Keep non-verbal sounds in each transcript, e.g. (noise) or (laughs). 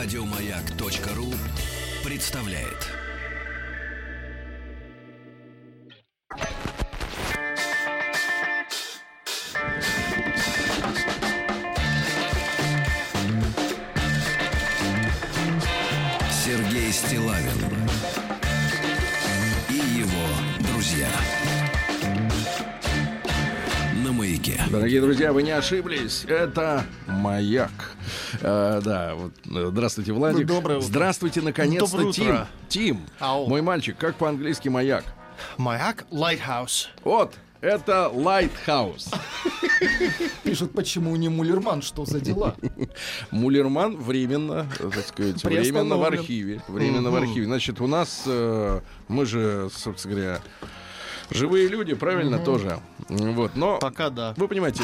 Радиомаяк.ру представляет. Сергей Стилавин и его друзья. На маяке. Дорогие друзья, вы не ошиблись. Это маяк. Э, да, вот, э, здравствуйте, Владик. Доброе утро. Здравствуйте, наконец-то, Тим. утро. Тим, Ау. мой мальчик, как по-английски маяк? Маяк Lighthouse. Вот, это Lighthouse. (laughs) Пишут, почему не Мулерман, что за дела? (laughs) Мулерман временно, так сказать, временно в архиве. Временно в архиве. Значит, у нас, э, мы же, собственно говоря, живые люди, правильно, тоже. Вот, но... Пока да. Вы понимаете,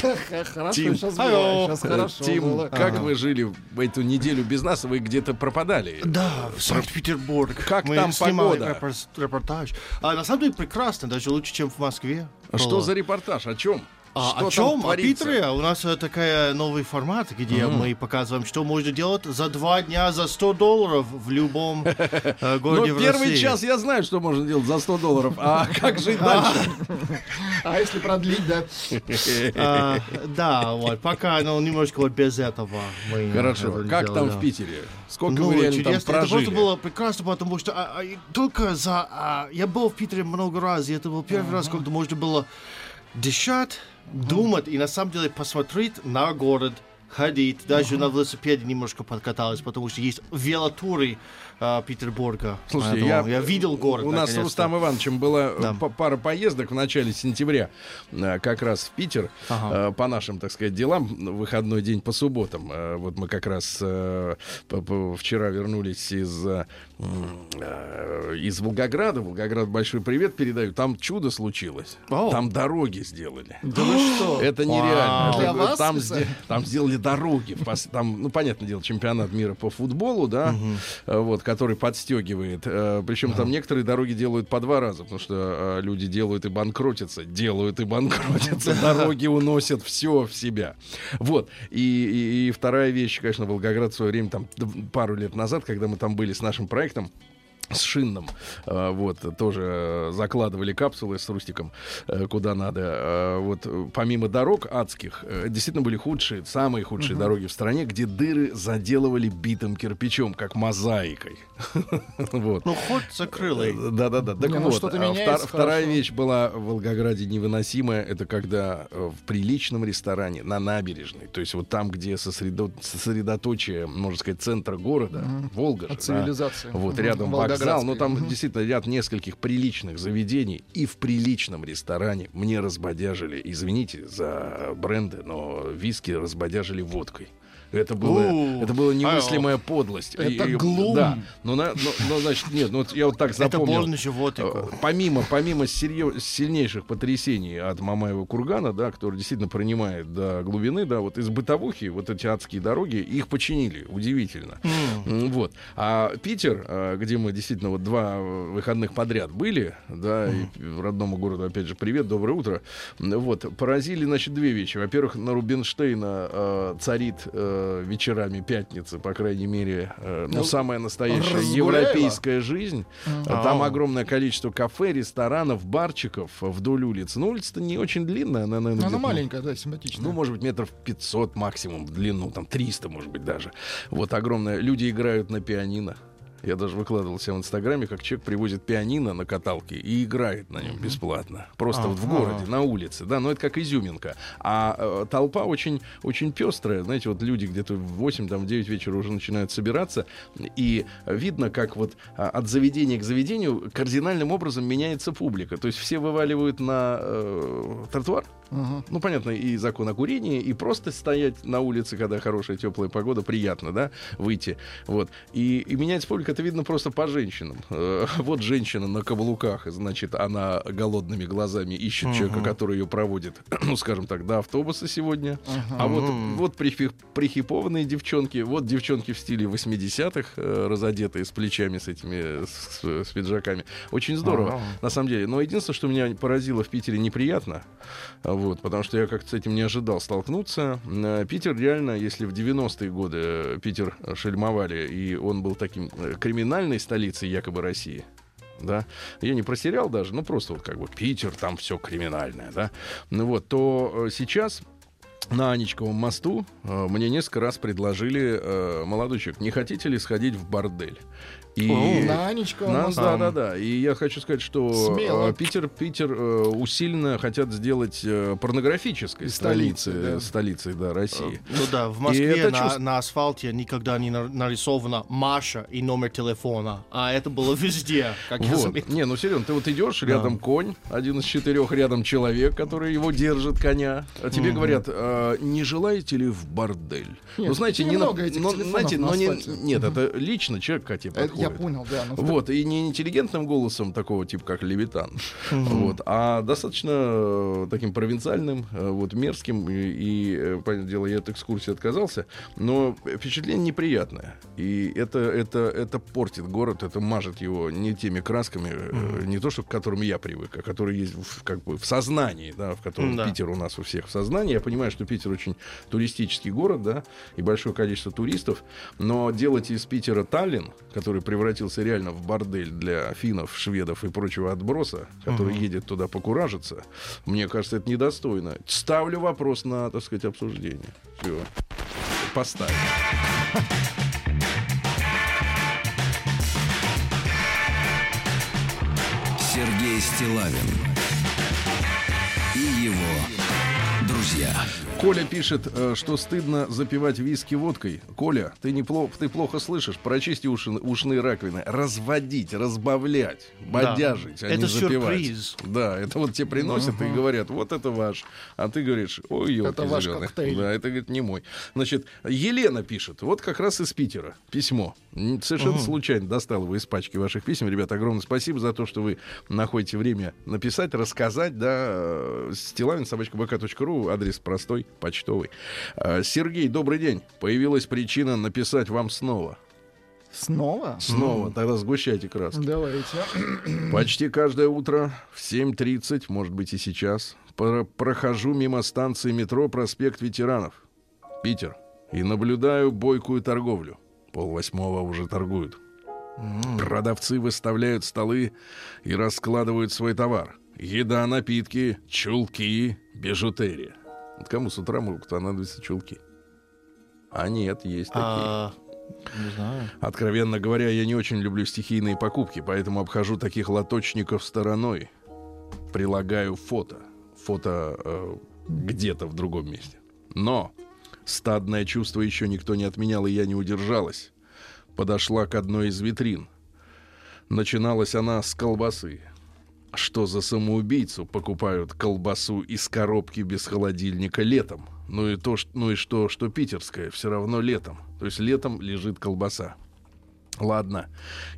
Хорошо, Тим. сейчас Алло. было, сейчас хорошо Тим, было. как Ага. вы жили в эту неделю без нас, вы где-то пропадали. Да, в Санкт-Петербург. Как Мы там погода? репор- репортаж. А, на самом деле прекрасно, даже лучше, чем в Москве. Что было. за репортаж? О чем? А, Что о чем? О? Питере. У нас э, такая новый формат, где мы показываем, что можно делать за два дня за 100 долларов в любом э, (laughs) Ну, городе в первый России. час я знаю, что можно делать за 100 долларов. А (laughs) как жить дальше? (laughs) А если продлить, да? А, да, вот, пока, ну, немножко вот без этого Хорошо. Как там в Питере? Сколько Ну, вы реально там чудесно. Это прожили? просто было прекрасно, потому что а, а, только за... а, я был в Питере много раз, и это был первый раз, когда можно было дышать, думать и на самом деле посмотреть на город, ходить. Даже на велосипеде немножко подкаталась, потому что есть велотуры а, Петербурга. Слушайте, я, я видел город. У нас с. Рустам Ивановичем была Да. п- пара поездок в начале сентября, э, как раз в Питер, Ага. э, по нашим, так сказать, делам, выходной день по субботам. Э, Вот мы как раз э, вчера вернулись из, э, э, из Волгограда. Волгоград большой привет передаю. Там чудо случилось. О. Там дороги сделали. (gasps) Да вы что? Это нереально. Для вас там, сде- там сделали дороги. Там, ну, понятное дело, чемпионат мира по футболу, да, э, вот, который подстегивает. Причем там некоторые дороги делают по два раза, потому что э, люди делают и банкротятся, делают и банкротятся, (laughs) дороги уносят все в себя. Вот. И, и- и вторая вещь, конечно, Волгоград в свое время, там, пару лет назад, когда мы там были с нашим проектом, с шинным, э, вот, тоже э, закладывали капсулы с Рустиком, э, куда надо. Э, Вот, помимо дорог адских, э, действительно были худшие, самые худшие дороги в стране, где дыры заделывали битым кирпичом, как мозаикой. (laughs) Вот. Ну, ход закрылый. Да-да-да. Так ну вот, что-то а вторая вещь была в Волгограде невыносимая. Это когда в приличном ресторане на набережной, то есть вот там, где сосредо- сосредоточие, можно сказать, центра города, Волга же, От да, вот рядом вокзал, но там действительно ряд нескольких приличных заведений. И в приличном ресторане мне разбодяжили, извините за бренды, но виски разбодяжили водкой. Это было, это была немыслимая подлость. Это И- глум. Да. Но, но- но, значит, нет, ну вот я вот так Это запомнил. боль на животику. Э, Помимо, помимо серьё- сильнейших потрясений от Мамаева кургана, да, который действительно пронимает до глубины, да, вот из бытовухи вот эти адские дороги, их починили, удивительно. М, Вот. А Питер, э, где мы действительно вот два выходных подряд были, да, и родному городу, опять же, привет, доброе утро. Вот, поразили, значит, две вещи. Во-первых, на Рубинштейна э, царит э, вечерами пятницы, по крайней мере, э, ну, Ну, самая настоящая Разгуляева. европейская жизнь. А Там Ау. огромное количество кафе, ресторанов, барчиков вдоль улиц. Ну, улица-то не очень длинная, она, наверное, Она ну, маленькая, да, симпатичная. ну, может быть, метров 500 максимум в длину, там 300, может быть, даже. Вот огромное. Люди играют на пианино. Я даже выкладывал себя в Инстаграме, как человек привозит пианино на каталке и играет на нем бесплатно. Просто вот в городе, на улице. Да, но это как изюминка. А э, толпа очень, очень пестрая. Знаете, вот люди где-то в 8, там, в 9 вечера уже начинают собираться. И видно, как вот а, от заведения к заведению кардинальным образом меняется публика. То есть все вываливают на э, тротуар, Ну, понятно, и закон о курении, и просто стоять на улице, когда хорошая теплая погода, приятно, да, выйти. Вот. И, и меняется публика, это видно просто по женщинам. Э, Вот женщина на каблуках, значит, она голодными глазами ищет человека, который ее проводит, (clears throat) ну, скажем так, до автобуса сегодня. А вот, вот прихи- прихипованные девчонки, вот девчонки в стиле 80-х, э, разодетые с плечами, с этими, с, с- пиджаками. Очень здорово, Ага. на самом деле. Но единственное, что меня поразило в Питере неприятно, Вот, потому что я как-то с этим не ожидал столкнуться. Э, Питер реально, если в 90-е годы э, Питер шельмовали, и он был таким э, криминальной столицей якобы России, да, я не про сериал даже, ну просто вот как бы Питер, там все криминальное, да, ну вот, то сейчас на Анечковом мосту э, мне несколько раз предложили, э, молодой человек, не хотите ли сходить в бордель? И На Анечковом на- мосту. да, да, да. И я хочу сказать, что Смело. э, Питер, Питер э, усиленно хотят сделать э, порнографической Столицей, столицей, да. столицей, да, России. Ну да, в Москве на, чувств- на асфальте никогда не на- нарисовано Маша и номер телефона, а это было везде, как я Вот. заметил. Не, ну серьезно, ты вот идешь, рядом конь, один из четырех, рядом человек, который его держит, коня. А тебе говорят, «А, не желаете ли в бордель? Нет, ну, знаете, не немного этих но, знаете, на но не- нет, это лично человек к тебе подходит. Я понял, да. ну, Вот, и не интеллигентным голосом такого типа, как Левитан, вот, а достаточно э, таким провинциальным, э, вот, мерзким, и, и, э, понятное дело, я от экскурсии отказался, но впечатление неприятное, и это, это, это портит город, это мажет его не теми красками, не то, что к которым я привык, а которые есть в, как бы в сознании, да, в котором Да. Питер у нас у всех в сознании. Я понимаю, что Питер очень туристический город, да, и большое количество туристов, но делать из Питера Таллин, который превратился реально в бордель для финнов, шведов и прочего отброса, который едет туда покуражиться, мне кажется, это недостойно. Ставлю вопрос на, так сказать, обсуждение. Все. Поставь. Сергей Стилавин друзья. Коля пишет, э, что стыдно запивать виски водкой. Коля, ты, неплохо, ты плохо слышишь. Прочисти уши- ушные раковины. Разводить, разбавлять, бодяжить, а Это не запивать. сюрприз. Да, это вот тебе приносят и говорят, вот это ваш. А ты говоришь, ой, елки Это ваш зелёные». коктейль. Да, это, говорит, не мой. Значит, Елена пишет, вот как раз из Питера письмо. Совершенно случайно достал его из пачки ваших писем. Ребята, огромное спасибо за то, что вы находите время написать, рассказать, да, э, стилавин, собачка.бк.ру, адрес простой, почтовый. Э, Сергей, добрый день. Появилась причина написать вам снова. Снова? Снова, тогда сгущайте краски. Давайте. (clears throat) Почти каждое утро в 7.30, может быть и сейчас, про- прохожу мимо станции метро «Проспект ветеранов», Питер, и наблюдаю бойкую торговлю. Пол восьмого уже торгуют. Продавцы выставляют столы и раскладывают свой товар. Еда, напитки, чулки, бижутерия. Вот кому с утра могут понадобиться чулки? А нет, есть такие. А, не знаю. Откровенно говоря, я не очень люблю стихийные покупки, поэтому обхожу таких лоточников стороной. Прилагаю фото. Фото э, где-то в другом месте. Но стадное чувство еще никто не отменял, и я не удержалась. Подошла к одной из витрин. Начиналась она с колбасы. Что за самоубийцу покупают колбасу из коробки без холодильника летом? Ну и то, ну и что, что питерская, все равно летом. То есть летом лежит колбаса. Ладно,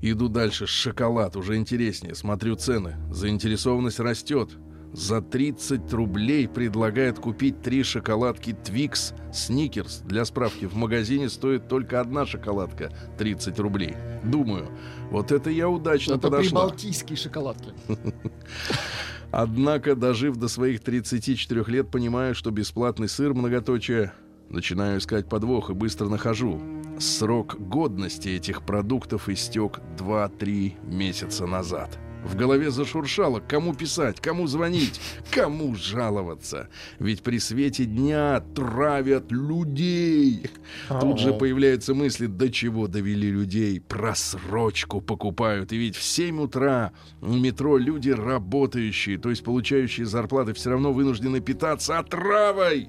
иду дальше. Шоколад уже интереснее. Смотрю цены. Заинтересованность растет. За 30 рублей предлагает купить три шоколадки Twix Snickers. Для справки, в магазине стоит только одна шоколадка 30 рублей. Думаю, вот это я удачно Это подошла. прибалтийские шоколадки. (laughs) Однако, дожив до своих 34 лет, понимаю, что бесплатный сыр многоточие. Начинаю искать подвох и быстро нахожу. Срок годности этих продуктов истек 2-3 месяца назад. В голове зашуршало, кому писать, кому звонить, кому жаловаться. Ведь при свете дня травят людей. Тут же появляются мысли, до чего довели людей. Просрочку покупают. И ведь в 7 утра в метро люди работающие, то есть получающие зарплаты, все равно вынуждены питаться отравой.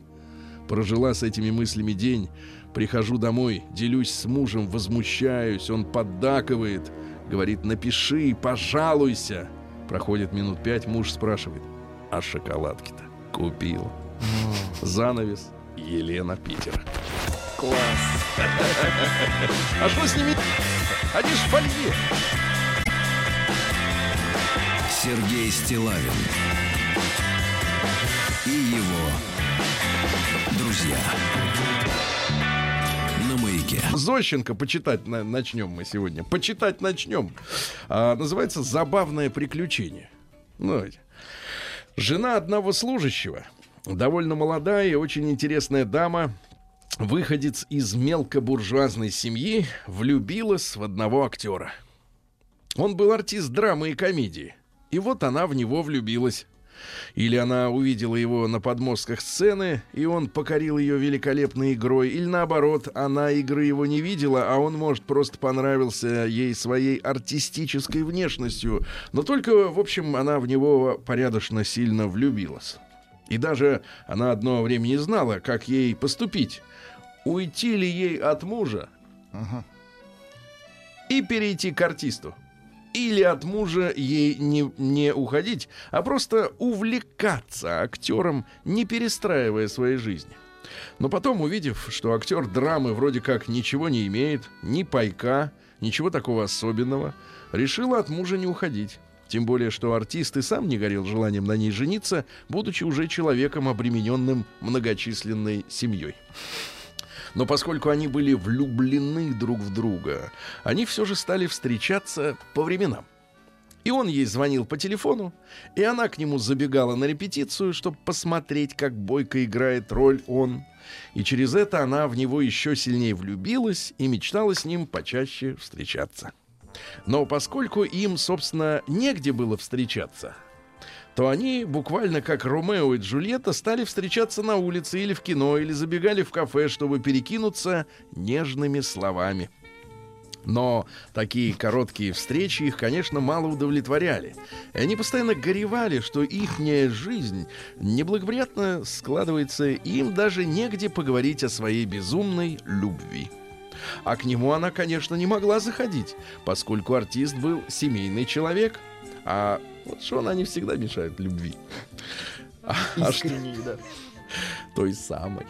Прожила с этими мыслями день. Прихожу домой, делюсь с мужем, возмущаюсь. Он поддакивает. Говорит, напиши, пожалуйся. Проходит минут пять, муж спрашивает, а шоколадки-то купил. Занавес. Елена Питер. Класс. А что с ними? Они ж в фольге. Сергей Стилавин и его друзья. Маяке. Зощенко почитать на- начнем мы сегодня. Почитать начнем. А, называется «Забавное приключение». Ну. Жена одного служащего довольно молодая и очень интересная дама, выходец из мелкобуржуазной семьи, влюбилась в одного актера. Он был артист драмы и комедии. И вот она в него влюбилась. Или она увидела его на подмостках сцены, и он покорил ее великолепной игрой, или наоборот, она игры его не видела, а он, может, просто понравился ей своей артистической внешностью, но только, в общем, она в него порядочно сильно влюбилась. И даже она одно время не знала, как ей поступить. Уйти ли ей от мужа и перейти к артисту или от мужа ей не, не уходить, а просто увлекаться актером, не перестраивая своей жизни. Но потом, увидев, что актер драмы вроде как ничего не имеет, ни пайка, ничего такого особенного, решила от мужа не уходить. Тем более, что артист и сам не горел желанием на ней жениться, будучи уже человеком, обремененным многочисленной семьей. Но поскольку они были влюблены друг в друга, они все же стали встречаться по временам. И он ей звонил по телефону, и она к нему забегала на репетицию, чтобы посмотреть, как Бойко играет роль он. И через это она в него еще сильнее влюбилась и мечтала с ним почаще встречаться. Но поскольку им, собственно, негде было встречаться, то они буквально как Ромео и Джульетта стали встречаться на улице или в кино, или забегали в кафе, чтобы перекинуться нежными словами. Но такие короткие встречи их, конечно, мало удовлетворяли. И они постоянно горевали, что ихняя жизнь неблагоприятно складывается, и им даже негде поговорить о своей безумной любви. А к нему она, конечно, не могла заходить, поскольку артист был семейный человек, а вот что она не всегда мешает любви. А, Искренний, да. той самой.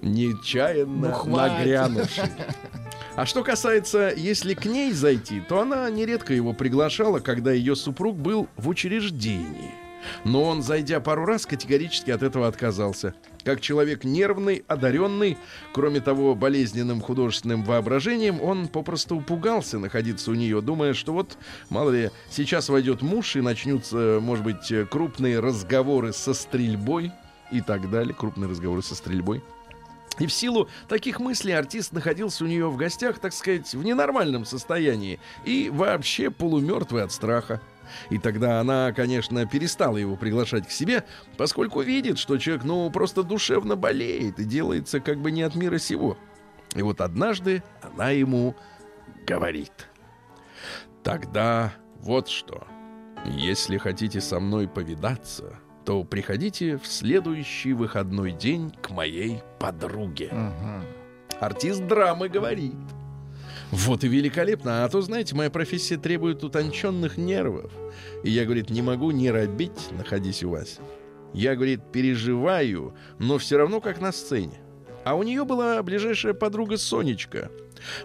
Нечаянно Ну, нагрянувшей. А что касается, если к ней зайти, то она нередко его приглашала, когда ее супруг был в учреждении. Но он, зайдя пару раз, категорически от этого отказался. Как человек нервный, одаренный, кроме того, болезненным художественным воображением, он попросту пугался находиться у нее, думая, что вот, мало ли, сейчас войдет муж и начнутся, может быть, крупные разговоры со стрельбой и так далее, крупные разговоры со стрельбой. И в силу таких мыслей артист находился у нее в гостях, так сказать, в ненормальном состоянии и вообще полумертвый от страха. И тогда она, конечно, перестала его приглашать к себе, поскольку видит, что человек, ну, просто душевно болеет и делается как бы не от мира сего. И вот однажды она ему говорит. Тогда вот что. Если хотите со мной повидаться, то приходите в следующий выходной день к моей подруге. Артист драмы говорит. Вот и великолепно. А то, знаете, моя профессия требует утонченных нервов. И я, говорит, не могу не робить, находясь у вас. Я, говорит, переживаю, но все равно как на сцене. А у нее была ближайшая подруга Сонечка.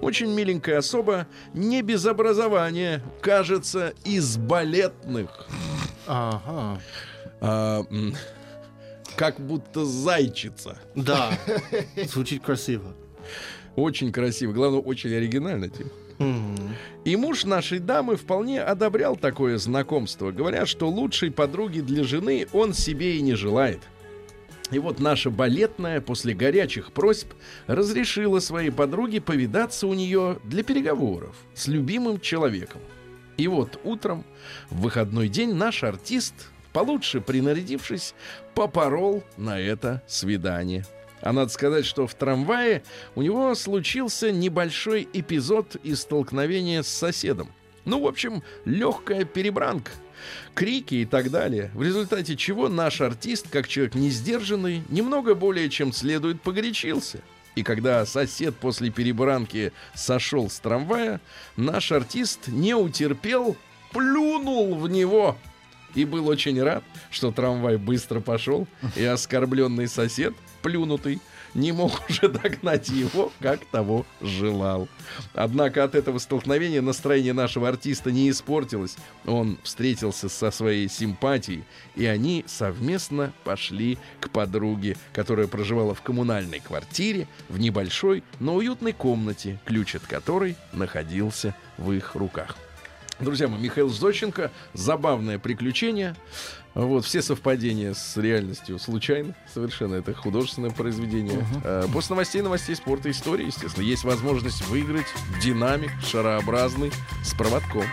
Очень миленькая особа, не без образования, кажется, из балетных. Ага. А, как будто зайчица. Да. Звучит красиво. Очень красиво, главное, очень оригинально. Тим. Мгм. И муж нашей дамы вполне одобрял такое знакомство, говоря, что лучшей подруги для жены он себе и не желает. И вот наша балетная после горячих просьб разрешила своей подруге повидаться у нее для переговоров с любимым человеком. И вот утром, в выходной день, наш артист, получше принарядившись, попорол на это свидание. А надо сказать, что в трамвае у него случился небольшой эпизод из столкновения с соседом. Ну, в общем, легкая перебранка, крики и так далее. В результате чего наш артист, как человек несдержанный, немного более чем следует погорячился. И когда сосед после перебранки сошел с трамвая, наш артист не утерпел, плюнул в него. И был очень рад, что трамвай быстро пошел, и оскорбленный сосед, плюнутый, не мог (laughs) уже догнать его, как того желал. Однако от этого столкновения настроение нашего артиста не испортилось. Он встретился со своей симпатией, и они совместно пошли к подруге, которая проживала в коммунальной квартире в небольшой, но уютной комнате, ключ от которой находился в их руках. Друзья мои, Михаил Зощенко, забавное приключение. Вот, все совпадения с реальностью случайны. Совершенно это художественное произведение. Э, После новостей, новостей спорта и истории, естественно, есть возможность выиграть динамик шарообразный с проводком.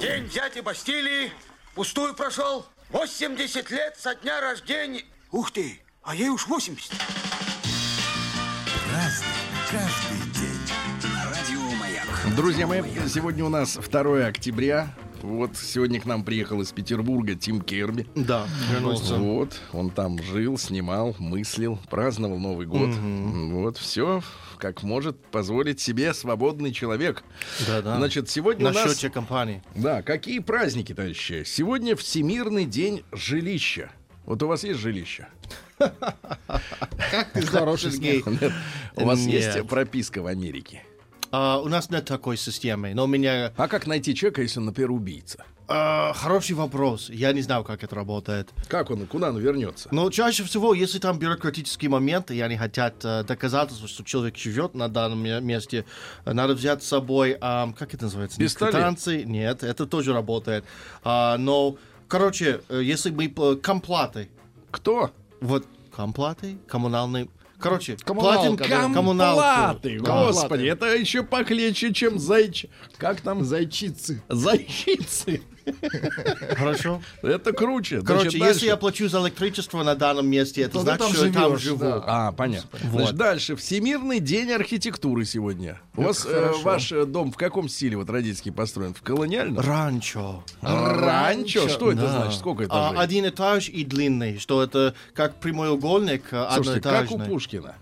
День дяди Бастилии пустую прошел. 80 лет со дня рождения. Ух ты, а ей уж 80. Друзья мои, сегодня у нас 2 октября. Вот сегодня к нам приехал из Петербурга Тим Керби. Да, вернулся. Вот, он там жил, снимал, мыслил, праздновал Новый год. Вот, все, как может позволить себе свободный человек. Да-да. Значит, сегодня На у нас... счете компании. Да, какие праздники, товарищи? Сегодня Всемирный день жилища. Вот у вас есть жилище? (laughs) Хороший Сергей. смех. У вас есть прописка в Америке? А, у нас нет такой системы, но у меня А как найти человека, если он, например, убийца? а, хороший вопрос. Я не знаю, как это работает. Как он, куда он вернется? Но чаще всего, если там бюрократические моменты, и они хотят э, доказательства, что человек живет на данном ме- месте, э, надо взять с собой, ам, как это называется? Пистолет. Нет, это тоже работает. А, но, короче, э, если мы по комплаты, Кто? вот комплаты, коммунальные, короче, Коммуналка, платим да. коммуналку. Комплаты, господи, это еще похлеще, чем зайч... Как там? Зайчицы. Зайчицы. Хорошо. Это круче. Короче, Значит, если дальше. я плачу за электричество на данном месте, это То ты значит, там что я там живу. да. А, понятно. Вот. Значит, дальше. Всемирный день архитектуры сегодня. У вас э, ваш э, дом в каком стиле вот родительский построен? В колониальном? Ранчо. Ранчо? Что это Да. значит? Сколько А, этажей? один этаж и длинный, что это как прямоугольник а, Слушайте, как у одноэтажный. Пушкина.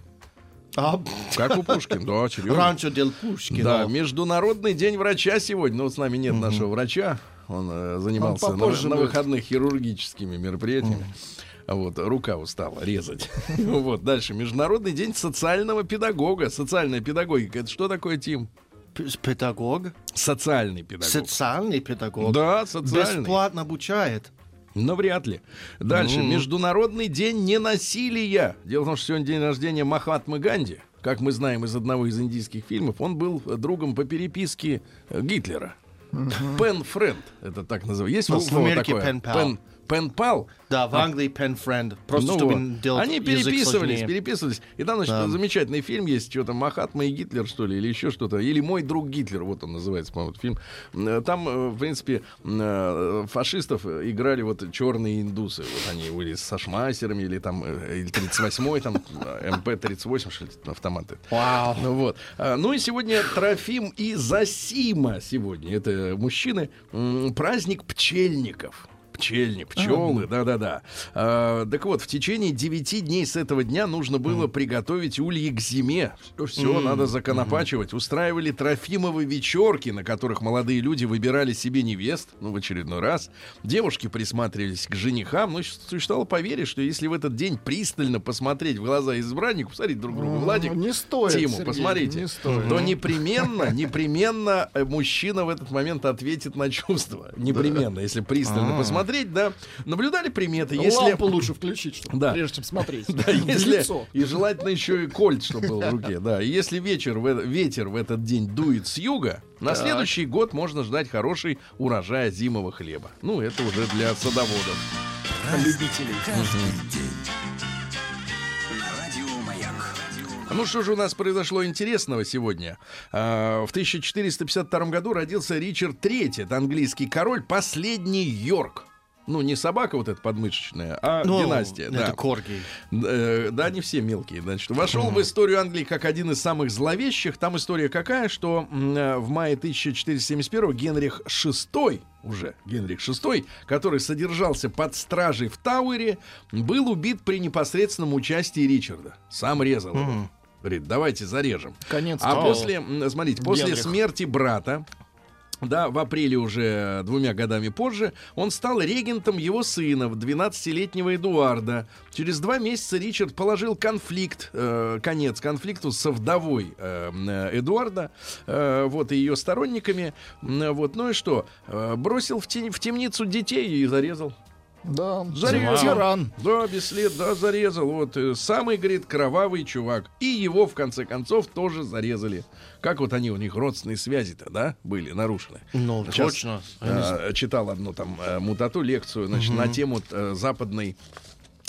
А, Как у (laughs) Пушкина, да, серьезно. Ранчо Дель Пушкино. Да, Международный день врача сегодня. Ну, вот с нами нет нашего врача. Он э, занимался Он на, на выходных хирургическими мероприятиями. А Вот, рука устала резать. (laughs) Вот, дальше. Международный день социального педагога. Социальная педагогика. Это что такое, Тим? Педагог, Социальный педагог. социальный педагог, Да, социальный. бесплатно обучает. Но вряд ли. Дальше. Международный день ненасилия. Дело в том, что сегодня день рождения Махатмы Ганди. Как мы знаем из одного из индийских фильмов, он был другом по переписке э, Гитлера. Пен Френд, это так называется. Есть Ну, у вас в слово Америке такое? Пен, пен пал. Да, в Англии pen friend. Просто Ну чтобы вот. делать Они переписывались, переписывались. И там, значит, Да. замечательный фильм есть, что-то Махатма и Гитлер, что ли, или еще что-то. Или Мой друг Гитлер, вот он называется, по-моему, фильм. Э, Там, э, в принципе, э, фашистов играли вот черные индусы. Вот они были со шмайсерами, или там, или 38-й, там, э, МП-38, что ли, автоматы. Вау. Ну вот. А, Ну и сегодня Трофим и Засима сегодня. Это мужчины. Праздник пчельников. Пчельни, пчелы, да-да-да. А, так вот, в течение 9 дней с этого дня нужно было приготовить ульи к зиме. Все, надо законопачивать. Устраивали трофимовые вечерки, на которых молодые люди выбирали себе невест, ну, в очередной раз. Девушки присматривались к женихам. Ну, существовало поверить, что если в этот день пристально посмотреть в глаза избраннику, посмотреть друг другу, Владик, не стоит, Тиму, Сергей, посмотрите, не стоит. то непременно, (laughs) непременно э, мужчина в этот момент ответит на чувства. Непременно, если пристально посмотреть, да. Наблюдали приметы, если... Лампу лучше включить, чтобы, Да. прежде чем смотреть. (laughs) Да, если, лицо. и желательно еще и кольт, чтобы был в (laughs) руке. Да, и если вечер в, э- ветер в этот день дует с юга, на следующий год можно ждать хороший урожай зимового хлеба. Ну, это уже для садоводов. Любителей. Ну что же у нас произошло интересного сегодня? А, В 1452 году родился Ричард III, это английский король, последний Йорк. Ну, не собака вот эта подмышечная, а Ну, династия. Это да. корги. Э, Да, не все мелкие. Значит, вошел в историю Англии как один из самых зловещих. Там история какая, что э, в мае 1471 Генрих VI уже Генрих VI, который содержался под стражей в Тауэре, был убит при непосредственном участии Ричарда. Сам резал его. Говорит, давайте зарежем. Конец А после, смотрите, после Генрих. смерти брата, да, в апреле уже двумя годами позже, он стал регентом его сына, 12-летнего Эдуарда. Через два месяца Ричард положил конфликт, э, конец конфликту со вдовой э, э, Эдуарда, э, вот, и ее сторонниками. М, Вот, ну и что? Э, бросил в, тень- в темницу детей и зарезал. Да, Зарезал. тиран. Да, без след, да, зарезал. Вот э, самый, говорит, кровавый чувак. И его, в конце концов, тоже зарезали. Как вот они, у них родственные связи-то, да, были нарушены. Ну, Сейчас, точно. э, читал одну там э, мутату лекцию, значит, на тему э, западной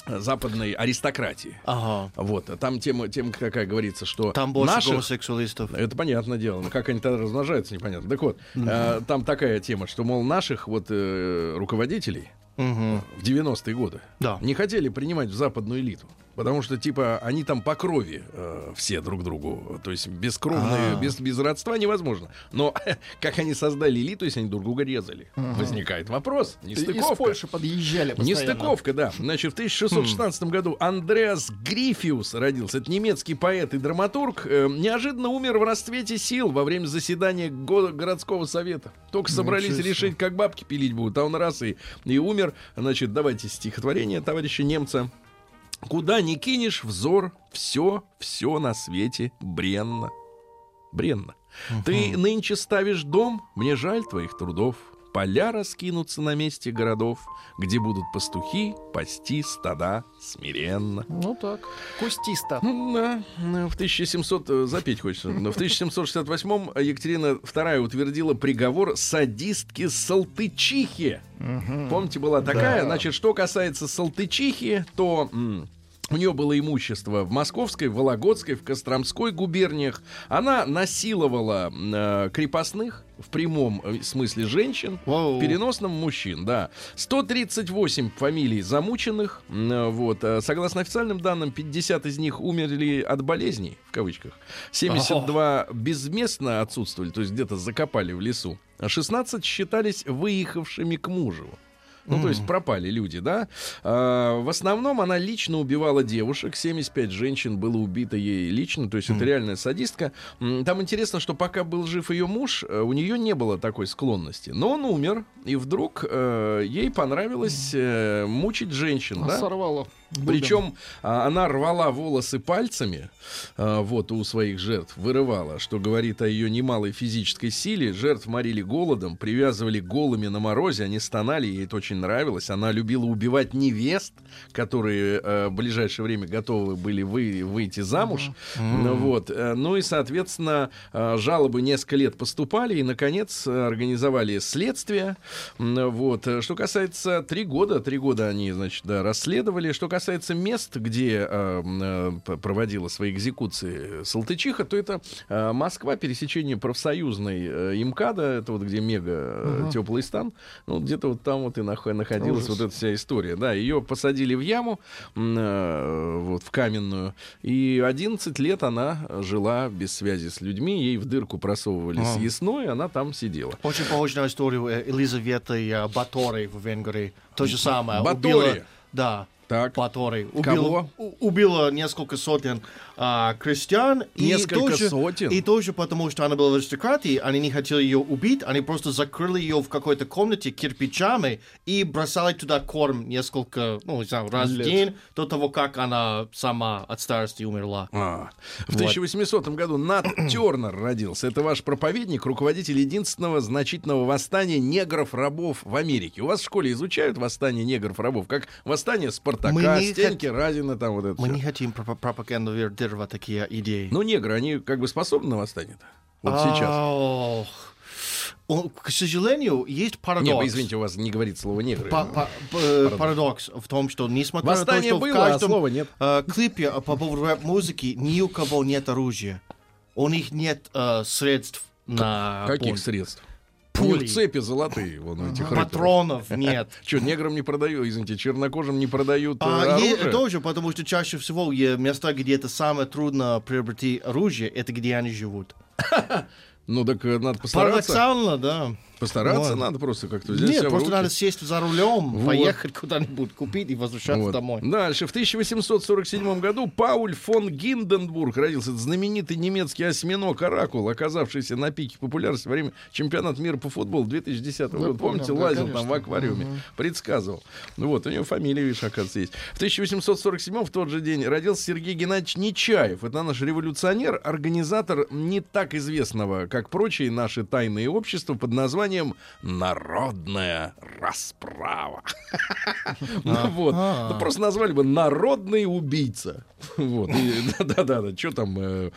э, западной аристократии. Ага. Вот, а там тема, тема какая говорится, что Там больше наших, гомосексуалистов. это понятное дело. Но как они тогда размножаются, непонятно. Так вот, э, там такая тема, что, мол, наших вот э, руководителей Мгм. в 90-е годы Да. не хотели принимать в западную элиту. Потому что, типа, они там по крови э, все друг другу. То есть бескровные, А. без, без родства невозможно. Но (laughs) как они создали элиту, если они друг друга резали? Возникает вопрос. И- Из Нестыковка. Польши подъезжали постоянно. Нестыковка, да. Значит, в 1616 году Андреас Грифиус родился. Это немецкий поэт и драматург. Э, неожиданно умер в расцвете сил во время заседания го- городского совета. Только собрались себе. решить, как бабки пилить будут. А он раз и, и умер. Значит, давайте стихотворение товарища немца. Куда ни кинешь взор, все, все на свете бренно. Бренно. Ты нынче ставишь дом, мне жаль твоих трудов. Поля раскинутся на месте городов, где будут пастухи пасти стада смиренно. Ну так, кустисто. Ну, Да, ну, в 1700, э, запеть хочется, но в 1768 Екатерина II утвердила приговор садистки Салтычихе. Помните, была такая? Да. Значит, что касается Салтычихи, то... у нее было имущество в Московской, Вологодской, в Костромской губерниях. Она насиловала э, крепостных, в прямом э, смысле женщин, Вау. в переносном мужчин, да. 138 фамилий замученных. э, Вот. э, Согласно официальным данным, 50 из них умерли от болезней, в кавычках. 72 безместно отсутствовали, то есть где-то закопали в лесу. А 16 считались выехавшими к мужу. Ну, то есть пропали люди, да. А, в основном она лично убивала девушек. 75 женщин было убито ей лично. То есть это реальная садистка. Там интересно, что пока был жив ее муж, э, у нее не было такой склонности. Но он умер, и вдруг э, ей понравилось э, мучить женщин, да. Сорвало. бубен. Причем а, она рвала волосы пальцами, а, вот у своих жертв, вырывала, что говорит о ее немалой физической силе. Жертв морили голодом, привязывали голыми на морозе, они стонали, ей это очень нравилось. Она любила убивать невест, которые э, в ближайшее время готовы были вы, выйти замуж. Ну, вот. э, ну и, соответственно, э, жалобы несколько лет поступали, и, наконец, организовали следствие. Вот. Э, Что касается три года, три года они, значит, да, расследовали. Что касается мест, где э, проводила свои экзекуции Салтычиха, то это э, Москва, пересечение профсоюзной э, МКАДа, это вот где мега э, теплый стан, ну, где-то вот там вот и нах- находилась Ужас. вот эта вся история. Да, ее посадили в яму, э, вот, в каменную, и 11 лет она жила без связи с людьми, ей в дырку просовывали А. съестное, она там сидела. Очень похоже на историю э, Елизаветы э, Баторой в Венгрии. То же самое. Батори? Убила, да, Так. Баторой. Убила, Кого? у- убила несколько сотен а, крестьян. и Несколько тоже- сотен? И тоже потому, что она была в аристократии, они не хотели ее убить, они просто закрыли ее в какой-то комнате кирпичами и бросали туда корм несколько, ну, не знаю, раз в Лет. день до того, как она сама от старости умерла. А, в 1800 году Нат (clears throat) Тернер родился. Это ваш проповедник, руководитель единственного значительного восстания негров-рабов в Америке. У вас в школе изучают восстание негров-рабов, как восстание Спартака, не Стеньки, Разина, там вот это Мы всё. не хотим пропа- пропагандировать такие идеи. Ну, негры, они как бы способны на восстание-то? Вот сейчас. Ох. О, К сожалению, есть парадокс. Не, вы извините, у вас не говорит слово негры. Па- па- п- парадокс в том, что несмотря на то, Восстание что в было, а каждом слова нет. э, клипе э, по поводу рэп-музыки ни у кого нет оружия. У них нет э, средств на Каких бунт. средств? Пули. Них цепи золотые, вон у этих. Патронов (laughs) нет. Что, неграм не продают, извините, чернокожим не продают э, А, оружие? тоже, потому что чаще всего е- места, где это самое трудно приобрести оружие, это где они живут. (laughs) Ну, так э, надо постараться. Парадоксально, да. Постараться Вот. надо просто как-то взять Нет, себя в просто руки. надо сесть за рулем, Вот. поехать куда-нибудь, купить и возвращаться Вот. домой. Дальше. В 1847 году Пауль фон Гинденбург родился. Это знаменитый немецкий осьминог Оракул, оказавшийся на пике популярности во время чемпионата мира по футболу 2010 года. помню, Помните, да, лазил там конечно. в аквариуме, предсказывал. Ну Вот, у него фамилия, видишь, оказывается, есть. В 1847 в тот же день родился Сергей Геннадьевич Нечаев. Это наш революционер, организатор не так известного, как прочие наши тайные общества под названием названием «Народная расправа». (laughs) Ну вот. Ну, Просто назвали бы «Народный убийца». Вот. (laughs) Да-да-да, что там э,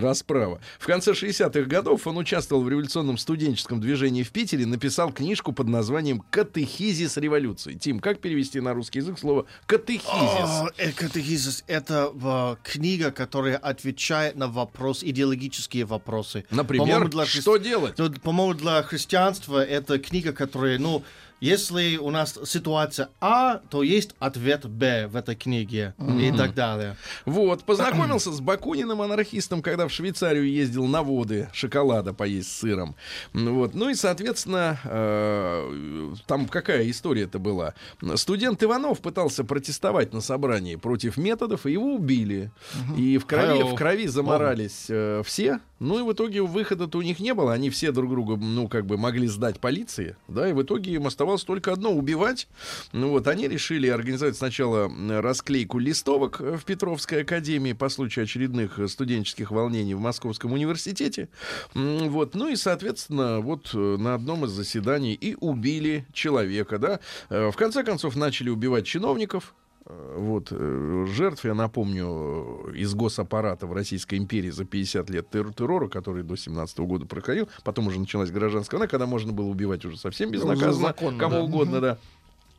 расправа. В конце 60-х годов он участвовал в революционном студенческом движении в Питере, написал книжку под названием «Катехизис революции». Тим, как перевести на русский язык слово «катехизис»? Э, катехизис — это э, книга, которая отвечает на вопрос, идеологические вопросы. Например, что делать? Ну, по-моему, для христианства это книга, которая, ну, если у нас ситуация А, то есть ответ Б в этой книге и так далее. Вот, познакомился с Бакуниным анархистом, когда в Швейцарию ездил на воды шоколада поесть с сыром. Вот. Ну и, соответственно, э, там какая история-то была? Студент Иванов пытался протестовать на собрании против методов, и его убили. И в крови, Hello. в крови заморались э, все. Ну и в итоге выхода-то у них не было. Они все друг друга, ну, как бы могли сдать полиции, да, и в итоге им оставалось только одно — убивать. Ну вот, они решили организовать сначала расклейку листовок э, в Петровской академии по случаю очередных э, студенческих волнений в Московском университете. Вот, ну и, соответственно, вот э, на одном из заседаний и убили человека, да. В конце концов, начали убивать чиновников, Вот, э, жертв, я напомню, э, из госаппарата в Российской империи за 50 лет терр- террора, который до 17 года проходил, потом уже началась гражданская война, когда можно было убивать уже совсем безнаказанно, законно, кого да. угодно, да.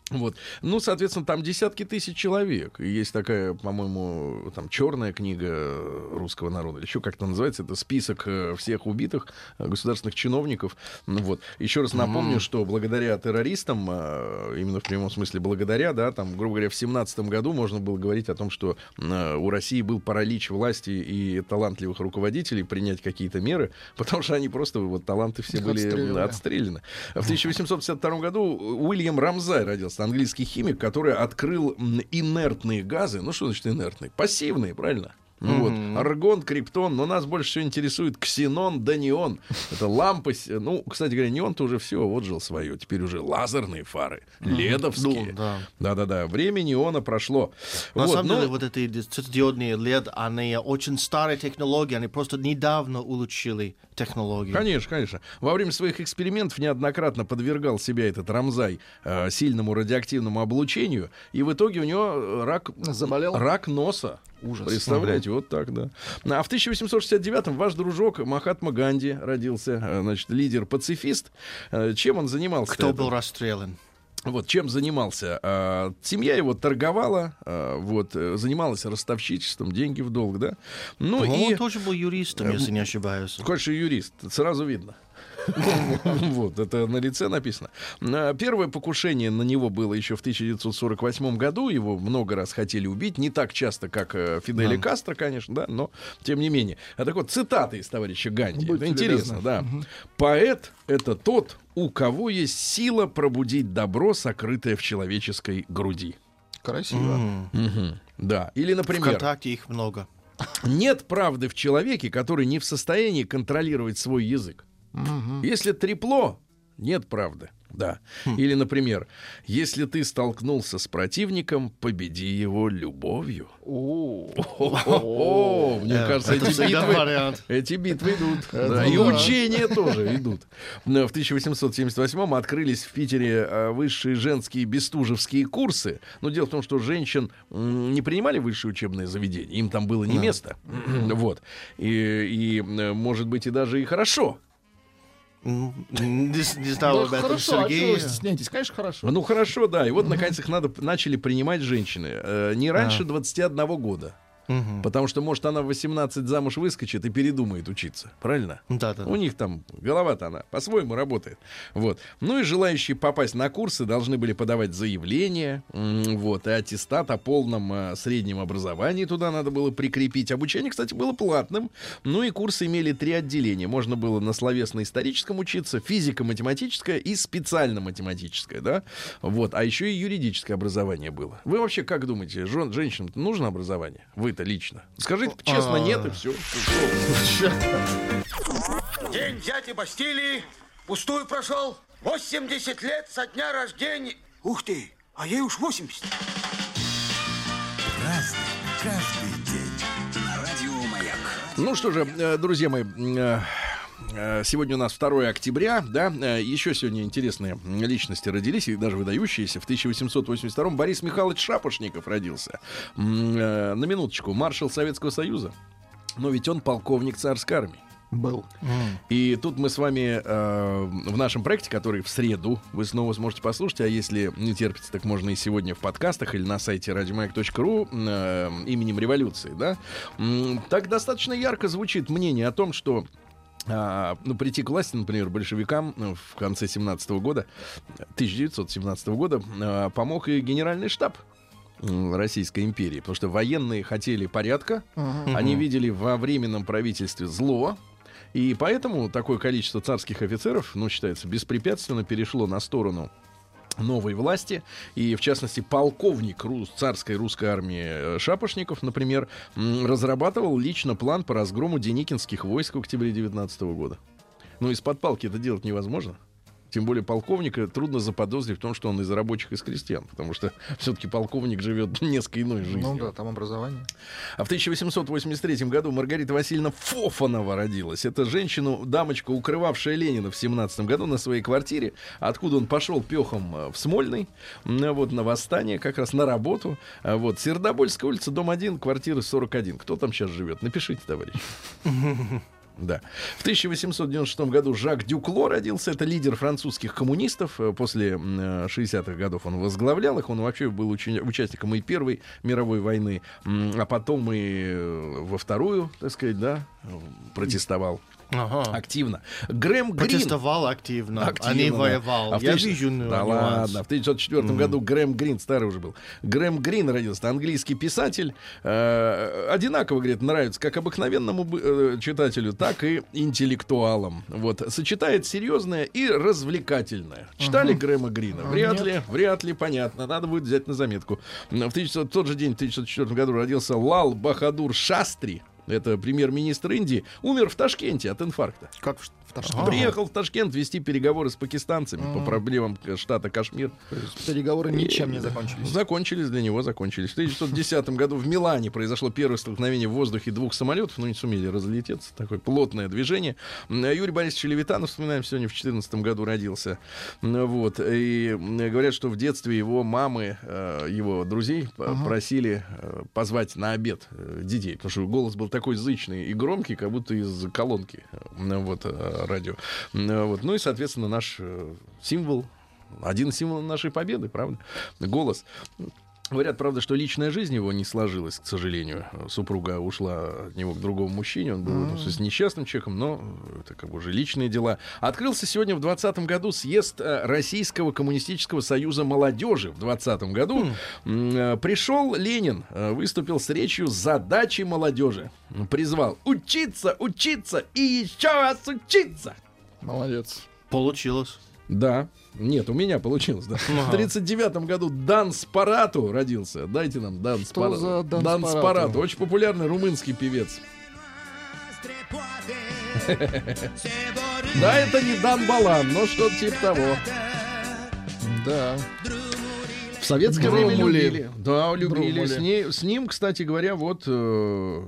Вот. Ну, соответственно, там десятки тысяч человек. И есть такая, по-моему, там черная книга русского народа, или еще как-то называется, это список э, всех убитых э, государственных чиновников. Ну, вот. Еще раз напомню, что благодаря террористам, э, именно в прямом смысле благодаря, да, там, грубо говоря, в семнадцатом году можно было говорить о том, что у России был паралич власти и талантливых руководителей принять какие-то меры, потому что они просто, вот, таланты все были отстреливали. отстреляны. В 1852 году Уильям Рамзай родился, английский химик, который открыл инертные газы. Ну, что значит инертные? Пассивные, правильно? Ну вот, аргон, криптон, но нас больше всего интересует ксенон да неон. Это лампы, ну, кстати говоря, неон-то уже все, вот жил свое. Теперь уже лазерные фары, ледовские. Ну, да. Да-да-да, время неона прошло. На Вот, самом ну, деле, вот эти светодиодные LED, они очень старые технологии, они просто недавно улучшили технологии. Конечно, конечно. Во время своих экспериментов неоднократно подвергал себя этот Рамзай э, сильному радиоактивному облучению, и в итоге у него э, рак, Заболел? рак носа. Ужас. Представляете, вот так, да. А в 1869-м ваш дружок Махатма Ганди родился, э, значит, лидер-пацифист. Э, Чем он занимался? Кто был расстрелян? Вот чем занимался. А, семья его торговала, а, вот, э, занималась ростовщичеством, деньги в долг, да. Ну и... он тоже был юристом, если не ошибаюсь. И юрист, сразу видно. (laughs) Вот, это на лице написано. А, Первое покушение на него было еще в 1948 году. Его много раз хотели убить. Не так часто, как э, Фиделя Кастро, конечно, да, но тем не менее. А так вот, цитаты из товарища Ганди. Это интересно, да. Поэт — это тот, у кого есть сила пробудить добро, сокрытое в человеческой груди. Красиво. Да. Или, например, ВКонтакте их много. нет правды в человеке, который не в состоянии контролировать свой язык. Если трепло, нет правды. Да. Или, например, если ты столкнулся с противником, победи его любовью. О, мне Э, кажется, это эти битвы, вариант. эти битвы идут. Да, И учения тоже идут. Но В 1878-м открылись в Питере э, высшие женские бестужевские курсы. Но дело в том, что женщин не принимали высшие учебные заведения. Им там было не место. (clears throat) Вот. И, и, э, может быть, и даже и хорошо. Не, не знал Да об этом хорошо, а Сергей. чего вы стесняетесь? Конечно, хорошо. Ну хорошо, да. И вот, наконец, их надо, начали принимать женщины. э, не раньше 21 года. Мгм. Потому что, может, она в 18 замуж выскочит и передумает учиться. Правильно? Да, да, У них там голова-то она по-своему работает. Вот. Ну и желающие попасть на курсы должны были подавать заявление, вот, и аттестат о полном э, среднем образовании туда надо было прикрепить. Обучение, кстати, было платным. Ну и курсы имели три отделения. Можно было на словесно-историческом учиться, физико-математическое и специально-математическое, да? Вот. А еще и юридическое образование было. Вы вообще как думаете, жен, женщинам нужно образование? Вы-то лично. Скажите честно, А. нет, и все. День дяди Бастилии пустую прошел. 80 лет со дня рождения. Ух ты, а ей уж 80. Разный, каждый день. Радио Маяк. Ну что же, э, друзья мои, Э, Сегодня у нас 2 октября, да, э, еще сегодня интересные личности родились, и даже выдающиеся. В 1882 Борис Михайлович Шапошников родился. Э, На минуточку, маршал Советского Союза. Но ведь он полковник царской армии. Был. И тут мы с вами э, в нашем проекте, который в среду вы снова сможете послушать, а если не терпится, так можно и сегодня в подкастах или на сайте радиомаяк.ру э, именем революции, да, так достаточно ярко звучит мнение о том, что а, ну, прийти к власти, например, большевикам ну, в конце 17 года, 1917 года, а, помог и генеральный штаб Российской империи, потому что военные хотели порядка, они видели во временном правительстве зло, и поэтому такое количество царских офицеров, ну, считается, беспрепятственно перешло на сторону новой власти. И, в частности, полковник рус- царской русской армии э, Шапошников, например, разрабатывал лично план по разгрому деникинских войск в октябре 19 года. Ну, из-под палки это делать невозможно. Тем более полковника трудно заподозрить в том, что он из рабочих, из крестьян, потому что (laughs) все-таки полковник живет (laughs) несколько иной жизнью. Ну да, там образование. А в 1883 году Маргарита Васильевна Фофанова родилась. Это женщина, дамочка, укрывавшая Ленина в 17 году на своей квартире, откуда он пошел пехом э, в Смольный, вот на восстание, как раз на работу. А Вот, Сердобольская улица, дом 1, квартира 41. Кто там сейчас живет? Напишите, товарищ. (laughs) Да. В 1896 году Жак Дюкло родился. Это лидер французских коммунистов. Э, После м, э, 60-х годов он возглавлял их. Он вообще был учи- участником и Первой мировой войны, а потом и э, во Вторую, так сказать, да, протестовал Ага. активно. Грэм Грин. Протестовал активно, Активно, а не да. воевал. А в Я тысяч- вижу Да нюанс. ладно, в 1904 году Грэм Грин, старый уже был. Грэм Грин родился, английский писатель. э, одинаково, говорит, нравится как обыкновенному бы- э, читателю, так и интеллектуалам. Вот. Сочетает серьезное и развлекательное. Читали Грэма Грина? Вряд ли, вряд ли, понятно. Надо будет взять на заметку. В 1900 тот же день, в 1904 году, родился Лал Бахадур Шастри. Это премьер-министр Индии. Умер в Ташкенте от инфаркта. Как в, Ташкенте. Приехал в Ташкент вести переговоры с пакистанцами по проблемам э, штата Кашмир. Переговоры ничем не закончились. Закончились для него, закончились. В 1910 году в Милане произошло первое столкновение в воздухе двух самолетов, но не сумели разлететься. Такое плотное движение. М, Юрий Борисович Левитанов, вспоминаем, сегодня в 2014 году родился. М, Вот. И говорят, что в детстве его мамы, э, его друзей п- просили э, позвать на обед э, детей, потому что голос был такой зычный и громкий, как будто из колонки э, вот, э, радио. М, Вот. Ну и, соответственно, наш э, символ один символ нашей победы, правда? Голос. Говорят, правда, что личная жизнь его не сложилась, к сожалению. Супруга ушла от него к другому мужчине, он был в этом смысле несчастным человеком, но это как бы уже личные дела. Открылся сегодня в 2020 году съезд э, Российского коммунистического союза молодежи в 2020 году. Э, Пришел Ленин, э, выступил с речью «Задачи молодежи». Призвал учиться, учиться и еще раз учиться. Молодец. Получилось. Да. Нет, у меня получилось, да. В 39 году Дан Спарату родился. Дайте нам Дан Спарату. за Дан Спарату? Очень популярный румынский певец. (laughs) Да, это не Дан Балан, но что-то типа того. Да. В советское время Друмули. любили. Да, любили. Друмули. С, ней- с ним, кстати говоря, вот э,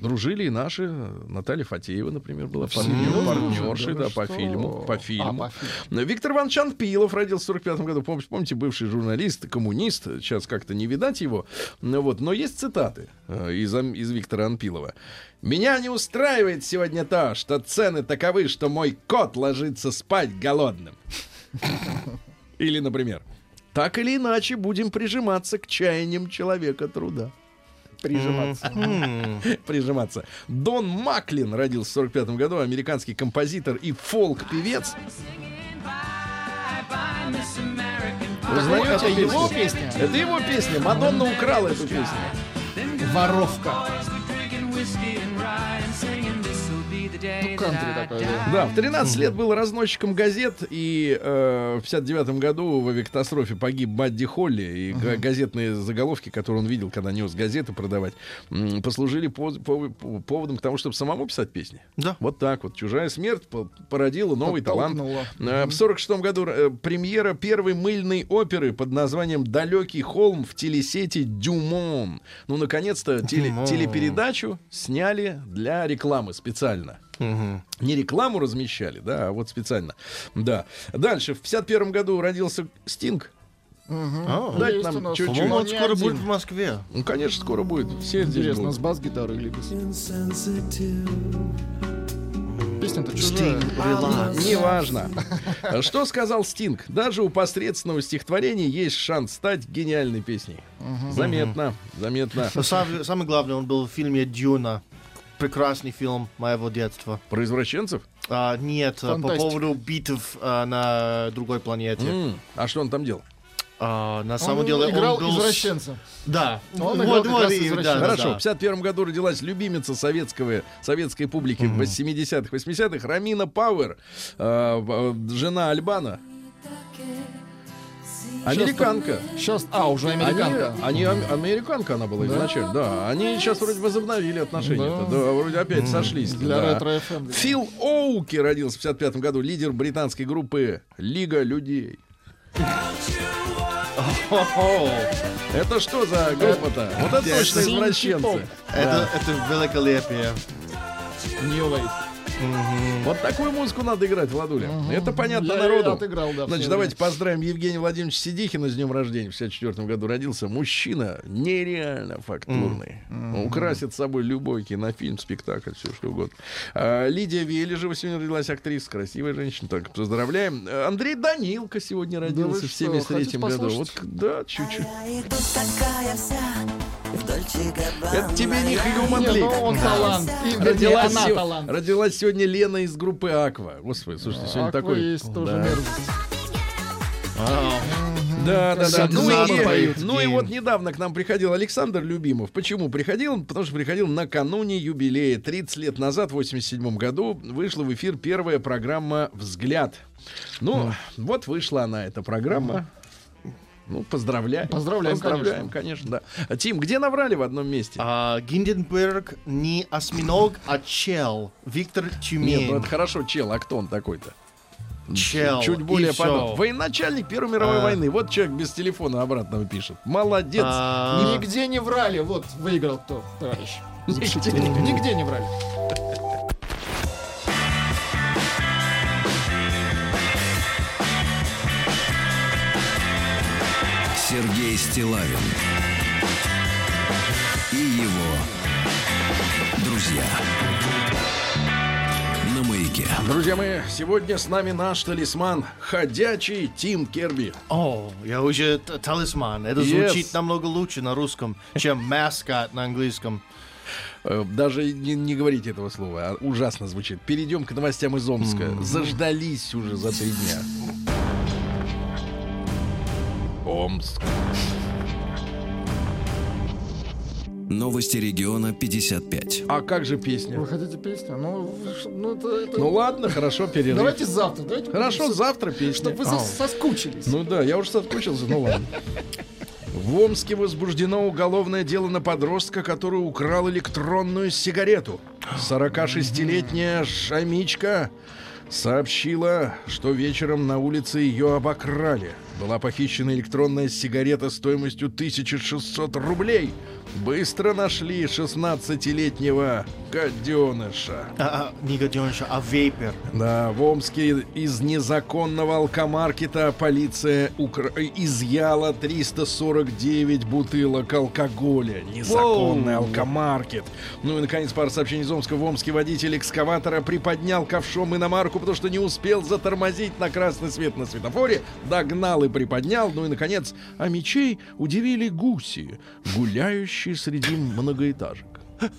дружили и наши. Наталья Фатеева, например, была Серьезно? партнершей, Да да, по что? фильму. По А, фильму. по фильму. Виктор Иванович Анпилов родился в 45 году. Пом- Помните, бывший журналист, коммунист. Сейчас как-то не видать его. Ну Вот. Но есть цитаты э, из, из Виктора Анпилова. «Меня не устраивает сегодня то, что цены таковы, что мой кот ложится спать голодным». Или, например, «Так или иначе будем прижиматься к чаяниям человека труда». Прижиматься. (laughs) Прижиматься. Дон Маклин родился в 45 году, американский композитор и фолк-певец. Вы знаете это эту его песню? песня? Это его песня. Мадонна украла эту песню. Воровка. Ну, кантри такой, да. Да, в 13 лет был разносчиком газет, и э, в 59 году в авиакатастрофе погиб Бадди Холли, и га- газетные заголовки, которые он видел, когда нес газеты продавать, послужили пов- пов- поводом к тому, чтобы самому писать песни. Да. Вот так вот. «Чужая смерть» по- породила новый талант. Э, В 46 году э, премьера первой мыльной оперы под названием «Далекий холм» в телесети «Дюмон». Ну, наконец-то теле- телепередачу сняли для рекламы специально. Специально. Не рекламу размещали, да, а вот специально. Да. Дальше, в 51 году родился Стинг. А, Дайте нам чуть-чуть. По-моему, он скоро один. будет в Москве. Ну, конечно, скоро будет. Все здесь Интересно, будут. с бас-гитарой или без? Песня-то чужая. Sting, relax. Неважно. (laughs) Что сказал Стинг? Даже у посредственного стихотворения есть шанс стать гениальной песней. Заметно, заметно. Но сам- Самое главное, он был в фильме «Дюна». Прекрасный фильм моего детства. Про извращенцев? А, нет, а, по Фантастика. поводу битв а, на другой планете. М, А что он там делал? А, на самом Он деле играл он был... извращенца. Да. Он играл как раз и- извращенца. да, Хорошо, да. в 51 году родилась любимица советского, советской публики в 70-х, 80-х Ромина Пауэр, э, жена Аль Бано. Американка. Сейчас, а, уже Они, американка. они ам- американка она была Да? изначально, да. Они сейчас вроде возобновили отношения. Да. Да, вроде опять сошлись. Для да. ретро-ФМ. Фил Оуки родился в 55 году, лидер британской группы Лига людей. Это что за группа-то? Вот это точно извращенцы. Это, это великолепие. New Wave. Вот такую музыку надо играть, Владуля. Это понятно Я народу. отыграл, да, Значит, давайте поздравим Евгения Владимировича Сидихина с днем рождения. В 64 году родился. Мужчина нереально фактурный. Украсит собой любой кинофильм, спектакль, все что угодно. А, Лидия Вележева сегодня родилась актриса, красивая женщина. Так, поздравляем. А, Андрей Данилко сегодня родился вы в что, 73 хотите году. Вот, да, чуть-чуть. Габбана. Это тебе не League. ну он талант. И, Родилась, она талант. родилась сегодня Лена из группы Аква. Господи, слушайте, сегодня Аква такой... есть тоже Да. мерзость. Да, да, да. Ну, и, поют. ну и вот недавно к нам приходил Александр Любимов. Почему приходил? Потому что приходил накануне юбилея. 30 лет назад, в 87 году, вышла в эфир первая программа «Взгляд». Ну, вот вышла она, эта программа. Ну, поздравляем. Поздравляем, Поздравляем, конечно. да. А, Тим, где наврали в одном месте? А, Гинденберг не осьминог, а чел. Виктор Нет, Тюмень. ну это хорошо, чел, а кто он такой-то? Чел. Чуть более подробно. Военачальник Первой мировой А. войны. Вот человек без телефона обратного пишет. Молодец. А, Нигде не врали. Вот выиграл кто, товарищ. Нигде, нигде не врали. Сергей Стилавин и его друзья на маяке. Друзья мои, сегодня с нами наш талисман ходячий Тим Керби. О, я уже т- талисман. Это Yes. звучит намного лучше на русском, чем маскат на английском. Э, Даже не, не говорите этого слова, а ужасно звучит. Перейдем к новостям из Омска. Заждались уже за три дня. Омск. Новости региона 55. А как же песня? Вы хотите песню? Ну, ну, это, это- Ну ладно, хорошо, перерыв. Давайте завтра. Давайте Хорошо, завтра песня. Чтобы вы сос- соскучились. Ну да, я уже соскучился, ну ладно. В Омске возбуждено уголовное дело на подростка, который украл электронную сигарету. 46-летняя Шамичка сообщила, что вечером на улице ее обокрали. Была похищена электронная сигарета стоимостью 1600 рублей. Быстро нашли 16-летнего гаденыша. А, а, не гаденыша, а вейпер. Да, в Омске из незаконного алкомаркета полиция укра- изъяла 349 бутылок алкоголя. Незаконный Воу. алкомаркет. Ну и, наконец, пара сообщений из Омска. В Омске водитель экскаватора приподнял ковшом иномарку, потому что не успел затормозить на красный свет на светофоре. Догнал и приподнял. Ну и, наконец, а мечей удивили гуси, гуляющие среди многоэтажек.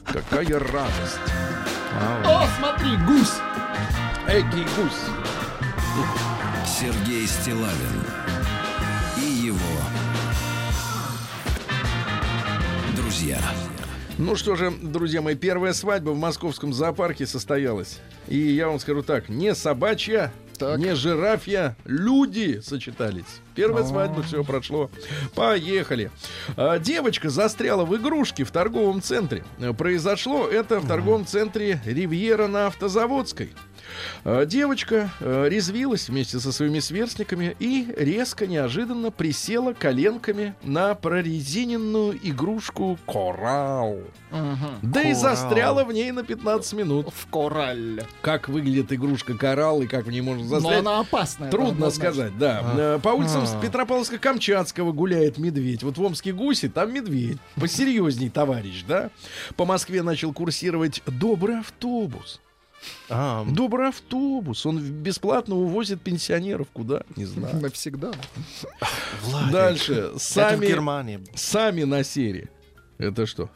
Какая радость! О, смотри, гусь! Эки гусь! Сергей Стилавин и его друзья. Ну что же, друзья мои, первая свадьба в московском зоопарке состоялась. И я вам скажу так, не собачья, Так. не жирафья, люди сочетались. Первая свадьба, все прошло. Поехали. А, девочка застряла в игрушке в торговом центре. Произошло это в торговом центре Ривьера на Автозаводской. Э, Девочка э, резвилась вместе со своими сверстниками и резко, неожиданно присела коленками на прорезиненную игрушку коралл. Да и Коралл. застряла в ней на 15 минут. В коралле. Как выглядит игрушка коралл и как в ней можно Но застрять, она опасная. Трудно однозначно. сказать, да. Э, По улицам Петропавловска-Камчатского гуляет медведь. Вот в Омске гуси, там медведь. Посерьезней, товарищ, да? По Москве начал курсировать добрый автобус. А, Добрый автобус. Он бесплатно увозит пенсионеров куда? Не знаю. (laughs) Навсегда. Владик, Дальше. Это в Сами, Германии. сами на серии. Это что?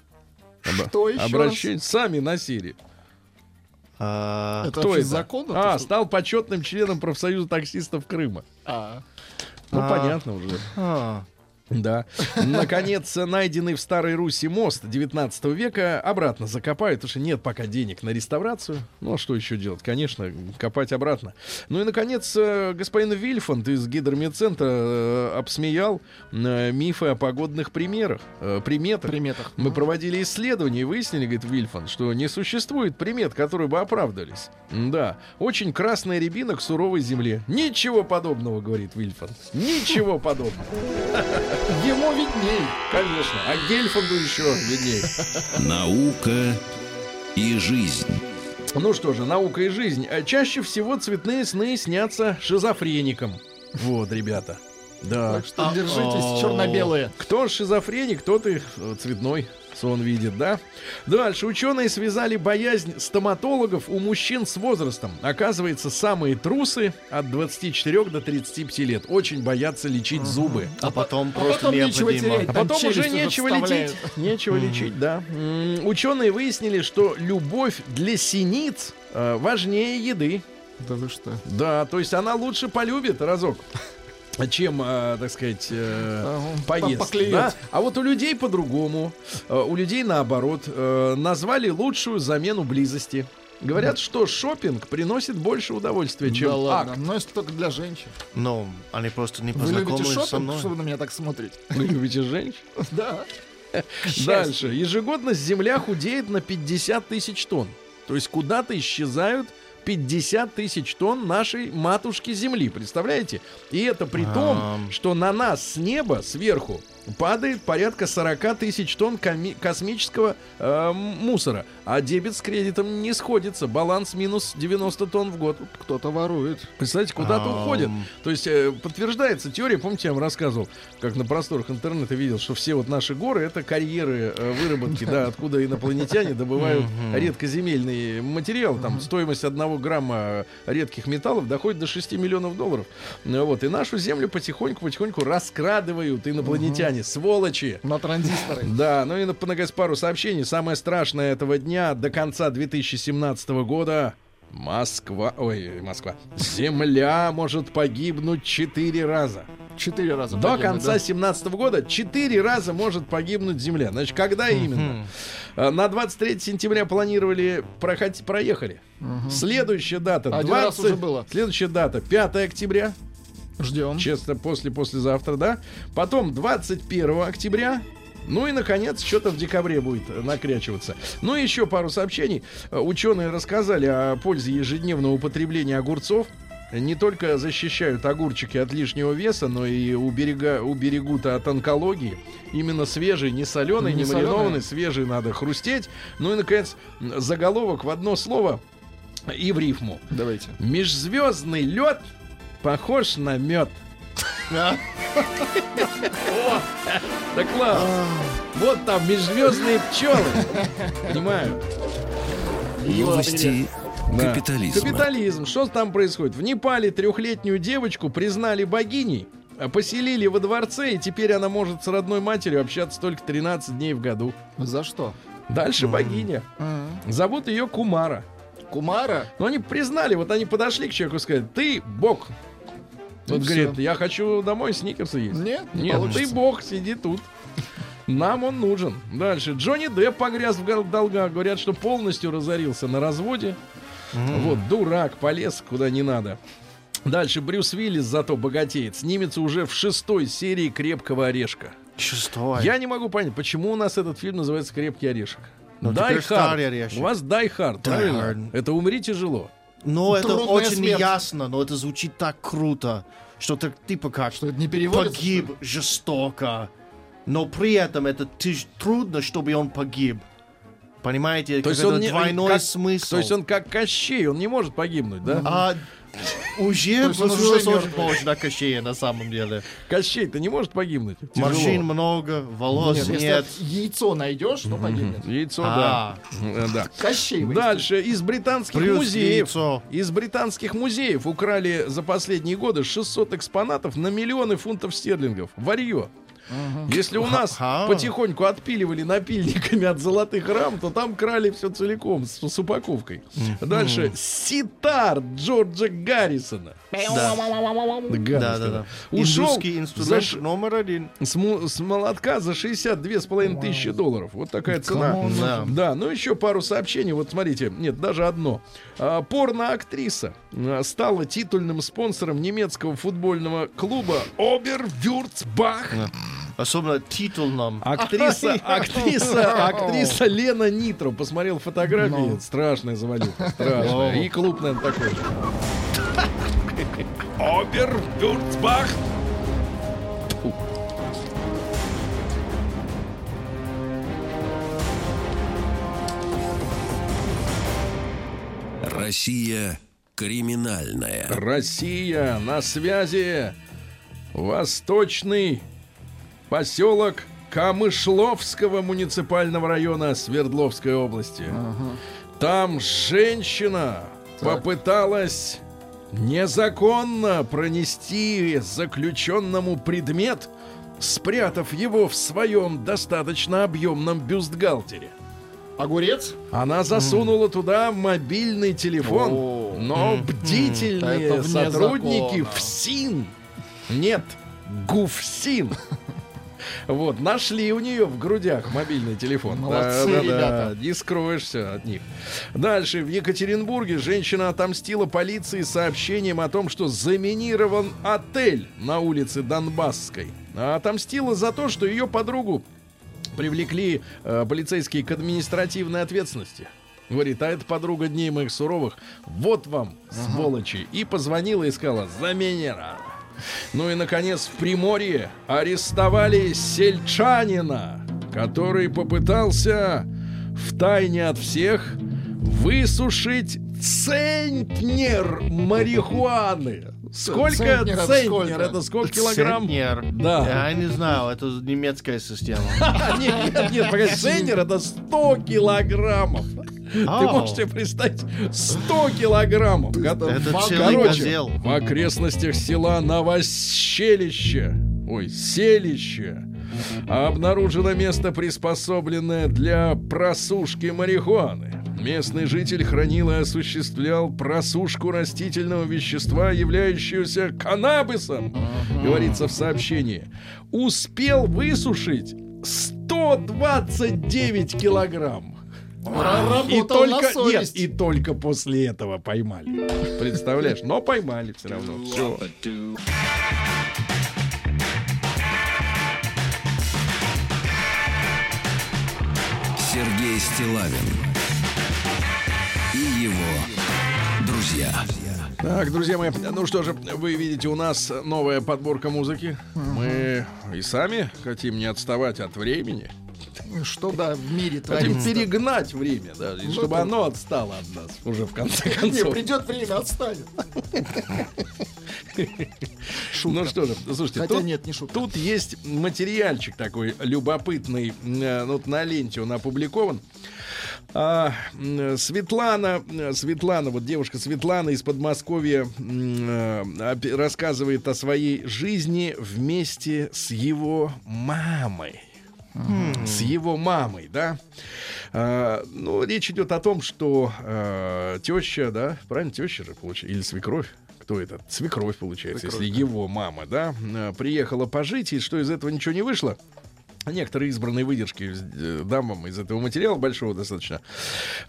Что еще Обращение. Сами на серии. А, Это Кто это? закон? А, что? стал почетным членом профсоюза таксистов Крыма. А. Ну, А. понятно уже. а. Да. Наконец, найденный в Старой Руси мост 19 века обратно закопают, потому что нет пока денег на реставрацию. Ну, а что еще делать? Конечно, копать обратно. Ну и, наконец, э, господин Вильфанд из гидромедцентра э, обсмеял э, мифы о погодных примерах, приметах. Приметах. Мы проводили исследования и выяснили, говорит Вильфанд, что не существует примет, которые бы оправдывались. Да, очень красная рябина к суровой земле. Ничего подобного, говорит Вильфанд. Ничего подобного. (laughs) Ему видней. Конечно. А Гельфанду еще видней. Наука и жизнь. Ну что же, наука и жизнь. А Чаще всего цветные сны снятся шизофреникам. Вот, ребята. Да. Так что держитесь, черно-белые. Кто шизофреник, тот и э, сон видит, да? Дальше. Ученые связали боязнь стоматологов у мужчин с возрастом. Оказывается, самые трусы от 24 до 35 лет очень боятся лечить зубы. А потом А просто потом нечего терять. А Там потом уже нечего вставляют. лечить. Нечего лечить, да. Ученые выяснили, что любовь для синиц э, важнее еды. Да вы что? Да, то есть она лучше полюбит разок. Чем, э, так сказать, э, Ага, поест. по- поклюет. да? А вот у людей по-другому. Э, у людей наоборот. Назвали лучшую замену близости. Говорят, что шопинг приносит больше удовольствия, чем да ладно, акт. но это только для женщин. Но они просто не Вы любите познакомились со шопинг, что вы на меня так смотрите? (laughs) Вы любите женщин? (laughs) Да. Дальше. Ежегодно Земля худеет на 50 тысяч тонн. То есть куда-то исчезают 50 тысяч тонн нашей матушки Земли. Представляете? И это при том, что на нас с неба, сверху, падает порядка 40 тысяч тонн космического э, мусора. А дебет с кредитом не сходится. Баланс минус 90 тонн в год. Кто-то ворует. Представляете, куда-то Ам. уходит. То есть э, подтверждается теория, помните, я вам рассказывал, как на просторах интернета видел, что все вот наши горы это карьеры э, выработки, да, откуда инопланетяне добывают редкоземельные материалы. Там стоимость одного грамма редких металлов доходит до 6 миллионов долларов. Вот, и нашу землю потихоньку-потихоньку раскрадывают инопланетяне, сволочи. На транзисторы. Да, ну и на, пару сообщений. Самое страшное этого дня до конца 2017 года Москва, ой, Москва, Земля может погибнуть четыре раза. Четыре раза. До конца да? 2017 года четыре раза может погибнуть Земля. Значит, когда именно? А, На 23 сентября планировали проходить, проехали. Следующая дата Один 20, раз уже было. Следующая дата 5 октября. Ждем. Честно, после послезавтра, да. Потом 21 октября. Ну и, наконец, что-то в декабре будет накрячиваться. Ну и еще пару сообщений. Ученые рассказали о пользе ежедневного употребления огурцов. Не только защищают огурчики от лишнего веса, но и уберега, уберегут от онкологии. Именно свежий, не соленый, не, Не соленый. маринованный, свежий надо хрустеть. Ну и, наконец, заголовок в одно слово и в рифму. Давайте. Межзвездный лед похож на мед. Да класс. Вот там межзвездные пчелы. Понимаю. Новости Да. капитализма. Капитализм. Что там происходит? В Непале трехлетнюю девочку признали богиней, а поселили во дворце, и теперь она может с родной матерью общаться только 13 дней в году. За что? Дальше богиня. Зовут ее Кумара. Кумара? Но они признали, вот они подошли к человеку и сказали, ты бог. И Вот говорит, я хочу домой сникерсы есть. Нет, не Нет, получится. ты бог, сиди тут. Нам он нужен. Дальше. Джонни Депп погряз в долгах. Говорят, что полностью разорился на разводе. Вот, дурак, полез куда не надо. Дальше. Брюс Уиллис зато богатеет. Снимется уже в шестой серии «Крепкого орешка». Шестой. Я не могу понять, почему у нас этот фильм называется «Крепкий орешек». Ну, Die Hard. У вас Die Hard, Die правильно? Hard. Это «Умри тяжело». Но это Трудная очень смерть. неясно, но это звучит так круто, что ты типа как Что это не переводится? погиб жестоко, но при этом это ты трудно, чтобы он погиб. Понимаете, То как есть это он не- двойной как- смысл. То есть он как Кощей, он не может погибнуть, да? А, уже получилось очень похоже на Кощея на самом деле. Кощей-то не может погибнуть. Тяжело. Морщин много, волос Нет, яйцо найдешь, то погибнет. Яйцо, А. да. Э, да. Кощей. Дальше из британских музеев. Из британских музеев украли за последние годы 600 экспонатов на миллионы фунтов стерлингов. Варье. Если у нас потихоньку отпиливали напильниками от золотых рам, то там крали все целиком с, с упаковкой. Дальше ситар Джорджа Гаррисона. Да. Гадость Да, да, да. Ушел за инструмент ш- номер один. с, с молотка за 62,5 тысячи долларов. Вот такая цена. Да. Да, ну еще пару сообщений. Вот смотрите, нет, даже одно. А, порно-актриса а, стала титульным спонсором немецкого футбольного клуба Обервюрцбах. Особенно титульном. Актриса, (laughs) актриса, актриса Лена Нитро. Посмотрел фотографии. Страшная завалюха. Страшная. И клуб, наверное, такой же. Обервюрцбах. Россия криминальная. Россия на связи. Восточный поселок Камышловского муниципального района Свердловской области. Там женщина попыталась незаконно пронести заключенному предмет, спрятав его в своем достаточно объемном бюстгальтере. Огурец? Она засунула туда мобильный телефон, О. но бдительные Это вне сотрудники закона. ФСИН, нет, ГУФСИН, (laughs) вот, нашли у нее в грудях мобильный телефон. Молодцы, Да-да-да, ребята. Не скроешься от них. Дальше. В Екатеринбурге женщина отомстила полиции сообщением о том, что заминирован отель на улице Донбасской. А Отомстила за то, что ее подругу привлекли э, полицейские к административной ответственности. Говорит, а это подруга дней моих суровых. Вот вам, сволочи. И позвонила и сказала, заминирована. Ну и, наконец, в Приморье арестовали сельчанина, который попытался в тайне от всех высушить центнер марихуаны. Сколько Центнер это центнер? сколько? Это сколько килограмм? Центнер. Да. Я не знаю, это немецкая система. (laughs) Нет, нет, нет, погоди, центнер это 100 килограммов. Ты можешь себе представить 100 килограммов. Это Короче, в окрестностях села Новоселище, ой, селище, обнаружено место, приспособленное для просушки марихуаны. Местный житель хранил и осуществлял просушку растительного вещества, являющегося каннабисом, говорится в сообщении. Успел высушить 129 килограмм. И Работал только, на нет, и только после этого поймали. Представляешь? Но поймали все равно. Все. Сергей Стилавин и его друзья. Так, друзья мои, ну что же, вы видите, у нас новая подборка музыки. Мы и сами хотим не отставать от времени. Что да в мире Хотим творится? перегнать время, да, и чтобы да. оно отстало от нас уже в конце Не, концов. придет время, отстанет. Ну что же, слушайте, Хотя тут, нет, не шутка. тут есть материальчик такой любопытный, э, вот на ленте он опубликован. А, Светлана, Светлана, вот девушка Светлана из Подмосковья э, рассказывает о своей жизни вместе с его мамой. С его мамой, да. А, ну, речь идет о том, что э, теща, да, правильно, теща же получается, или свекровь. Кто это? Свекровь, получается, если его мама, да, э, приехала пожить, и что из этого ничего не вышло. Некоторые избранные выдержки э, дам вам из этого материала, большого достаточно.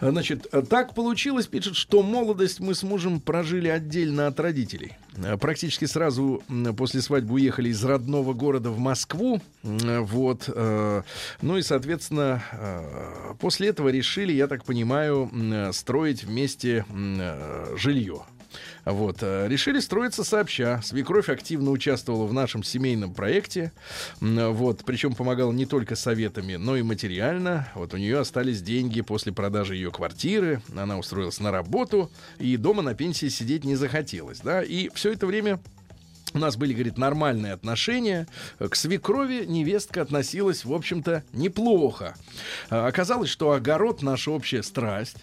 Значит, так получилось, пишет, что молодость мы с мужем прожили отдельно от родителей. Практически сразу после свадьбы уехали из родного города в Москву. Вот. э, Ну и, соответственно, э, после этого решили, я так понимаю, строить вместе жилье. Вот, э, решили строиться сообща. Свекровь активно участвовала в нашем семейном проекте. Вот, причем помогала не только советами, но и материально. Вот у нее остались деньги после продажи ее квартиры. Она устроилась на работу, и дома на пенсии сидеть не захотелось. Да? И все это время у нас были, говорит, нормальные отношения. К свекрови невестка относилась, в общем-то, неплохо. А, Оказалось, что огород наша общая страсть.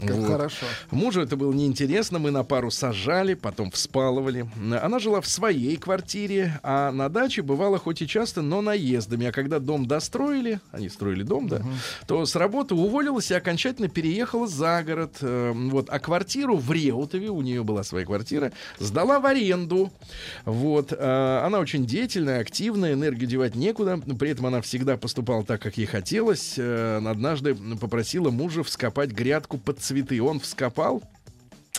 Как Вот. хорошо. Мужу это было неинтересно, мы на пару сажали, потом вспалывали. Она жила в своей квартире, а на даче бывало хоть и часто, но наездами. А когда дом достроили, они строили дом, да, то с работы уволилась и окончательно переехала за город. Э, Вот. А квартиру в Реутове, у нее была своя квартира, сдала в аренду. Вот. Э, Она очень деятельная, активная, энергию девать некуда. При этом она всегда поступала так, как ей хотелось. Э, Однажды попросила мужа вскопать грядку под цветы. Он вскопал,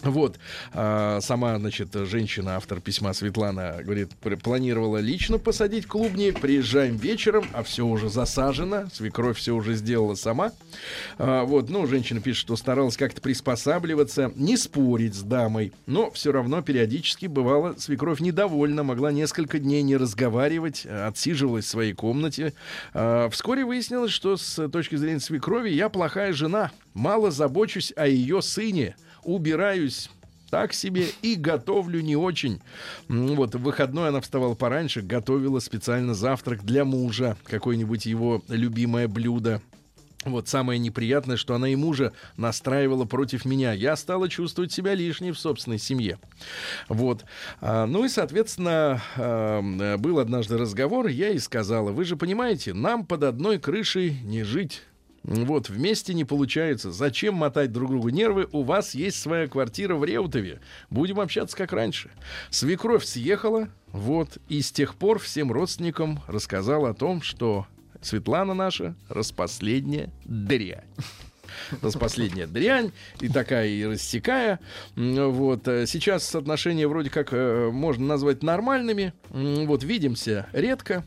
вот, а, сама, значит, женщина, автор письма Светлана, говорит, планировала лично посадить клубни, приезжаем вечером, а все уже засажено, свекровь все уже сделала сама. А, вот, ну, женщина пишет, что старалась как-то приспосабливаться, не спорить с дамой, но все равно периодически бывало, свекровь недовольна, могла несколько дней не разговаривать, отсиживалась в своей комнате. А, вскоре выяснилось, что с точки зрения свекрови я плохая жена, мало забочусь о ее сыне, убираюсь так себе и готовлю не очень. Вот, в выходной она вставала пораньше, готовила специально завтрак для мужа, какое-нибудь его любимое блюдо. Вот самое неприятное, что она и мужа настраивала против меня. Я стала чувствовать себя лишней в собственной семье. Вот. А, ну и, соответственно, был однажды разговор, я ей сказала, вы же понимаете, нам под одной крышей не жить. Вот, вместе не получается. Зачем мотать друг другу нервы? У вас есть своя квартира в Реутове. Будем общаться как раньше. Свекровь съехала, вот, и с тех пор всем родственникам рассказал о том, что Светлана наша распоследняя дрянь. Распоследняя дрянь, и такая, и рассекая. Вот. э, Сейчас отношения вроде как э, можно назвать нормальными. Вот, видимся редко.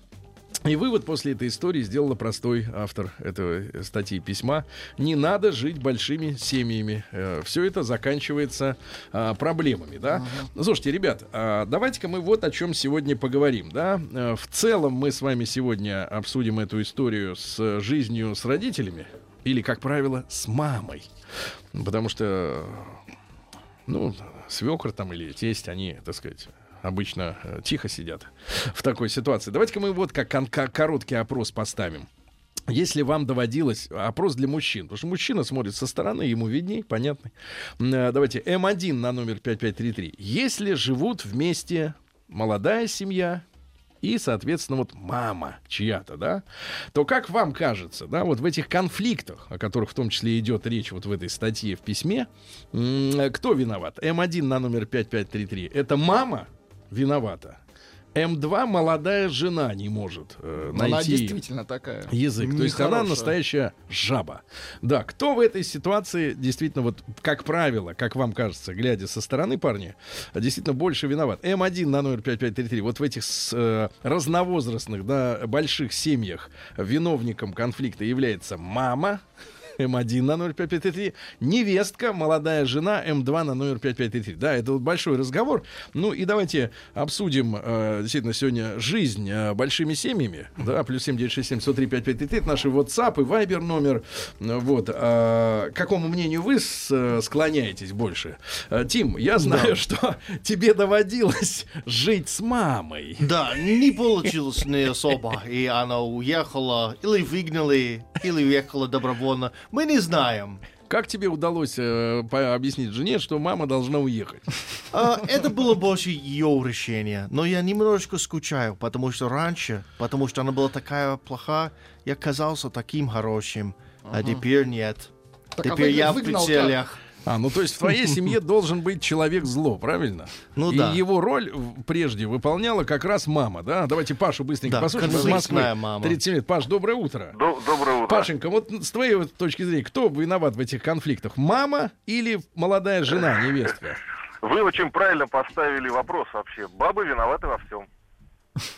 И вывод после этой истории сделала простой автор этой статьи письма. Не надо жить большими семьями. Все это заканчивается а, проблемами, да? Слушайте, ребят, а, давайте-ка мы вот о чем сегодня поговорим, да? Э, В целом мы с вами сегодня обсудим эту историю с жизнью с родителями или, как правило, с мамой. Потому что, ну, свекр там или тесть, они, так сказать, обычно э, тихо сидят в такой ситуации. Давайте-ка мы вот как, короткий опрос поставим. Если вам доводилось опрос для мужчин, потому что мужчина смотрит со стороны, ему видней, понятно. Э, Давайте М1 на номер 5533. Если живут вместе молодая семья и, соответственно, вот мама чья-то, да, то как вам кажется, да, вот в этих конфликтах, о которых в том числе идет речь вот в этой статье в письме, м, кто виноват? М1 на номер 5533. Это мама виновата. М2 молодая жена не может э, Но Она найти действительно такая. язык. То есть она настоящая жаба. Да, кто в этой ситуации действительно, вот как правило, как вам кажется, глядя со стороны парни, действительно больше виноват? М1 на номер 5533. Вот в этих э, разновозрастных, да, больших семьях виновником конфликта является мама. М1 на номер 5533, невестка, молодая жена, М2 на номер 5533. Да, это вот большой разговор. Ну и давайте обсудим э, действительно сегодня жизнь э, большими семьями. Да, плюс 7967 103 5533, это наши WhatsApp и Viber номер. Э, Вот. А, к какому мнению вы с- э, склоняетесь больше? Э, Тим, я знаю, что (laughs) тебе доводилось жить с мамой. Да, не получилось не особо, и она уехала, или выгнали, или уехала добровольно. Мы не знаем. Как тебе удалось э, по- объяснить жене, что мама должна уехать? А, это было больше ее решение, но я немножко скучаю, потому что раньше, потому что она была такая плохая, я казался таким хорошим, а теперь нет. Так, а теперь я в прицелях. А, ну то есть в твоей (laughs) семье должен быть человек зло, правильно? Ну И да. его роль прежде выполняла как раз мама, да? Давайте Пашу быстренько Да, послушаем. из Москвы. мама. 37 лет. Паш, доброе утро. Доброе утро. Пашенька, вот с твоей вот точки зрения, кто виноват в этих конфликтах? Мама или молодая жена, невестка? Вы очень правильно поставили вопрос вообще. Бабы виноваты во всем.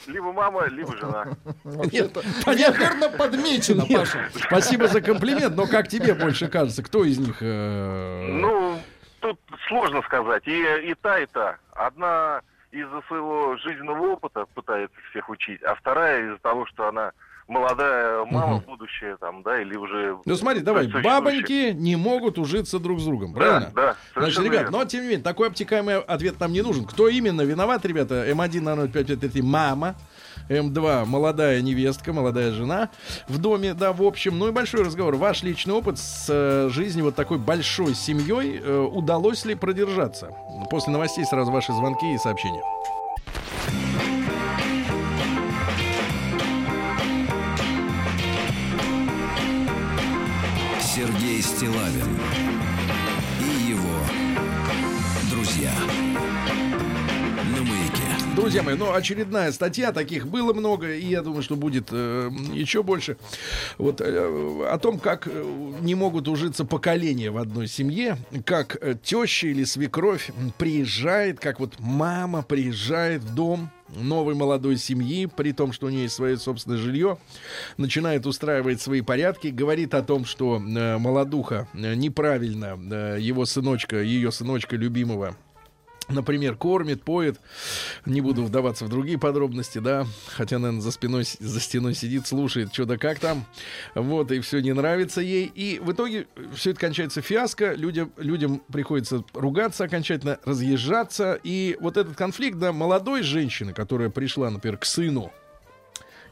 Либо мама, либо жена. Вообще-то верно подмечено, Нет, Паша. спасибо за комплимент, но как тебе больше кажется, кто из них? э, Ну, тут сложно сказать. И, и та, и та. Одна из-за своего жизненного опыта пытается всех учить, а вторая из-за того, что она молодая мама Мгм. будущее там, да, или уже... Ну смотри, давай, бабоньки не могут ужиться друг с другом, Да, правильно? да, Значит, ребят, верно. но тем не менее, такой обтекаемый ответ нам не нужен. Кто именно виноват, ребята? М1 на 05533 мама. М2 молодая невестка, молодая жена в доме, да, в общем. Ну и большой разговор. Ваш личный опыт с э, жизнью вот такой большой семьей э, удалось ли продержаться? После новостей сразу ваши звонки и сообщения. Сергей Стилавин и его друзья. Друзья мои, ну очередная статья, таких было много, и я думаю, что будет э, еще больше. Вот э, о том, как э, не могут ужиться поколения в одной семье, как э, теща или свекровь приезжает, как вот мама приезжает в дом новой молодой семьи, при том, что у нее есть свое собственное жилье, начинает устраивать свои порядки, говорит о том, что э, молодуха э, неправильно э, его сыночка, ее сыночка любимого например, кормит, поет. Не буду вдаваться в другие подробности, да. Хотя, наверное, за спиной, за стеной сидит, слушает, что да как там. Вот, и все не нравится ей. И в итоге все это кончается фиаско. Людям, людям приходится ругаться окончательно, разъезжаться. И вот этот конфликт, да, молодой женщины, которая пришла, например, к сыну,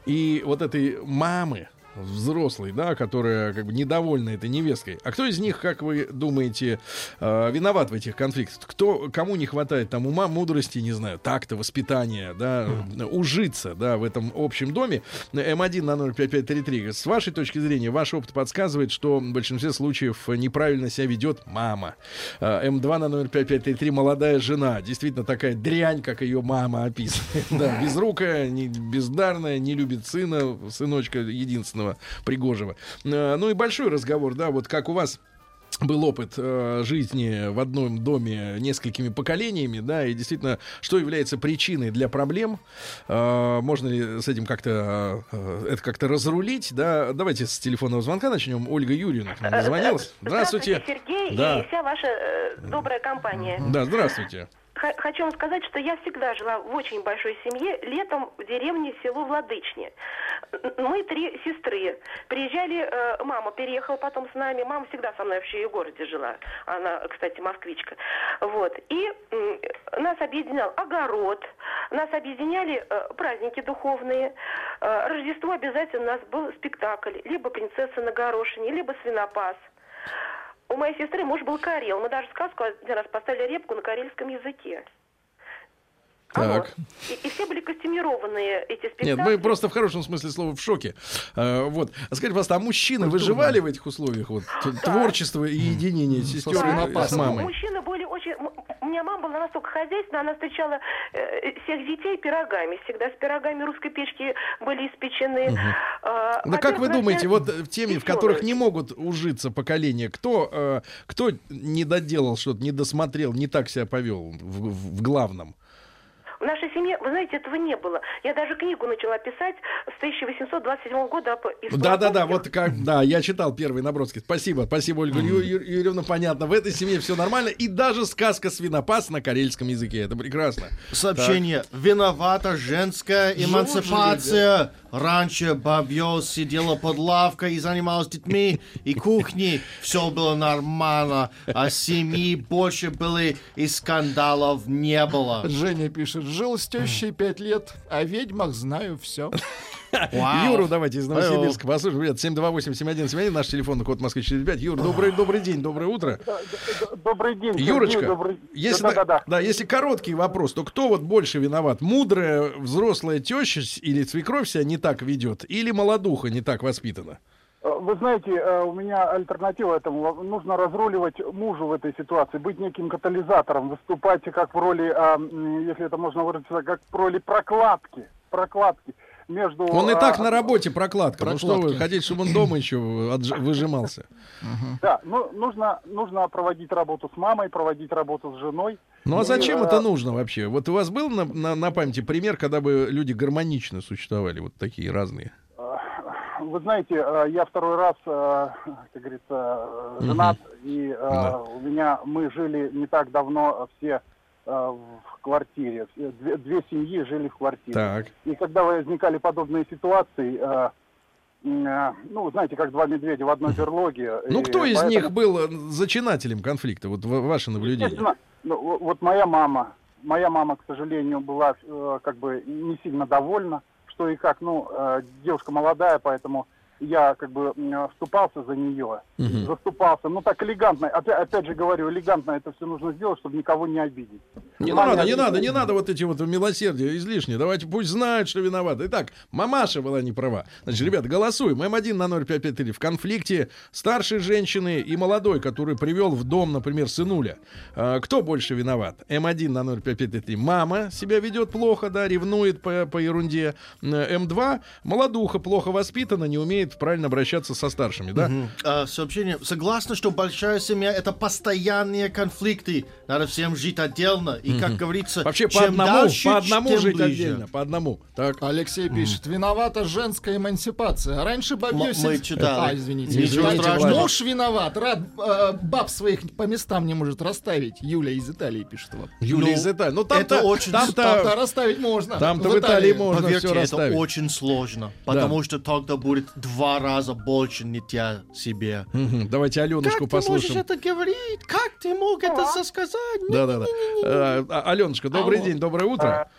и вот этой мамы, взрослой, да, которая как бы недовольна этой невесткой. А кто из них, как вы думаете, э, виноват в этих конфликтах? Кто, кому не хватает там ума, мудрости, не знаю, такта, воспитания, да, ужиться, да, в этом общем доме? М1 на 05533. С вашей точки зрения, ваш опыт подсказывает, что в большинстве случаев неправильно себя ведет мама. Э, М2 на 05533 молодая жена. Действительно такая дрянь, как ее мама описывает. Да, (laughs) безрукая, бездарная, не любит сына, сыночка единственного Пригожего. Э, Ну и большой разговор, да, вот как у вас был опыт э, жизни в одном доме несколькими поколениями, да, и действительно, что является причиной для проблем, Э, можно ли с этим как-то э, это как-то разрулить, да? Давайте с телефонного звонка начнем. Ольга Юрьевна к нам дозвонилась. (laughs) Здравствуйте. Сергей Да. и вся ваша э, добрая компания. Да, здравствуйте. Хочу вам сказать, что я всегда жила в очень большой семье, летом в деревне село Владычне. Мы три сестры. Приезжали, э, мама переехала потом с нами. Мама всегда со мной вообще и в городе жила. Она, кстати, москвичка. Вот. И нас объединял огород, нас объединяли э, праздники духовные. Э, Рождество обязательно у нас был спектакль. Либо «Принцесса на горошине», либо «Свинопас». У моей сестры муж был карел. Мы даже сказку один раз поставили репку на карельском языке. Алло. Так. И, и все были костюмированные, эти спектакли. Нет, мы просто в хорошем смысле слова в шоке. Э, вот. А скажите, пожалуйста, а мужчины выживали в этих условиях? Вот, творчество и единение сестер свинопасом. с мамой. Мужчины были очень... меня мама была настолько хозяйственная, она встречала э, всех детей пирогами. Всегда с пирогами русской печки были испечены. А, Да как вы думаете, вот в теме, в которых не могут ужиться поколения, кто, э, кто не доделал что-то, не досмотрел, не так себя повел в, в- в главном? В нашей семье, вы знаете, этого не было. Я даже книгу начала писать с 1827 года. об Да, да, да, исполнителях. вот как, да, я читал первые наброски. Спасибо, спасибо, Ольга Ю- Ю- Юрьевна, понятно. В этой семье все нормально. И даже сказка свинопас на карельском языке. Это прекрасно. Сообщение. Виновата женская эмансипация. Раньше бабье сидела под лавкой и занималась детьми и кухней. Все было нормально. А семьи больше были и скандалов не было. Женя пишет, жил с тещей пять лет, о ведьмах знаю все. Вау. Юру давайте из Новосибирска послушаем. Ребят, 728-7171, наш телефон, код Москвы 45. Юр, добрый, добрый день, доброе утро. Добрый день. Юрочка, если, да, да, да. да, если короткий вопрос, то кто вот больше виноват? Мудрая взрослая теща или свекровь себя не так ведет? Или молодуха не так воспитана? Э, Вы знаете, э, у меня альтернатива этому. Нужно разруливать мужу в этой ситуации, быть неким катализатором, выступать как в роли, а, если это можно выразиться, как в роли прокладки. Прокладки между... Он и так а, на работе прокладка. Ну что вы Прокладки. хотите, чтобы он дома еще отж- (laughs) выжимался? Да, ну, нужно, нужно проводить работу с мамой, проводить работу с женой. Ну а И, зачем э, это нужно вообще? Вот у вас был на, на, на памяти пример, когда бы люди гармонично существовали, вот такие разные? Вы знаете, э, я второй раз, э, как говорится, э, женат, и э, Да. у меня мы жили не так давно э, все э, в квартире. Две, две семьи жили в квартире. Так. И когда возникали подобные ситуации, э, э, ну, знаете, как два медведя в одной берлоге. Ну кто из поэтому- них был э, зачинателем конфликта? Вот ва- ваше наблюдение. Ну, вот моя мама, моя мама, к сожалению, была э, как бы не сильно довольна, что и как, ну, э, девушка молодая, поэтому я как бы вступался за нее, Мгм. заступался, ну так элегантно, опять, опять же говорю, элегантно это все нужно сделать, чтобы никого не обидеть. Не Маме надо, не обидно. надо, не надо вот эти вот милосердия излишние. Давайте пусть знают, что виноваты. Итак, мамаша была не права. Значит, ребят, голосуем. М1 на 0553. В конфликте старшей женщины и молодой, который привел в дом, например, сынуля. А, Кто больше виноват? М1 на 0553. Мама себя ведет плохо, да, ревнует по, по ерунде. Э, М2 молодуха плохо воспитана, не умеет правильно обращаться со старшими, да? А, сообщение. Согласна, что большая семья это постоянные конфликты. Надо всем жить отдельно. И, как говорится, Вообще по чем одному, дальше, по одному жить ближе. отдельно, по одному. Так. Алексей пишет, виновата женская эмансипация. Раньше сидел- мы читали. А, извините. Ничего страшного. Муж виноват. Рад, э, баб своих по местам не может расставить. Юля из Италии пишет вам. Юлия Ну, из Италии. Ну это там-то, очень там-то, Там-то расставить можно. там-то в Италии можно Поверьте, все это расставить. очень сложно, потому что тогда будет два раза больше нытья себе. Мгм. Давайте Аленушку Как ты можешь послушаем. это говорить? Как ты мог это сказать? Да, да, да. Аленушка, добрый Алло. день, доброе утро.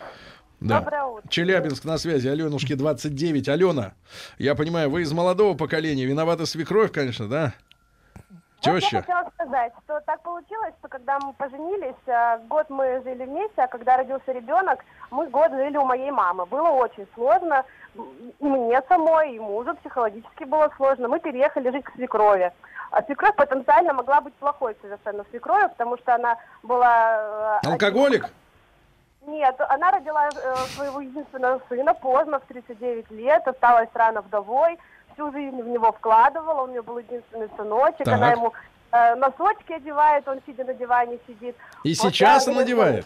Да. Доброе утро. Челябинск на связи. Аленушке 29. Алена, я понимаю, вы из молодого поколения. Виновата свекровь, конечно, да? Вот я Теща. хотела сказать, что так получилось, что когда мы поженились, э, год мы жили вместе, а когда родился ребенок, мы год жили у моей мамы. Было очень сложно, и мне самой, и мужу психологически было сложно. Мы переехали жить к свекрови. А свекровь потенциально могла быть плохой совершенно свекровью, потому что она была... э, Алкоголик? Нет, она родила э, своего единственного сына поздно, в 39 лет, осталась рано вдовой, всю жизнь в него вкладывала, у нее был единственный сыночек, Так. она ему э, носочки одевает, он сидя на диване сидит. И Вот сейчас он ему- надевает?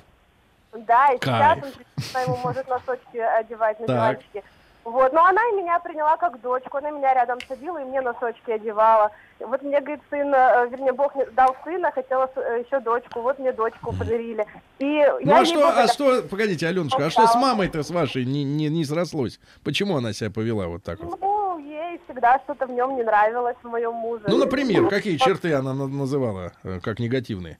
Да, и Кайф. сейчас он ему может носочки одевать на Так. диванчике. Вот, но она и меня приняла как дочку, она меня рядом садила и мне носочки одевала. Вот мне, говорит, сын, э, вернее, Бог мне дал сына, хотела э, еще дочку, вот мне дочку подарили. И Ну я а что, а что, погодите, Аленушка, а что с мамой-то с вашей не, не, не срослось? Почему она себя повела вот так вот? Ну, ей всегда что-то в нем не нравилось, в моем муже. Ну, например, какие черты она на- называла э, как негативные?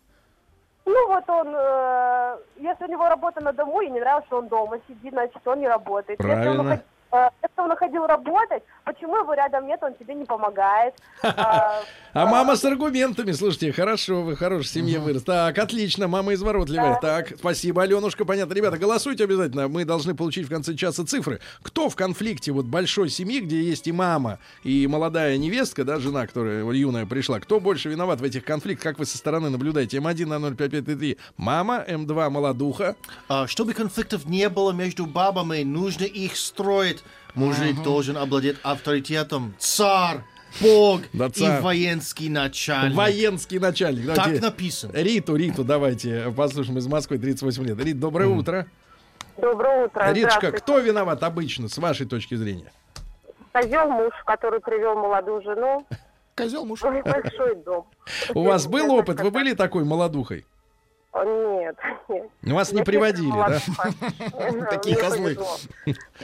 Ну, вот он, э, если у него работа на дому, и не нравится, что он дома сидит, значит, он не работает. Если он, Правильно. уход- э, если он уходил работать, почему его рядом нет, он тебе не помогает. (laughs) А, А мама с аргументами, слушайте, хорошо, вы в хорошей семье вырос. Так, отлично, мама изворотливая. Так, спасибо, Аленушка, понятно. Ребята, голосуйте обязательно, мы должны получить в конце часа цифры. Кто в конфликте вот большой семьи, где есть и мама, и молодая невестка, да, жена, которая юная пришла, кто больше виноват в этих конфликтах, как вы со стороны наблюдаете? М1 на 05533, мама, М2 молодуха. А, чтобы конфликтов не было между бабами, нужно их строить. Мужик должен обладать авторитетом. Царь, бог Да, и царь. воинский начальник. Военский начальник. Так Давайте написано. Риту, Риту, давайте послушаем из Москвы, 38 лет. Рит, доброе утро. Доброе утро. Риточка, кто виноват обычно, с вашей точки зрения? Козел муж, который привел молодую жену. Козел муж. большой дом. У вас был опыт? Вы были такой молодухой? Нет, нет. Вас не Я приводили, да? (laughs) Такие козлы.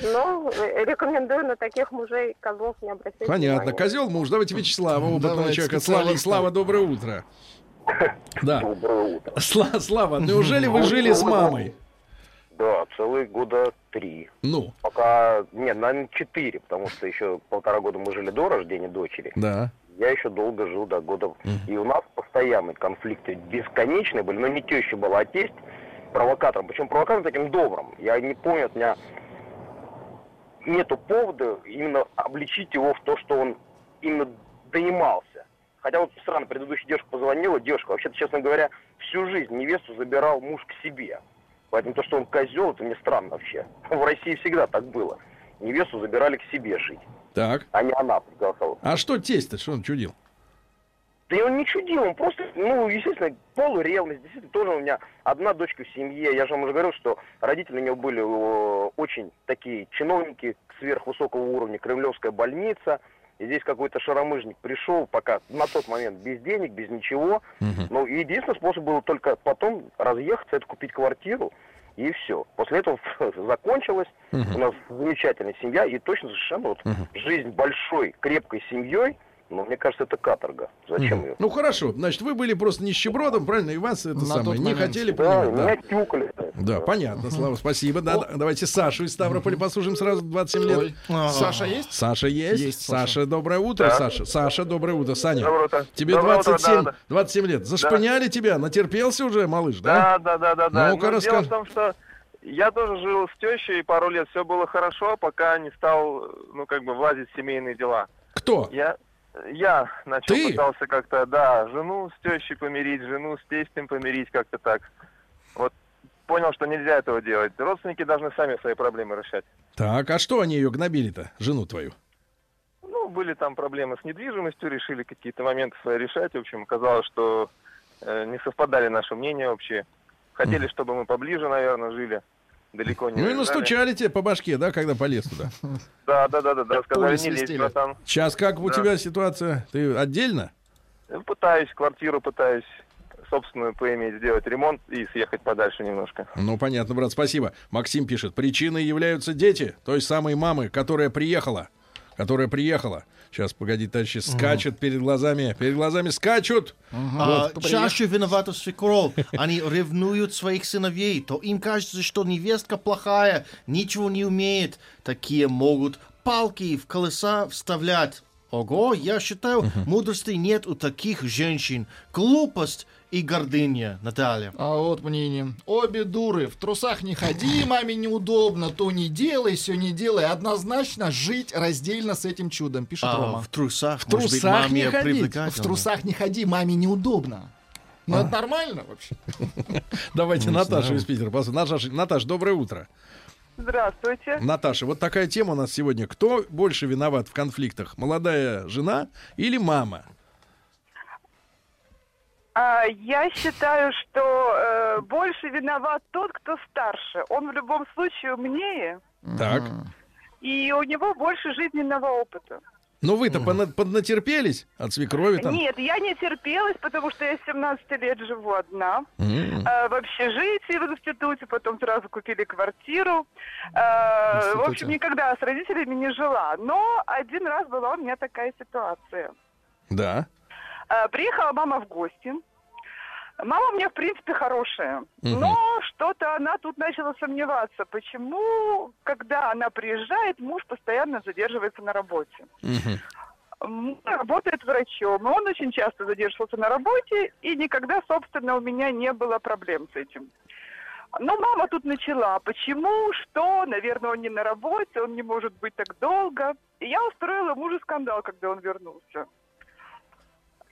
Ну, рекомендую на таких мужей козлов не обращать Понятно. Козел муж. Давайте Вячеслава, опытного человека. Слава. Слава, доброе утро. (laughs) Да. Доброе утро. Слава, неужели вы жили с мамой? Да, целые года три. Ну, Пока, нет, наверное, четыре, потому что еще полтора года мы жили до рождения дочери. да. Я еще долго жил до года. И у нас постоянные конфликты бесконечные были, но не теща была, а тесть провокатором. Причем провокатором таким добрым. Я не помню, от меня нету повода именно обличить его в то, что он именно донимался. Хотя вот странно, предыдущая девушка позвонила, девушка, вообще-то, честно говоря, всю жизнь невесту забирал муж к себе. Поэтому то, что он козел, это мне странно вообще. (laughs) В России всегда так было. Невесту забирали к себе жить, Так. а не она приглашала. А что тесть-то, что он чудил? Да и он не чудил, он просто, ну, естественно, полуревность. Действительно, тоже у меня одна дочка в семье. Я же вам уже говорил, что родители у него были э, очень такие чиновники сверхвысокого уровня, кремлевская больница. И здесь какой-то шаромыжник пришел, пока на тот момент без денег, без ничего. Ну, и единственный способ был только потом разъехаться, это купить квартиру, и все. После этого (laughs) закончилось. У нас замечательная семья, и точно совершенно вот жизнь большой, крепкой семьей, ну, мне кажется, это каторга. Зачем ее? Ну хорошо, значит, вы были просто нищебродом, правильно, и вас это На самое не момент. хотели Да, принимать. меня тюкали. Да, понятно, Слава, спасибо. Да, да, давайте Сашу из Ставрополя послушаем сразу 27 лет. Ой. Саша есть? Саша есть. Есть, Саша. Доброе утро, Да. Саша. Саша, доброе утро. Саня, Доброе утро. тебе Доброе утро, 27, да, да. 27 лет. Зашпыняли тебя? Натерпелся уже, малыш, Да, да? да, да, да, да. Ну-ка, Но дело расскажи. в том, что я тоже жил с тещей пару лет, все было хорошо, пока не стал, ну, как бы, влазить в семейные дела. Кто? Я, я начал Ты? пытался как-то, да, жену с тещей помирить, жену с тестем помирить, как-то так. Вот понял, что нельзя этого делать. Родственники должны сами свои проблемы решать. Так, а что они ее гнобили-то, жену твою? Ну, были там проблемы с недвижимостью, решили какие-то моменты свои решать. В общем, оказалось, что э, не совпадали наши мнения вообще. Хотели, чтобы мы поближе, наверное, жили. Далеко не Ну и настучали тебе по башке, да, когда полез туда? (laughs) Да, да, да, да, да. Сказали, не лезь, братан. Сейчас как у тебя ситуация? Ты отдельно? Пытаюсь квартиру, пытаюсь собственную поиметь, сделать ремонт и съехать подальше немножко. Ну, понятно, брат, спасибо. Максим пишет, причиной являются дети той самой мамы, которая приехала. Которая приехала. Сейчас, погоди, товарищи, скачет перед глазами. Перед глазами скачут. А, Вот. чаще виновата свекровь. Они ревнуют своих сыновей. То им кажется, что невестка плохая, ничего не умеет. Такие могут палки в колеса вставлять. Ого, я считаю, мудрости нет у таких женщин. Глупость и гордыня, Наталья. А вот мнение. Обе дуры. В трусах не ходи, (laughs) маме неудобно. То не делай, все не делай. Однозначно жить раздельно с этим чудом, пишет А, Рома. в трусах, В может быть, трусах маме не привлекательно. В трусах не ходи, маме неудобно. Ну, это нормально вообще. (laughs) Давайте Наташу из Питера. послушаем. Наташа, Наташ, доброе утро. Здравствуйте. Наташа, вот такая тема у нас сегодня. Кто больше виноват в конфликтах? Молодая жена или мама? А, я считаю, что э, больше виноват тот, кто старше. Он в любом случае умнее, Так. и у него больше жизненного опыта. Ну вы-то пона- поднатерпелись от свекрови там? Нет, я не терпелась, потому что я с 17 лет живу одна. М. Э, в общежитии в институте, потом сразу купили квартиру. Э, в общем, никогда с родителями не жила. Но один раз была у меня такая ситуация. Да. Э, Приехала мама в гости. Мама у меня, в принципе, хорошая. Мгм. Но что-то она тут начала сомневаться. Почему, когда она приезжает, муж постоянно задерживается на работе? М, Работает врачом, и он очень часто задерживался на работе, и никогда, собственно, у меня не было проблем с этим. Но мама тут начала, почему, что, наверное, он не на работе, он не может быть так долго. И я устроила мужу скандал, когда он вернулся.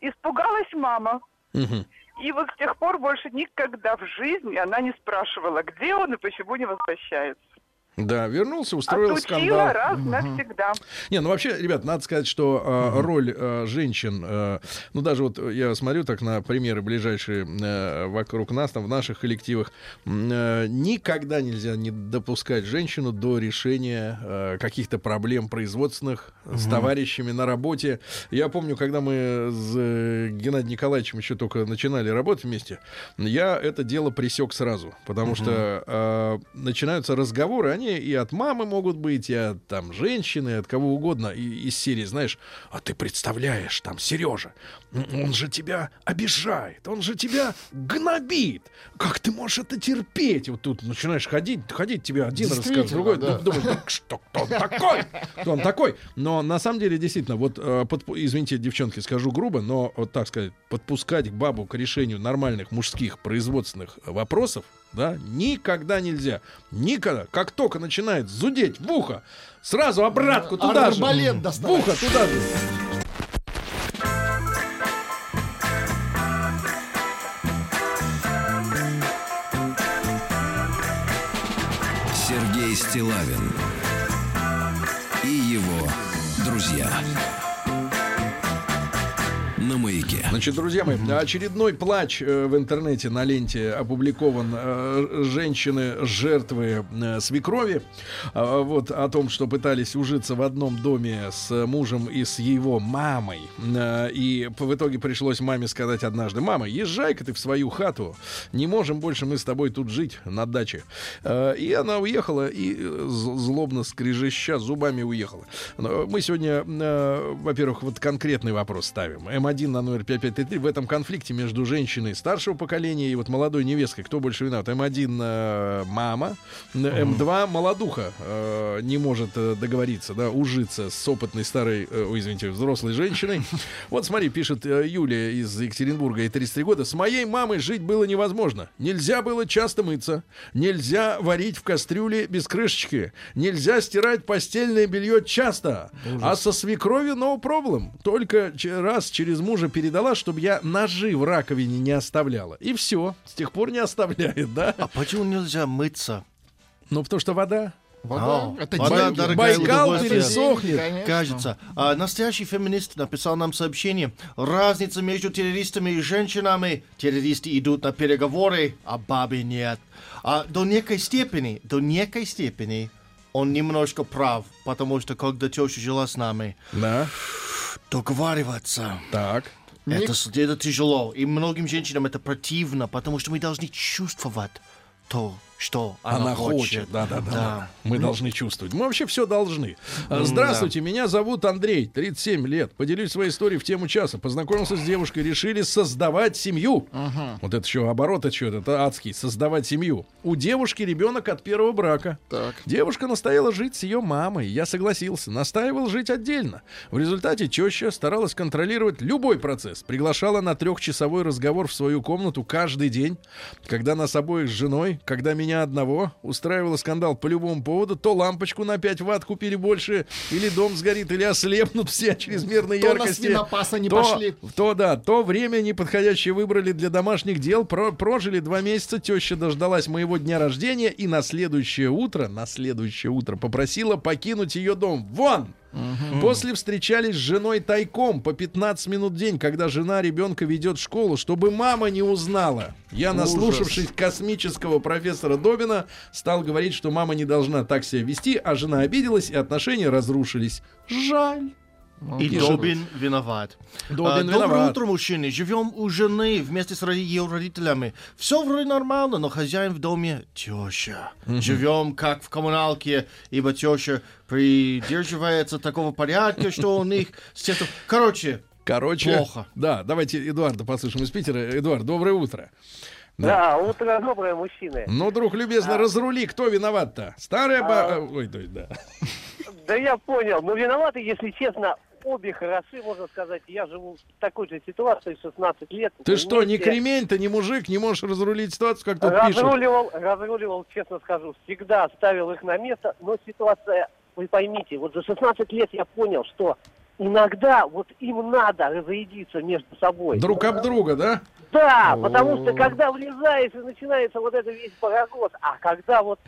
Испугалась мама. И вот с тех пор больше никогда в жизни она не спрашивала, где он и почему не возвращается. Да, вернулся, устроил Отучила скандал. раз навсегда. Не, ну вообще, ребят, надо сказать, что э, роль э, женщин, э, ну даже вот я смотрю так на примеры ближайшие э, вокруг нас, там в наших коллективах, э, никогда нельзя не допускать женщину до решения э, каких-то проблем производственных с Мгм. товарищами на работе. Я помню, когда мы с э, Геннадием Николаевичем еще только начинали работать вместе, я это дело присек сразу, потому Мгм. что э, начинаются разговоры, они и от мамы могут быть, и от там женщины, и от кого угодно, и, из серии, знаешь, а ты представляешь, там Сережа, он же тебя обижает, он же тебя гнобит, как ты можешь это терпеть? Вот тут начинаешь ходить, ходить тебе один рассказ, другой, да. ду- думаешь, «Да что, кто он такой? Кто он такой? Но на самом деле, действительно, вот, э, подпу- извините, девчонки, скажу грубо, но вот так сказать, подпускать бабу к решению нормальных мужских производственных вопросов, да? Никогда нельзя. Никогда. Как только начинает зудеть в ухо, сразу обратку ну, туда же. Доставать. В ухо туда же. Сергей Стилавин и его друзья. Маяке. Значит, друзья мои, очередной плач э, в интернете на ленте опубликован э, женщины жертвы э, свекрови. Э, вот о том, что пытались ужиться в одном доме с мужем и с его мамой. И в итоге пришлось маме сказать однажды: Мама, езжай-ка ты в свою хату. Не можем больше мы с тобой тут жить на даче. И она уехала и злобно скрежеща зубами уехала. Мы сегодня, во-первых, вот конкретный вопрос ставим. М1 на номер 5533. В этом конфликте между женщиной старшего поколения и вот молодой невесткой, кто больше виноват? М1 э, мама, М2 молодуха э, не может э, договориться, да, ужиться с опытной старой, э, ой, извините, взрослой женщиной. (laughs) Вот смотри, пишет э, Юлия из Екатеринбурга, ей 33 года. С моей мамой жить было невозможно. Нельзя было часто мыться, нельзя варить в кастрюле без крышечки, нельзя стирать постельное белье часто. А со свекровью no problem. Только раз через мужа передала, чтобы я ножи в раковине не оставляла. И все. С тех пор не оставляет, да? А почему нельзя мыться? Ну, потому что вода. А, это вода, деньги. дорогая, Байкал пересохнет. Конечно. Кажется. А, настоящий феминист написал нам сообщение. Разница между террористами и женщинами. Террористы идут на переговоры, а бабы нет. А до некой степени, до некой степени он немножко прав, потому что когда теща жила с нами, Да. Договариваться. Так. Это, это тяжело. И многим женщинам это противно, потому что мы должны чувствовать то, что она, Она хочет, да, да, да. Да. Мы Ну, должны чувствовать. Мы вообще все должны. А, Здравствуйте, меня зовут Андрей, 37 лет. Поделюсь своей историей в тему часа. Познакомился с девушкой, решили создавать семью. Вот это еще оборот, это что, это адский. Создавать семью. У девушки ребенок от первого брака. Так. Девушка настояла жить с ее мамой. Я согласился. Настаивал жить отдельно. В результате теща старалась контролировать любой процесс. Приглашала на трехчасовой разговор в свою комнату каждый день. Когда нас обоих с женой, когда меня одного, устраивала скандал по любому поводу, то лампочку на 5 ватт купили больше, или дом сгорит, или ослепнут все от (laughs) чрезмерной То на яркости. свинопаса не то, пошли. То да, то время неподходящее выбрали для домашних дел. Про- прожили два месяца. Теща дождалась моего дня рождения и на следующее утро, на следующее утро попросила покинуть ее дом. Вон! После встречались с женой тайком по 15 минут в день, когда жена ребенка ведет в школу, чтобы мама не узнала. Я, наслушавшись космического профессора Добина, стал говорить, что мама не должна так себя вести, а жена обиделась, и отношения разрушились. Жаль. И Пишет. Добин виноват. Добин А, Доброе виноват. утро, мужчины. Живем у жены вместе с ее родителями. Все вроде нормально, но хозяин в доме теща. Живем как в коммуналке, ибо теща придерживается такого порядка, что у них с тем, Короче, Короче, Плохо. Да, давайте Эдуарда послушаем из Питера. Эдуард, доброе утро. Да, утро доброе, мужчины. Ну, друг любезно, разрули, кто виноват-то? Старая ба... Ой, да. Да я понял. Ну, виноваты, если честно, обе хороши, можно сказать. Я живу в такой же ситуации 16 лет. Ты что, не Вместе кремень, ты не мужик, не можешь разрулить ситуацию, как тут пишут? Разруливал, разруливал, честно скажу, всегда ставил их на место, но ситуация, вы поймите, вот за 16 лет я понял, что иногда вот им надо разоедиться между собой. Друг об друга, да? Да, потому что когда влезаешь и начинается вот это весь парагоз, а когда вот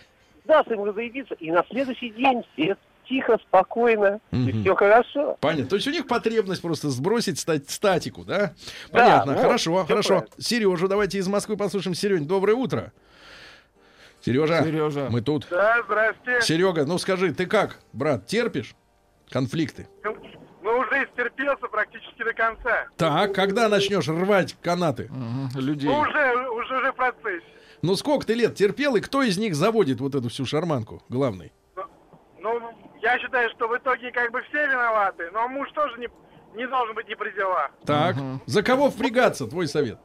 дашь им разоедиться, и на следующий день все тихо, спокойно, и Мгм. все хорошо. Понятно. То есть у них потребность просто сбросить ста- статику, да? Понятно. вот, хорошо, всё хорошо. правильно. Сережу давайте из Москвы послушаем. Серень, доброе утро. Сережа, Сережа. мы тут. Да, здрасте. Серега, ну скажи, ты как, брат, терпишь конфликты? Ну, ну, уже истерпелся практически до конца. Так, когда начнешь рвать канаты? Людей. Ну, уже, уже, уже в процессе. Ну сколько ты лет терпел, и кто из них заводит вот эту всю шарманку, главный? Ну, я считаю, что в итоге как бы все виноваты, но муж тоже не, не должен быть не при делах. Так, за кого впрягаться, твой совет?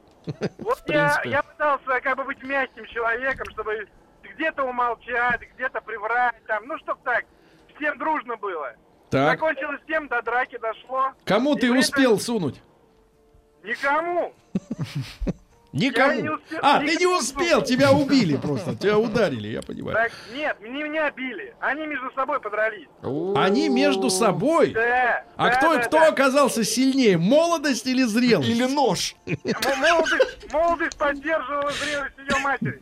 Вот я, я пытался как бы быть мягким человеком, чтобы где-то умолчать, где-то приврать, там, ну, чтоб так, всем дружно было. Так. Закончилось тем, до драки дошло. Кому И ты успел сунуть? Никому. (laughs) Никому. Я не успел- а, ты не успел, тебя убили просто, тебя ударили, я понимаю. Так, нет, не меня били. Они между собой подрались. Они между собой? Да. А да, кто, да, кто да. оказался сильнее, молодость или зрелость? Или нож. Молодость, молодость поддерживала зрелость ее матери.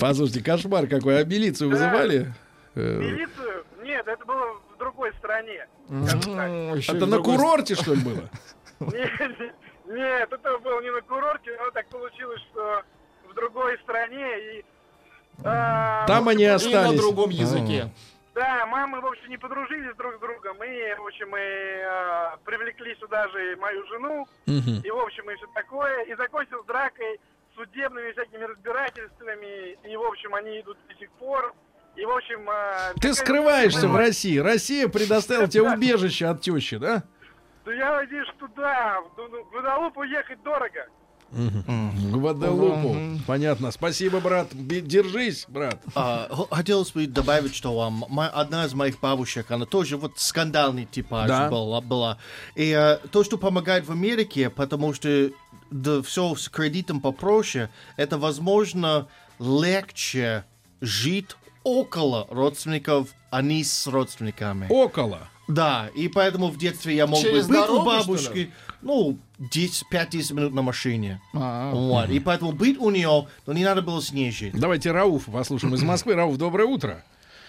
Послушайте, кошмар какой. А милицию вызывали? Э, Милицию? Нет, это было в другой стране. Это на курорте, что ли, было? Нет, нет, это было не на курорте, но так получилось, что в другой стране и... а, Там они И на остались. другом языке. Да, мамы, в общем, не подружились друг с другом, и, в общем, мы а, привлекли сюда же и мою жену, и, в общем, и все такое, и закончилось дракой, судебными всякими разбирательствами, и, в общем, они идут до сих пор, и, в общем... а, Ты скрываешься в России. Россия предоставила тебе убежище от тещи, да? Да я надеюсь, что да, в в Гваделупу ехать дорого. В Гваделупу. Понятно. Спасибо, брат. Держись, брат. А, хотелось бы добавить, что мо- одна из моих бабушек, она тоже вот скандальный типаж Да. была, была. И а, то, что помогает в Америке, потому что да, все с кредитом попроще, это, возможно, легче жить около родственников, а не с родственниками. Около. Да, и поэтому в детстве я мог Через бы быть дорогу, у бабушки, ну, 10 5-10 минут на машине. А. Вот. И поэтому быть у нее, но не надо было с ней жить. Давайте Рауф послушаем из Москвы. Рауф, доброе утро.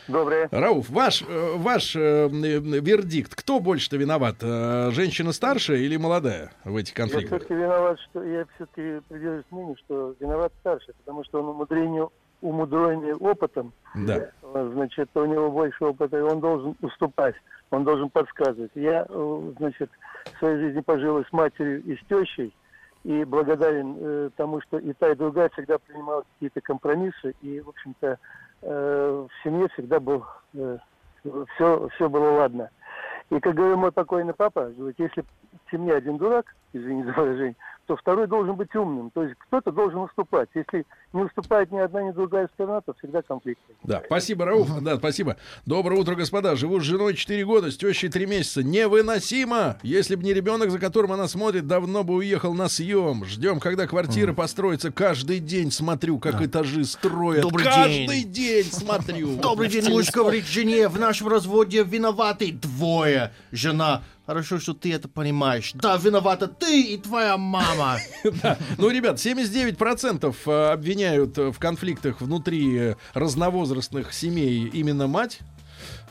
Доброе. Рауф, ваш, э, ваш э, э, вердикт. Кто больше-то виноват? Э, Женщина старшая или молодая в этих Я конфликтах? все-таки виноват, что я все-таки придерживаюсь мнению, что виноват старший, потому что он умудрение, умудренный опытом, Да. значит, у него больше опыта, и он должен уступать, он должен подсказывать. Я, э, значит, в своей жизни пожил с матерью, и с тещей, и благодарен э, тому, что и та, и другая всегда принимала какие-то компромиссы, и, в общем-то, э, в семье всегда был, все, все было ладно. И, как говорил мой покойный папа, говорит, если в семье один дурак, извини за выражение, то второй должен быть умным. То есть кто-то должен уступать. Если не уступает ни одна, ни другая сторона, то всегда конфликт. Да, спасибо, Рауф. Да, спасибо. Доброе утро, господа. Живу с женой 4 года, с тещей 3 месяца. Невыносимо! Если бы не ребенок, за которым она смотрит, давно бы уехал на съем. Ждем, когда квартира построится. Каждый день смотрю, как этажи строят. Добрый Каждый день. день смотрю. (laughs) Добрый день, муж говорит жене, в нашем разводе виноваты двое. Жена, хорошо, что ты это понимаешь. Да, виновата ты и твоя мама. (laughs) Ну, ребят, 79% э, обвиняют э, в конфликтах внутри э, разновозрастных семей именно мать.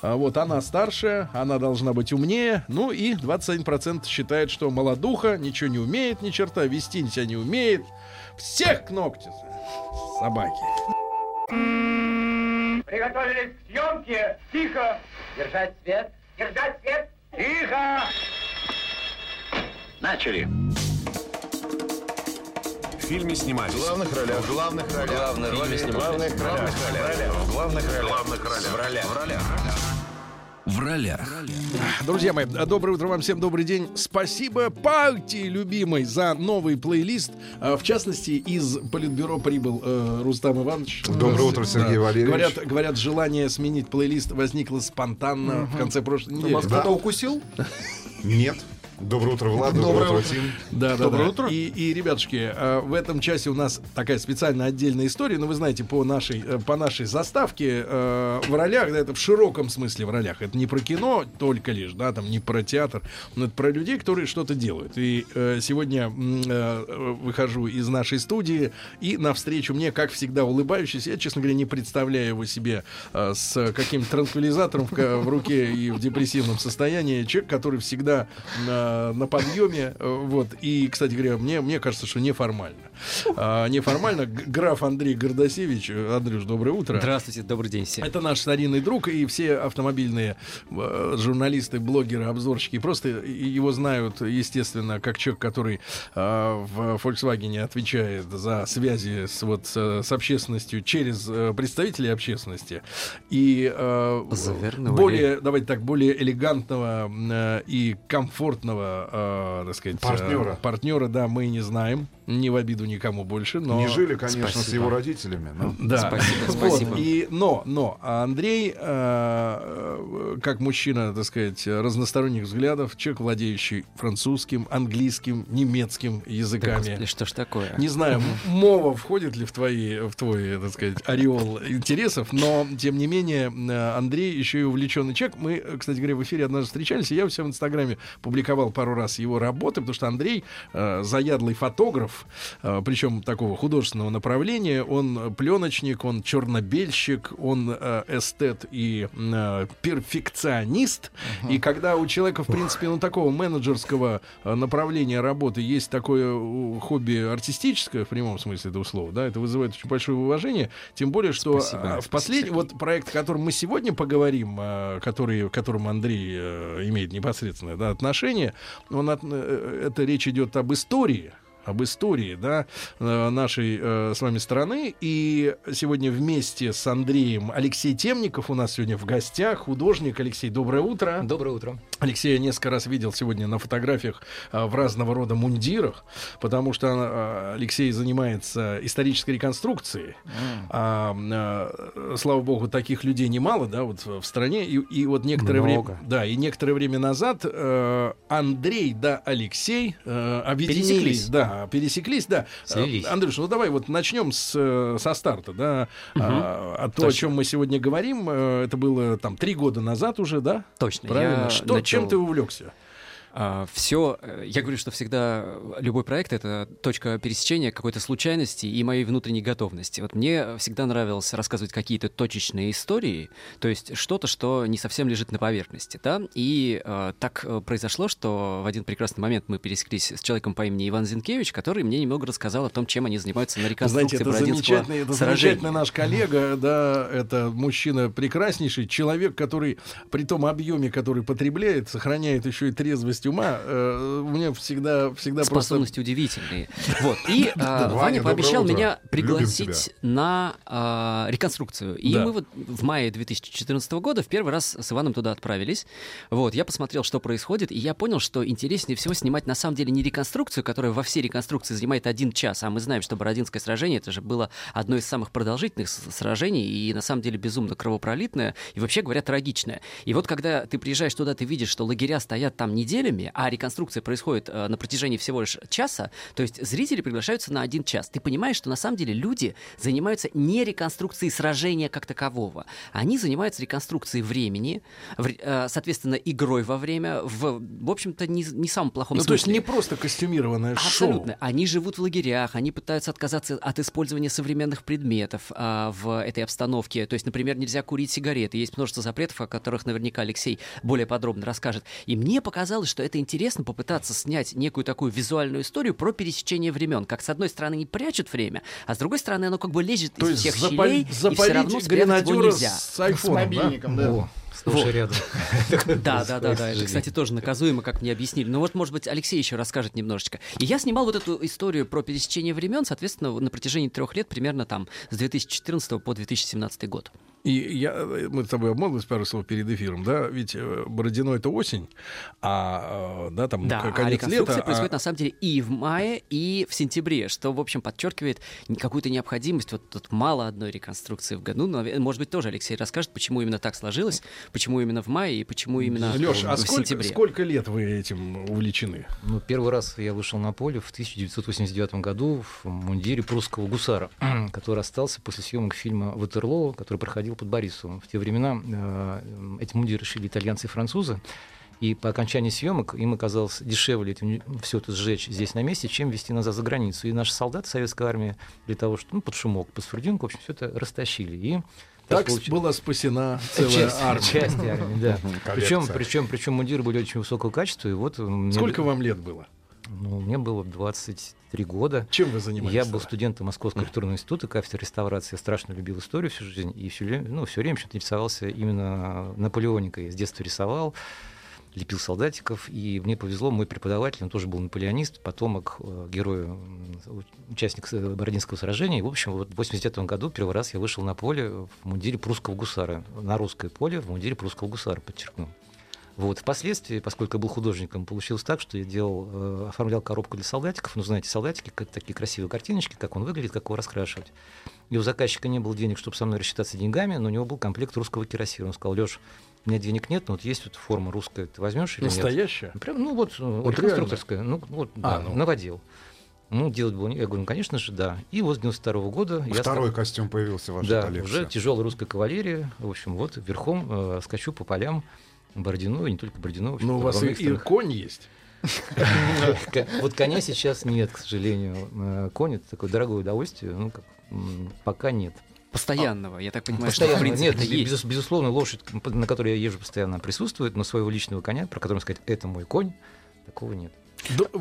А Вот она старшая, она должна быть умнее. Ну и 21% считает, что молодуха ничего не умеет, ни черта, вести себя не умеет. Всех к ногтю. Собаки. Приготовились к съемке. Тихо. Держать свет. Держать свет. Тихо. Начали. В фильме снимались. В главных ролях. В главных ролях. Главные роли снимались. В главных ролях. В главных ролях. В главных ролях. В ролях. В ролях. В ролях. Друзья мои, доброе утро вам всем, добрый день. Спасибо партии любимой за новый плейлист. А, В частности, из Политбюро прибыл э, Рустам Иванович. Доброе утро, Сергей Валерьевич. Говорят, говорят, желание сменить плейлист возникло спонтанно в конце прошлой недели. Вас кто-то укусил? (laughs) Нет. Доброе утро, Влад. Доброе, Доброе утро. Тим. Да, да, Доброе да. утро. И, и, ребятушки, э, в этом часе у нас такая специально отдельная история. Но вы знаете, по нашей, э, по нашей заставке э, в ролях, да, это в широком смысле в ролях. Это не про кино только лишь, да, там не про театр, но это про людей, которые что-то делают. И э, сегодня выхожу из нашей студии и навстречу мне, как всегда, улыбающийся. Я, честно говоря, не представляю его себе с каким-то транквилизатором в, в руке и в депрессивном состоянии. Человек, который всегда на подъеме. Вот. И, кстати говоря, мне, мне кажется, что неформально. А, неформально. Граф Андрей Гордосевич. Э, Андрюш, доброе утро. Здравствуйте, добрый день всем. Это наш старинный друг, и все автомобильные э, журналисты, блогеры, обзорщики просто его знают, естественно, как человек, который э, в Volkswagen отвечает за связи с, вот, с, с общественностью через э, представителей общественности. И Завернули. более, давайте так, более элегантного и комфортного, э, так сказать, э, Партнера. партнера, да, мы не знаем. Не в обиду никому больше, но... Не жили, конечно, с Спасибо. его родителями. но- Да. Спасибо, (laughs) Вот, спасибо. И, но, но а Андрей, э, э, как мужчина, так сказать, разносторонних взглядов, человек, владеющий французским, английским, немецким Да, языками. господи, что ж такое? Не знаю, мова входит ли в твои, в твой, так сказать, ореол интересов, но тем не менее э, Андрей еще и увлеченный человек. Мы, кстати говоря, в эфире однажды встречались, и я у себя в Инстаграме публиковал рекомендовал пару раз его работы, потому что Андрей э, заядлый фотограф, э, причем такого художественного направления. Он пленочник, он чернобельщик, он э, эстет и э, перфекционист. И когда у человека, в принципе, ну такого менеджерского э, направления работы есть такое э, хобби артистическое в прямом смысле этого слова, да, это вызывает очень большое уважение. Тем более, что Спасибо, э, в спасибо, последний вот проект, о котором мы сегодня поговорим, который, к которому Андрей имеет непосредственное да, отношение, он от- э, это речь идет об истории об истории да, э, нашей э, с вами страны. И сегодня вместе с Андреем Алексей Темников у нас сегодня в гостях. Художник Алексей, доброе утро. Доброе утро. Алексей я несколько раз видел сегодня на фотографиях а, в разного рода мундирах, потому что а, Алексей занимается исторической реконструкцией. А, а, слава богу, таких людей немало, да, вот в стране. И, и вот некоторое время, Много. да, и некоторое время назад э, Андрей да Алексей э, объединились, Пересеклись. Да, пересеклись, да. Слились. Э, Андрюш, ну давай вот начнем с э, со старта, да. Мгм. А, а то, о Точно. чем мы сегодня говорим, э, это было там три года назад уже, да? Точно. Правильно. Я Что, чем начал- ты увлекся? Все, я говорю, что всегда любой проект это точка пересечения какой-то случайности и моей внутренней готовности. Вот мне всегда нравилось рассказывать какие-то точечные истории, то есть что-то, что не совсем лежит на поверхности, да. И э, так э, произошло, что в один прекрасный момент мы пересеклись с человеком по имени Иван Зинкевич, который мне немного рассказал о том, чем они занимаются на реконструкции Знаете, это замечательный, это сражения. замечательный наш коллега, да, это мужчина прекраснейший, человек, который при том объеме, который потребляет, сохраняет еще и трезвость ума. Э, у меня всегда, всегда способности удивительные. Вот. И (laughs) а, Ваня, пообещал утро. меня пригласить на а, реконструкцию. И Да. мы вот в мае 2014 года в первый раз с Иваном туда отправились. Вот. Я посмотрел, что происходит, и я понял, что интереснее всего снимать на самом деле не реконструкцию, которая во всей реконструкции занимает один час, а мы знаем, что Бородинское сражение это же было одно из самых продолжительных сражений и на самом деле безумно кровопролитное и вообще говоря трагичное. И вот когда ты приезжаешь туда, ты видишь, что лагеря стоят там неделями, а реконструкция происходит э, на протяжении всего лишь часа, то есть зрители приглашаются на один час. Ты понимаешь, что на самом деле люди занимаются не реконструкцией сражения как такового, они занимаются реконструкцией времени, в- э, соответственно, игрой во время, в, в общем-то, не, не самом плохом Ну, то есть смысле. не просто костюмированное шоу. Абсолютно. Они живут в лагерях, они пытаются отказаться от использования современных предметов а, в этой обстановке. То есть, например, нельзя курить сигареты. Есть множество запретов, о которых наверняка Алексей более подробно расскажет. И мне показалось, что это интересно попытаться снять некую такую визуальную историю про пересечение времен. Как с одной стороны не прячут время, а с другой стороны оно как бы лезет То из всех запали- щелей, и все запалить равно спрятать его гренадера нельзя. с айфоном, да? мобильником, да. О, сплошь Вот. рядом. (laughs) Да, да, да, да. Это, кстати, тоже наказуемо, как мне объяснили. Но вот, может быть, Алексей еще расскажет немножечко. И я снимал вот эту историю про пересечение времен, соответственно, на протяжении трех лет, примерно там с 2014 по 2017 год. И я, мы с тобой обмолвились пару слов перед эфиром, да, ведь э, Бородино это осень, а, э, да, там Да, а конец реконструкция лета. происходит а- на самом деле и в мае, и в сентябре, что, в общем, подчеркивает какую-то необходимость. Вот тут мало одной реконструкции в году. Но, может быть, тоже Алексей расскажет, почему именно так сложилось, почему именно в мае и почему именно Лёш, а в сколько, сентябре. сколько лет вы этим увлечены? Ну, первый раз я вышел на поле в 1989 году в мундире прусского гусара, (clears throat) который остался после съемок фильма «Ватерлоо», который проходил под Борисовым. В те времена э, эти мундиры шили итальянцы и французы, и по окончании съемок им оказалось дешевле все это сжечь здесь на месте, чем везти назад за границу. И наши солдаты советской армии для того, чтобы, ну, под шумок, под фурдинку, в общем, все это растащили. И Так получ- была спасена целая Часть, армия. часть армии, да. Причем, причем, причем мундиры были очень высокого качества. И вот мне- Сколько вам лет было? Ну, мне было 23 года. Чем вы занимались Я был тогда? студентом Московского культурного института, кафедры реставрации. Я страшно любил историю всю жизнь. И все время, ну, все время что-то интересовался именно наполеоникой. С детства рисовал, лепил солдатиков. И мне повезло, мой преподаватель, он тоже был наполеонист, потомок э, героя, участник э, Бородинского сражения. И, в общем, вот в 89 году первый раз я вышел на поле в мундире прусского гусара. На русское поле в мундире прусского гусара, подчеркну. Вот. Впоследствии, поскольку я был художником, получилось так, что я делал, э, оформлял коробку для солдатиков. Ну, знаете, солдатики, как такие красивые картиночки, как он выглядит, как его раскрашивать. И у заказчика не было денег, чтобы со мной рассчитаться деньгами, но у него был комплект русского кирасира. Он сказал, Леш, у меня денег нет, но вот есть вот форма русская, ты возьмешь или Настоящая? нет? Прям, ну вот, э, Вот реконструкторская. Ну, вот, А, да, ну. наводил. Ну, делать было... не- Я говорю, ну, конечно же, да. И вот с 92 года... я Второй стал- костюм появился в вашей да, коллекции. уже тяжелая русская кавалерия. В общем, вот верхом э, скачу по полям Бородино, и не только Бородино. Ну, у вас и, и конь есть. Вот коня сейчас нет, к сожалению. Э, Конь это такое дорогое удовольствие, ну, пока нет. Постоянного, я так понимаю, что в принципе нет, это есть. безус- безусловно, лошадь, на которой я езжу постоянно, присутствует, но своего личного коня, про который сказать, это мой конь, такого нет.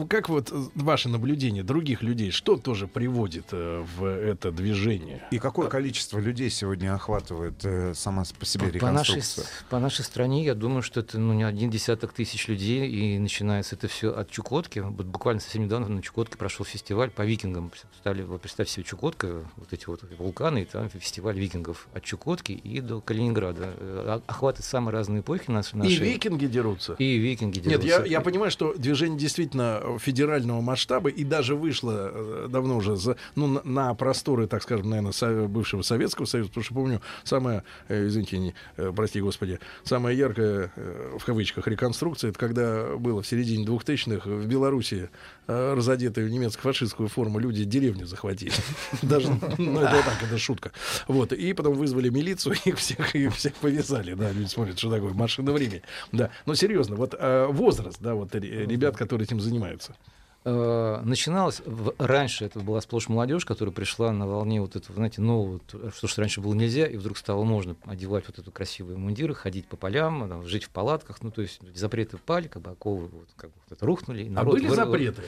Как вот э, ваше наблюдение других людей, что тоже приводит э, в это движение? И какое количество людей сегодня охватывает э, сама по себе По нашей, реконструкция? по нашей стране, я думаю, что это ну, не один десяток тысяч людей, и начинается это все от Чукотки. Вот буквально совсем недавно на Чукотке прошел фестиваль по викингам. Стали, вот представь себе Чукотка, вот эти вот вулканы, и там фестиваль викингов от Чукотки и до Калининграда. Охватывает самые разные эпохи нас- И викинги дерутся. И викинги Нет, дерутся. я, я понимаю, что движение действительно федерального масштаба и даже вышло э, давно уже за, ну, на, просторы, так скажем, наверное, бывшего Советского Союза, потому что помню, самая, э, извините, не, э, прости господи, самая яркая, в кавычках, реконструкция, это когда было в середине 2000-х в Беларуси разодетые в немецко-фашистскую форму люди деревню захватили. (laughs) Даже, ну, это так, это шутка. Вот, и потом вызвали милицию, (laughs) их всех, их всех повязали, да, люди смотрят, что такое машина времени. Да, но серьезно, вот возраст, да, вот ре- ребят, которые этим занимаются. Э, начиналось раньше это была сплошь молодежь, которая пришла на волне вот этого, знаете, нового, что, что раньше было нельзя, и вдруг стало можно одевать вот эту красивые мундиры, ходить по полям, там, жить в палатках, ну то есть запреты пали, как бы оковы вот, как бы, вот это рухнули. и А народ были выр- запреты?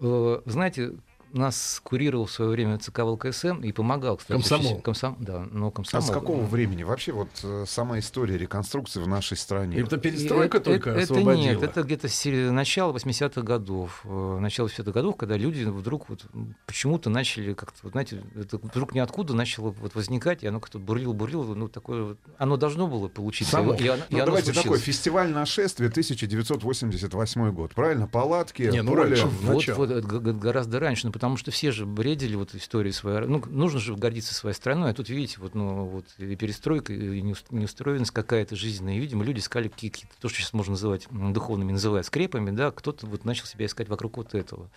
Э, знаете, нас курировал в свое время ЦК ВЛКСМ и помогал, кстати. Комсомол. Комсом, да, но А комсомол. с какого времени? Вообще вот э, сама история реконструкции в нашей стране. Это перестройка Э, только это, освободила? нет, это где-то сери- начало 80-х годов. э, Начало 80-х годов, когда люди вдруг вот почему-то начали как-то, вот, знаете, это вдруг ниоткуда начало вот возникать, и оно как-то бурлило-бурлило, ну, такое вот, оно должно было получиться. Само. и оно- и Ну, оно давайте такой случилось. фестиваль нашествия 1988 год. Правильно? Палатки, Не, ну, поле. раньше, Вот, вот, г- гораздо раньше, потому что все же бредили вот историей своей. Ну, нужно же гордиться своей страной, а тут, видите, вот, ну, вот и перестройка, и неус- неустроенность какая-то жизненная. И, видимо, люди искали какие- какие-то, то, что сейчас можно называть духовными, называют скрепами, да, кто-то вот начал себя искать вокруг вот этого.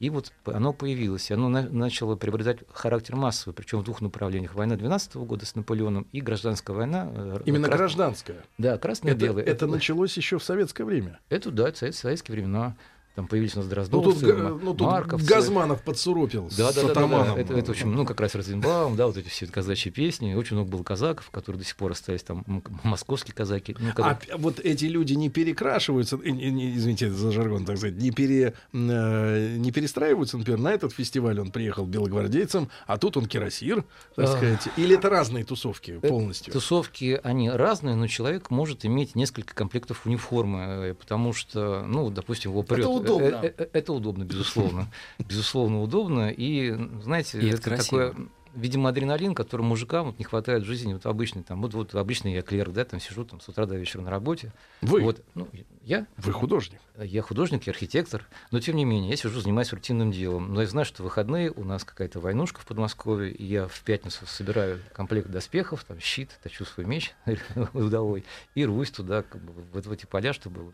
И вот оно появилось, и оно на- начало приобретать характер массовый, причем в двух направлениях. Война 12 года с Наполеоном и гражданская война. э, Именно крас- гражданская. Да, красное и Это, белое. это началось еще в советское время. Это, да, это совет- советские времена. Там появились у нас Ну Дроздовцы, тут, га- Ма- ну, тут Марковцы. Газманов подсуропил Да, с да, да, да, да. атаманом. Это, это очень, ну, как раз Розенбаум, да, вот эти все казачьи песни. Очень много было казаков, которые до сих пор остались там, московские казаки. Ну, А когда- п- вот эти люди не перекрашиваются, не- не- извините за жаргон, так сказать, не, пере, э, не перестраиваются, например, на этот фестиваль он приехал белогвардейцем, а тут он кирасир, так А. сказать. Или это разные тусовки Э, полностью? Тусовки, они разные, но человек может иметь несколько комплектов униформы, э, потому что, ну, допустим, его прет. Удобно. Э, э, э, Это удобно, безусловно. (laughs) Безусловно, удобно. И, знаете, И это это такое видимо, адреналин, который мужикам вот не хватает в жизни, вот обычный, там, вот, вот обычный я клерк, да, там сижу там с утра до вечера на работе. Вы? Вот, ну, я? Вы художник? Я художник и архитектор, но тем не менее, я сижу, занимаюсь рутинным делом. Но я знаю, что в выходные у нас какая-то войнушка в Подмосковье, и я в пятницу собираю комплект доспехов, там, щит, точу свой меч (laughs) удовой, и рвусь туда, как бы, в, в эти поля, чтобы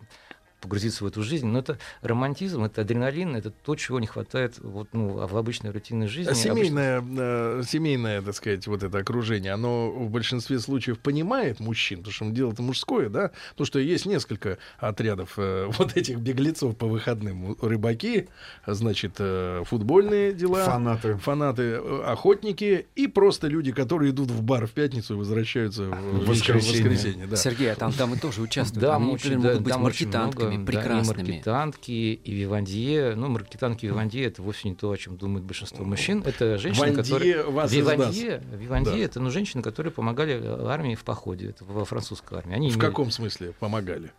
погрузиться в эту жизнь. Но это романтизм, это адреналин, это то, чего не хватает вот, ну, в обычной рутинной жизни. А Обычно- семейное, э, семейное, так сказать, вот это окружение, оно в большинстве случаев понимает мужчин, потому что дело-то мужское, да? Потому что есть несколько отрядов э, (laughs) вот этих беглецов по выходным. Рыбаки, значит, э, футбольные дела. Фанаты. Фанаты, э, охотники и просто люди, которые идут в бар в пятницу и возвращаются в, воскресенье. воскресенье. Да. Сергей, а там, там и тоже участвуют. Да, например, очень, да, могут быть там очень много, да, и прекрасными. маркетантки, и Вивандье. Ну, маркетантки Вивандье это вовсе не то, о чем думает большинство мужчин. Это женщины, Вандье которые... вас Вивандье. Вивандье Да. это ну, женщины, которые помогали армии в походе. Это во французской армии. Они В имели- каком смысле помогали?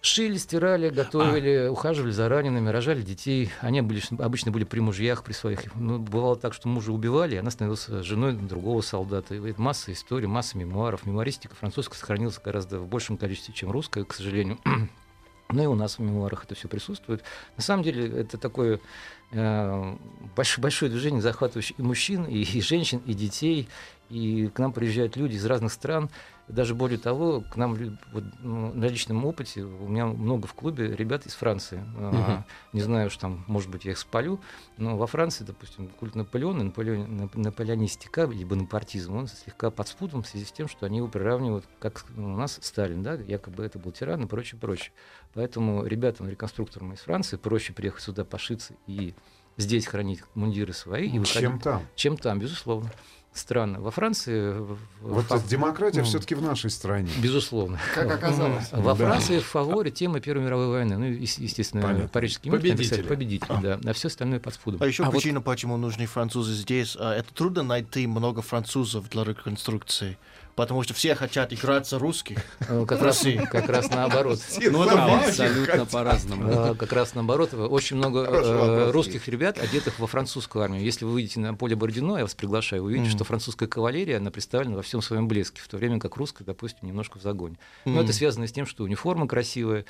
Шили, стирали, готовили, А. ухаживали за ранеными, рожали детей. Они были, обычно были при мужьях, при своих. Ну, бывало так, что мужа убивали, и она становилась женой другого солдата. И это масса историй, масса мемуаров. Мемуаристика французская сохранилась гораздо в большем количестве, чем русская, к сожалению. Ну и у нас в мемуарах это все присутствует. На самом деле это такое э, большое, большое движение, захватывающее и мужчин, и, и женщин, и детей. И к нам приезжают люди из разных стран. Даже более того, к нам вот, ну, на личном опыте у меня много в клубе ребят из Франции. А, Мгм. Не знаю, что там, может быть, я их спалю, но во Франции, допустим, культ Наполеона, Наполеон, нап- наполеонистика, либо напартизм, он слегка под спудом в связи с тем, что они его приравнивают, как у нас Сталин, да, якобы это был тиран и прочее, прочее. Поэтому ребятам, реконструкторам из Франции проще приехать сюда пошиться и здесь хранить мундиры свои. и Чем выходить- там? Чем там, безусловно. Странно. Во Франции... Вот фа- демократия ну, все-таки в нашей стране. Безусловно. Как оказалось. Во Да. Франции в фаворе тема Первой мировой войны. Ну, естественно, Понятно. Парижский мир написали Победители. победитель, да. А все остальное под спудом. А еще вот причина, почему нужны французы здесь, а, это трудно найти много французов для реконструкции. Потому что все хотят играть за русских. Э, Как раз, России. как раз наоборот. Ну, это. Абсолютно по-разному. Как раз наоборот. Очень много э, русских ребят, одетых во французскую армию. Если вы выйдете на поле Бородино, я вас приглашаю, вы увидите, что французская кавалерия, она представлена во всем своем блеске, в то время как русская, допустим, немножко в загоне. Но это связано с тем, что униформа красивая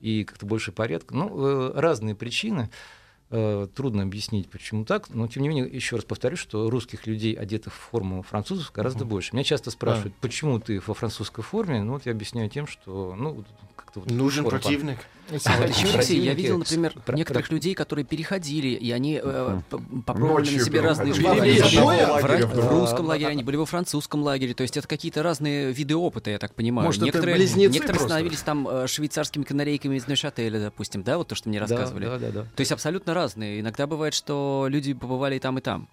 и как-то больше порядка. Ну, э, разные причины. Э, Трудно объяснить, почему так, но тем не менее, еще раз повторю, что русских людей, одетых в форму французов, гораздо больше. Меня часто спрашивают, почему ты во французской форме? Ну, вот я объясняю тем, что ну, как-то вот Нужен противник. А еще, Алексей, я видел, например, некоторых людей, которые переходили, и они э, попробовали Ночью на себе разные жизни. В русском лагере, они были во французском лагере. То есть это какие-то разные виды опыта, я так понимаю. Может, это некоторые некоторые становились там э, швейцарскими канарейками из Нейшателя, допустим, да, вот то, что мне Да, рассказывали. да, да, да. То есть абсолютно разные. Иногда бывает, что люди побывали и там, и там.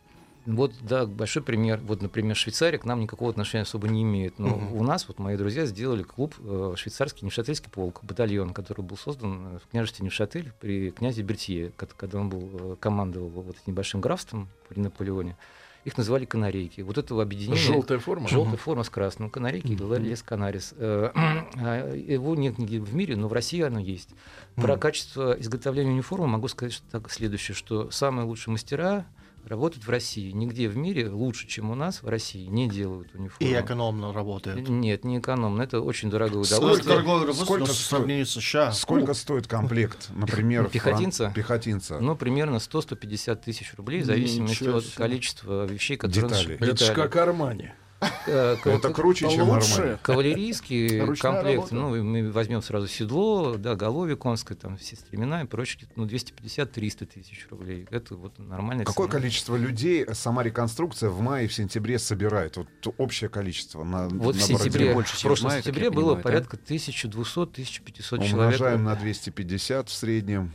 Вот, да, большой пример. Вот, например, Швейцария к нам никакого отношения особо не имеет. Но Мгм. у нас, вот мои друзья, сделали клуб э, швейцарский Невшательский полк, батальон, который был создан э, в княжестве Невшатель при князе Бертье, ко- когда он был, э, командовал вот этим небольшим графством при Наполеоне. Их называли канарейки. Вот этого объединения... Желтая форма? Желтая Мгм. форма с красным. Канарейки, лес канарис. Э, (clears throat) а Его нет нигде в мире, но в России оно есть. Про Мгм. качество изготовления униформы могу сказать что так, следующее, что самые лучшие мастера работают в России. Нигде в мире лучше, чем у нас в России, не делают униформу. И экономно работает. Нет, не экономно. Это очень дорогое Сколько удовольствие. Сколько но в стоит- сравнении с США. Сколько стоит комплект, например, (laughs) Пехотинца? фран- Пехотинца. Ну, примерно 100-150 тысяч рублей, в зависимости от количества вещей, которые... Деталей. он- Это ж как Армани. Э, Это к- круче, чем Лучше. Кавалерийский комплект, ну, и мы возьмем сразу седло, да, голове конской, там, все стремена и прочее, ну, 250-300 тысяч рублей. Это вот нормальное Какое количество людей сама реконструкция в мае и в сентябре собирает? Вот общее количество на Вот в сентябре, в прошлом сентябре было порядка 1200-1500 человек. Умножаем на 250 в среднем.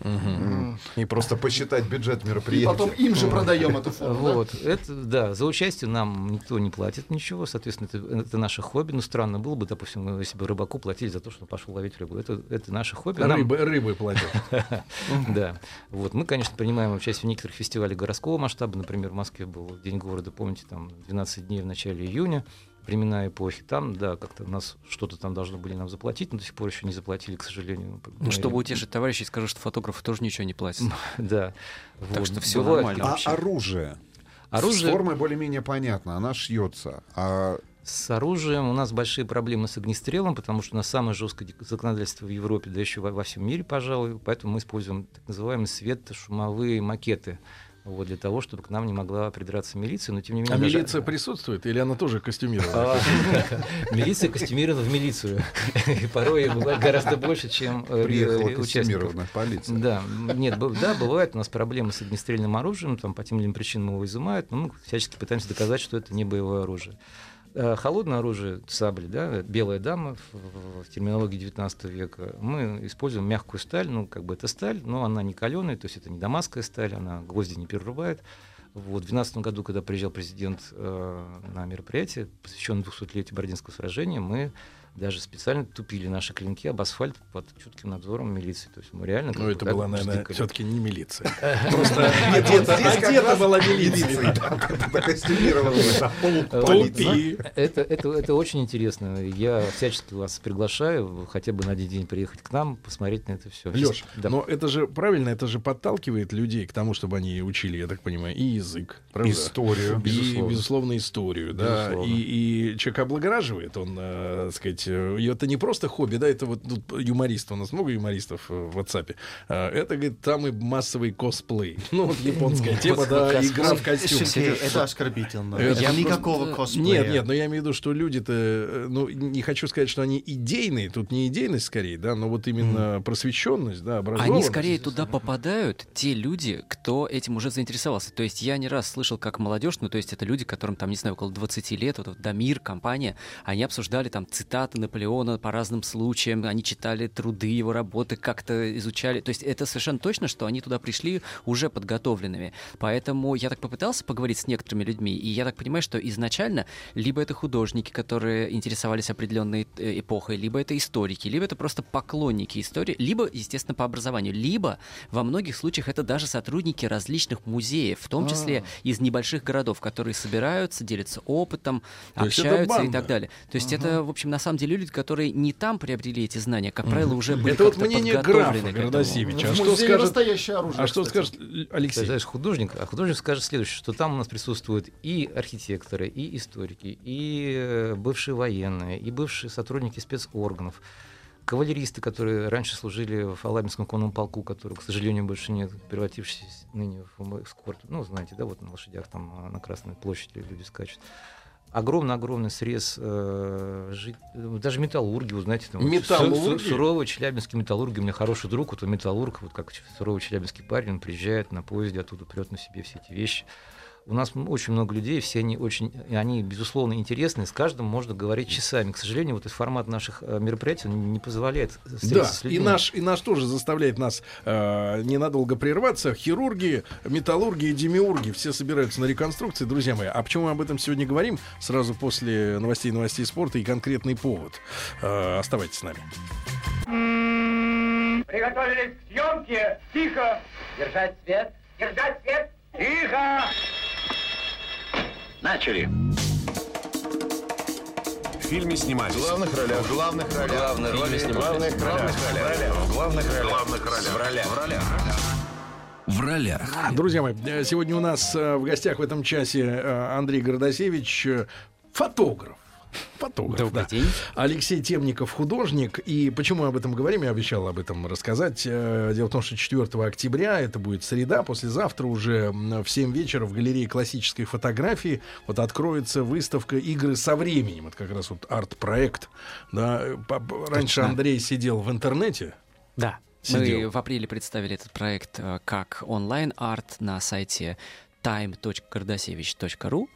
И просто посчитать бюджет мероприятия. потом им же продаем эту форму? Вот, это, да, за участие нам никто не платит ничего, соответственно, это, это наше хобби. Ну, странно было бы, допустим, если бы рыбаку платили за то, что он пошел ловить рыбу. Это, это наше хобби. Нам- Рыбы, рыбы платят. (laughs) Да. Вот. Мы, конечно, принимаем участие в некоторых фестивалях городского масштаба. Например, в Москве был День города, помните, там 12 дней в начале июня, времена эпохи. Там, да, как-то нас что-то там должны были нам заплатить, но до сих пор еще не заплатили, к сожалению. Ну, чтобы утешить товарищей, скажу, что фотографы тоже ничего не платят. (laughs) Да. Так Вот. что все Бывает, нормально А вообще. оружие? Оружие- С формой более-менее понятно, она шьется. А С оружием у нас большие проблемы с огнестрелом, потому что у нас самое жесткое законодательство в Европе, да еще во, во всем мире, пожалуй. Поэтому мы используем так называемые светошумовые макеты. Вот, для того, чтобы к нам не могла придраться милиция, но тем не менее... А даже- милиция присутствует или она тоже костюмирована? А, (laughs) Милиция костюмирована в милицию. (laughs) И порой бывает гораздо больше, чем э, Приехала костюмированная полиция. Да, нет, да, бывает у нас проблемы с огнестрельным оружием, там по тем или иным причинам его изымают, но мы всячески пытаемся доказать, что это не боевое оружие. Э, Холодное оружие, сабли, да, белая дама в, в- терминологии 19 века, мы используем мягкую сталь, ну, как бы это сталь, но она не каленая, то есть это не дамасская сталь, она гвозди не перерубает. Вот, в 2012 году, когда приезжал президент э, на мероприятие, посвященное 200-летию Бородинского сражения, мы даже специально тупили наши клинки об асфальт под чутким надзором милиции. То есть мы реально... Ну, это была, наверное, все-таки не милиция. (laughs) Просто одета раз была милиция, это костюмированная, очень интересно. Я всячески вас приглашаю хотя бы на один день приехать к нам, посмотреть на это все. Леш, но это же правильно, это же подталкивает людей к тому, чтобы они учили, я так понимаю, и язык? Историю, и, безусловно. историю, да, и человек облагораживает, он, э, так сказать, э, и это не просто хобби, да, это вот тут юморист, у нас много юмористов э, в WhatsApp. А, Это, говорит, там и массовый косплей. (laughs) Ну, вот японская тема, да, игра в (laughs) костюм. Это оскорбительно. Просто- никакого косплея. Нет, нет, но я имею в виду, что люди-то, э, ну, не хочу сказать, что они идейные, тут не идейность скорее, да, но вот именно просвещенность, да, образованность. Они скорее туда попадают, те люди, кто этим уже заинтересовался. То есть я не раз слышал, как молодежь, ну то есть это люди, которым там, не знаю, около 20 лет, вот, вот Дамир, компания, они обсуждали там цитаты Наполеона по разным случаям, они читали труды его работы, как-то изучали. То есть это совершенно точно, что они туда пришли уже подготовленными. Поэтому я так попытался поговорить с некоторыми людьми, и я так понимаю, что изначально либо это художники, которые интересовались определенной э, эпохой, либо это историки, либо это просто поклонники истории, либо, естественно, по образованию, либо во многих случаях это даже сотрудники различных музеев, в том числе из небольших городов, которые собираются, делятся опытом, То общаются и так далее. То есть это, в общем, на самом деле люди, которые не там приобрели эти знания, как правило, уже были Это вот мнение подготовлены графа. Городосевича. А что скажет, настоящее оружие, а что кстати. скажет Ты Алексей? знаешь, художник, а художник скажет следующее, что там у нас присутствуют и архитекторы, и историки, и э, бывшие военные, и бывшие сотрудники спецорганов, кавалеристы, которые раньше служили в Алабинском конном полку, который, к сожалению, больше нет, превратившись ныне в эскорт. Ну, знаете, да, вот на лошадях там а, на Красной площади люди скачут. Огромный-огромный срез, э, жи- э, даже металлурги, вы знаете, там, вот Металлурги? су- суровый челябинский металлург, у меня хороший друг, вот он металлург, вот как суровый челябинский парень, он приезжает на поезде, оттуда прет на себе все эти вещи. У нас очень много людей, все они очень, и они, безусловно, интересны, с каждым можно говорить часами. К сожалению, вот этот формат наших э, мероприятий он не позволяет встретиться Да, с и людьми. наш, и наш тоже заставляет нас э, ненадолго прерваться. Хирурги, металлурги и демиурги все собираются на реконструкции, друзья мои. А почему мы об этом сегодня говорим? Сразу после новостей, новостей спорта и конкретный повод. Э, оставайтесь с нами. Приготовились к съемке. Тихо. Держать свет. Держать свет. Тихо. Начали. В фильме снимались. В главных ролях. В главных ролях. Главные роли снимались. В главных ролях. В главных ролях. В главных ролях. В ролях. В ролях. В ролях. Друзья мои, э, сегодня у нас э, в гостях в этом часе э, Андрей Городосевич, фотограф. Фотограф, Добрый да. день. Алексей Темников, художник. И почему мы об этом говорим, я обещал об этом рассказать. Э, Дело в том, что 4 октября, это будет среда, послезавтра уже в 7 вечера в галерее классической фотографии вот откроется выставка «Игры со временем». Это как раз вот арт-проект. Да. Раньше Точно. Андрей сидел в интернете. Да. Сидел. Мы в апреле представили этот проект э, как онлайн-арт на сайте time.gordasevich.ru,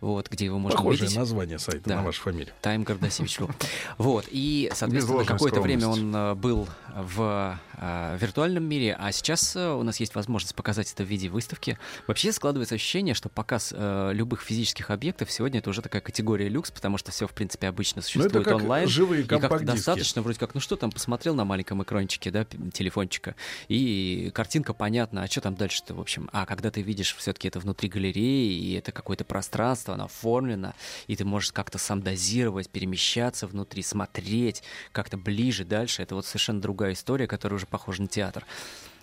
вот, где его можно Похожее увидеть. название сайта Да. на вашу фамилию. Time Гордасевич.ру. (laughs) Вот, и, соответственно, какое-то время он э, был в э, виртуальном мире, а сейчас э, у нас есть возможность показать это в виде выставки. Вообще складывается ощущение, что показ любых физических объектов сегодня это уже такая категория люкс, потому что все, в принципе, обычно существует Ну, как онлайн. живые и как-то компакт-диски. достаточно, вроде как, ну что там, посмотрел на маленьком экранчике, да, телефончика, и картинка понятна, а что там дальше-то, в общем. А когда ты видишь все-таки это внутри галереи, и это какое-то пространство, оно оформлено, и ты можешь как-то сам дозировать, перемещаться внутри, смотреть как-то ближе, дальше, это вот совершенно другая история, которая уже похожа на театр.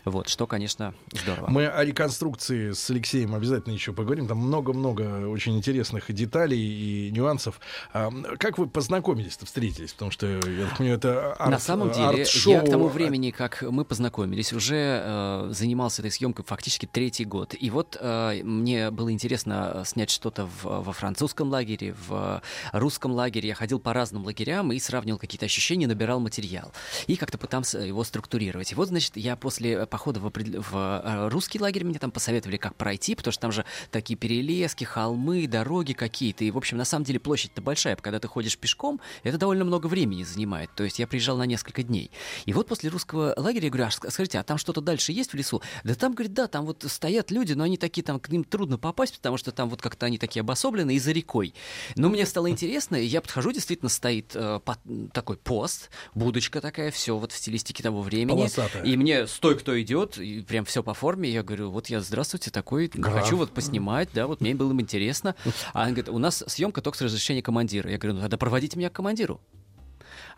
Вот, что, конечно, здорово. Мы о реконструкции с Алексеем обязательно еще поговорим. Там много-много очень интересных деталей и нюансов. А, как вы познакомились-то, встретились? Потому что, я так понимаю, это арт, На самом деле, арт-шоу. я к тому времени, как мы познакомились, уже э, занимался этой съемкой фактически третий год. И вот э, мне было интересно снять что-то в- во французском лагере, в русском лагере. Я ходил по разным лагерям и сравнивал какие-то ощущения, набирал материал. И как-то пытался его структурировать. И вот, значит, я после похода в, определ- в э, русский лагерь, мне там посоветовали, как пройти, потому что там же такие перелески, холмы, дороги какие-то. И, в общем, на самом деле площадь-то большая. Когда ты ходишь пешком, это довольно много времени занимает. То есть я приезжал на несколько дней. И вот после русского лагеря я говорю, а ск- скажите, а там что-то дальше есть в лесу? Да там, говорит, да, там вот стоят люди, но они такие, там к ним трудно попасть, потому что там вот как-то они такие обособлены и за рекой. Но мне стало интересно, и я подхожу, действительно стоит э, по- такой пост, будочка такая, все вот в стилистике того времени. Полосатая. И мне стой, кто идет, и прям все по форме. Я говорю, вот я, здравствуйте, такой, Граф. хочу вот поснимать, да, вот мне было бы интересно. А она говорит, у нас съемка только с разрешения командира. Я говорю, ну тогда проводите меня к командиру.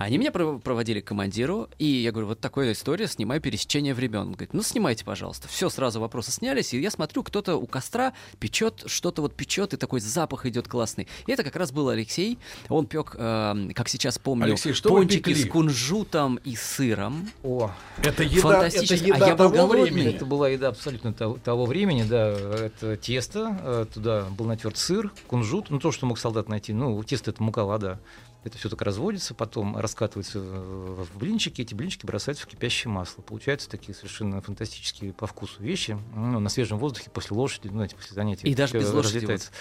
Они меня пров- проводили к командиру, и я говорю, вот такая история, снимаю пересечение времен. Он говорит, ну снимайте, пожалуйста. Все, сразу вопросы снялись, и я смотрю, кто-то у костра печет, что-то вот печет, и такой запах идет классный. И это как раз был Алексей. Он пек, э, как сейчас помню, Алексей, что пончики с кунжутом и сыром. О, Это еда, это Фантастически. еда а я был того голодный. времени. Это была еда абсолютно того, того времени, да. Это тесто, э, туда был натерт сыр, кунжут, ну то, что мог солдат найти. Ну, тесто это мука, вода. Это все так разводится, потом раскатывается в блинчики, эти блинчики бросаются в кипящее масло. Получаются такие совершенно фантастические по вкусу вещи. Ну, на свежем воздухе, после лошади, ну, знаете, после занятий. И даже без лошади разлетается.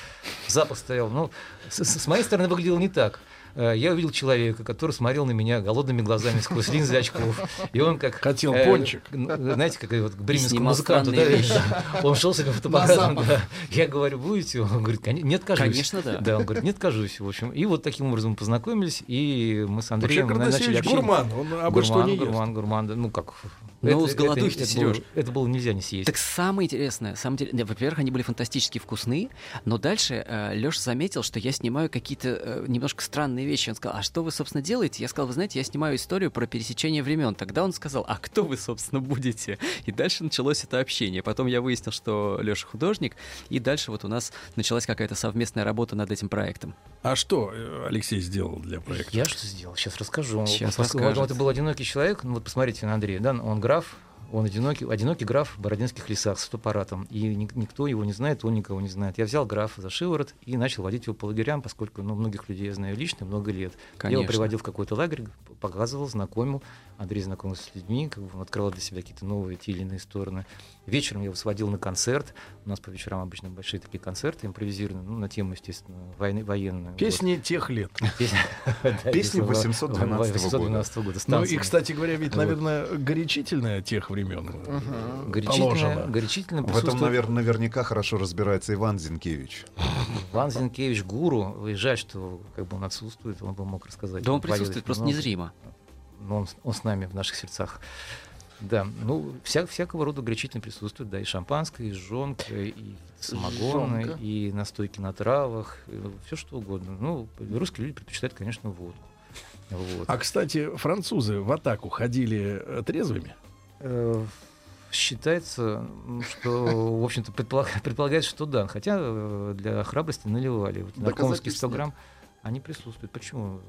Запах стоял. Ну, с- с моей стороны выглядело не так. Э, Я увидел человека, который смотрел на меня голодными глазами сквозь линзы очков. И он как... Хотел э, пончик. ну, Знаете, как вот к бременскому музыканту. да. Он шел с этим фотоаппаратом. да. Я говорю, будете? Он говорит, «Коне- нет, кажусь. Конечно, да. Да, он говорит, нет, кажусь. В общем, и вот таким образом мы познакомились, и мы с Вообще, Андреем на- начали общение. гурман, он обо что Гурман, не ест. гурман, гурман, да, ну как... Ну, это- с голодухи ты, это было-. Это было нельзя не съесть. Так самое интересное, самом деле, не, во-первых, они были фантастически вкусны, но дальше э, Леша заметил, что я снимаю какие-то э, немножко странные вещи. Он сказал, а что вы, собственно, делаете? Я сказал, вы знаете, я снимаю историю про пересечение времен. Тогда он сказал, а кто вы, собственно, будете? И дальше началось это общение. Потом я выяснил, что Леша художник, и дальше вот у нас началась какая-то совместная работа над этим проектом. А что э, Алексей сделал для проекта? Я что сделал? Сейчас расскажу. Расскажет. вот это был одинокий человек. Ну, вот посмотрите на Андрея. Да, он граф, он одинокий, одинокий граф в Бородинских лесах с фотоаппаратом. И ни- никто его не знает, он никого не знает. Я взял графа за шиворот и начал водить его по лагерям, поскольку ну, многих людей я знаю лично, много лет. Я Конечно. его приводил в какой-то лагерь, показывал, знакомил. Андрей знакомился с людьми, как бы он открывал для себя какие-то новые те или иные стороны. Вечером я его сводил на концерт. У нас по вечерам обычно большие такие концерты импровизированные, ну, на тему, естественно, войны, военные. Песни тех лет. (laughs) Песни, (laughs) да, Песни безусловно, 812 812 года. Ну и, кстати говоря, ведь, Вот. наверное, горячительное тех времен э, положено. горячительно В этом, наверное, наверняка хорошо разбирается Иван Зинкевич. Иван Зинкевич гуру. И жаль, что как бы он отсутствует, он бы мог рассказать. Да он присутствует просто много. Незримо. Но он, он с нами в наших сердцах. Да, ну, вся, всякого рода горячительно присутствует, да, и шампанское, и жонка, и самогоны, Жжёнка. и настойки на травах, все что угодно. Ну, русские люди предпочитают, конечно, водку. Вот. А, кстати, французы в атаку ходили э, трезвыми? Э, Считается, что, в общем-то, предполаг- предполагается, что да. Хотя э, для храбрости наливали. Вот наркомовские 100 Доказательств грамм, они присутствуют. Почему?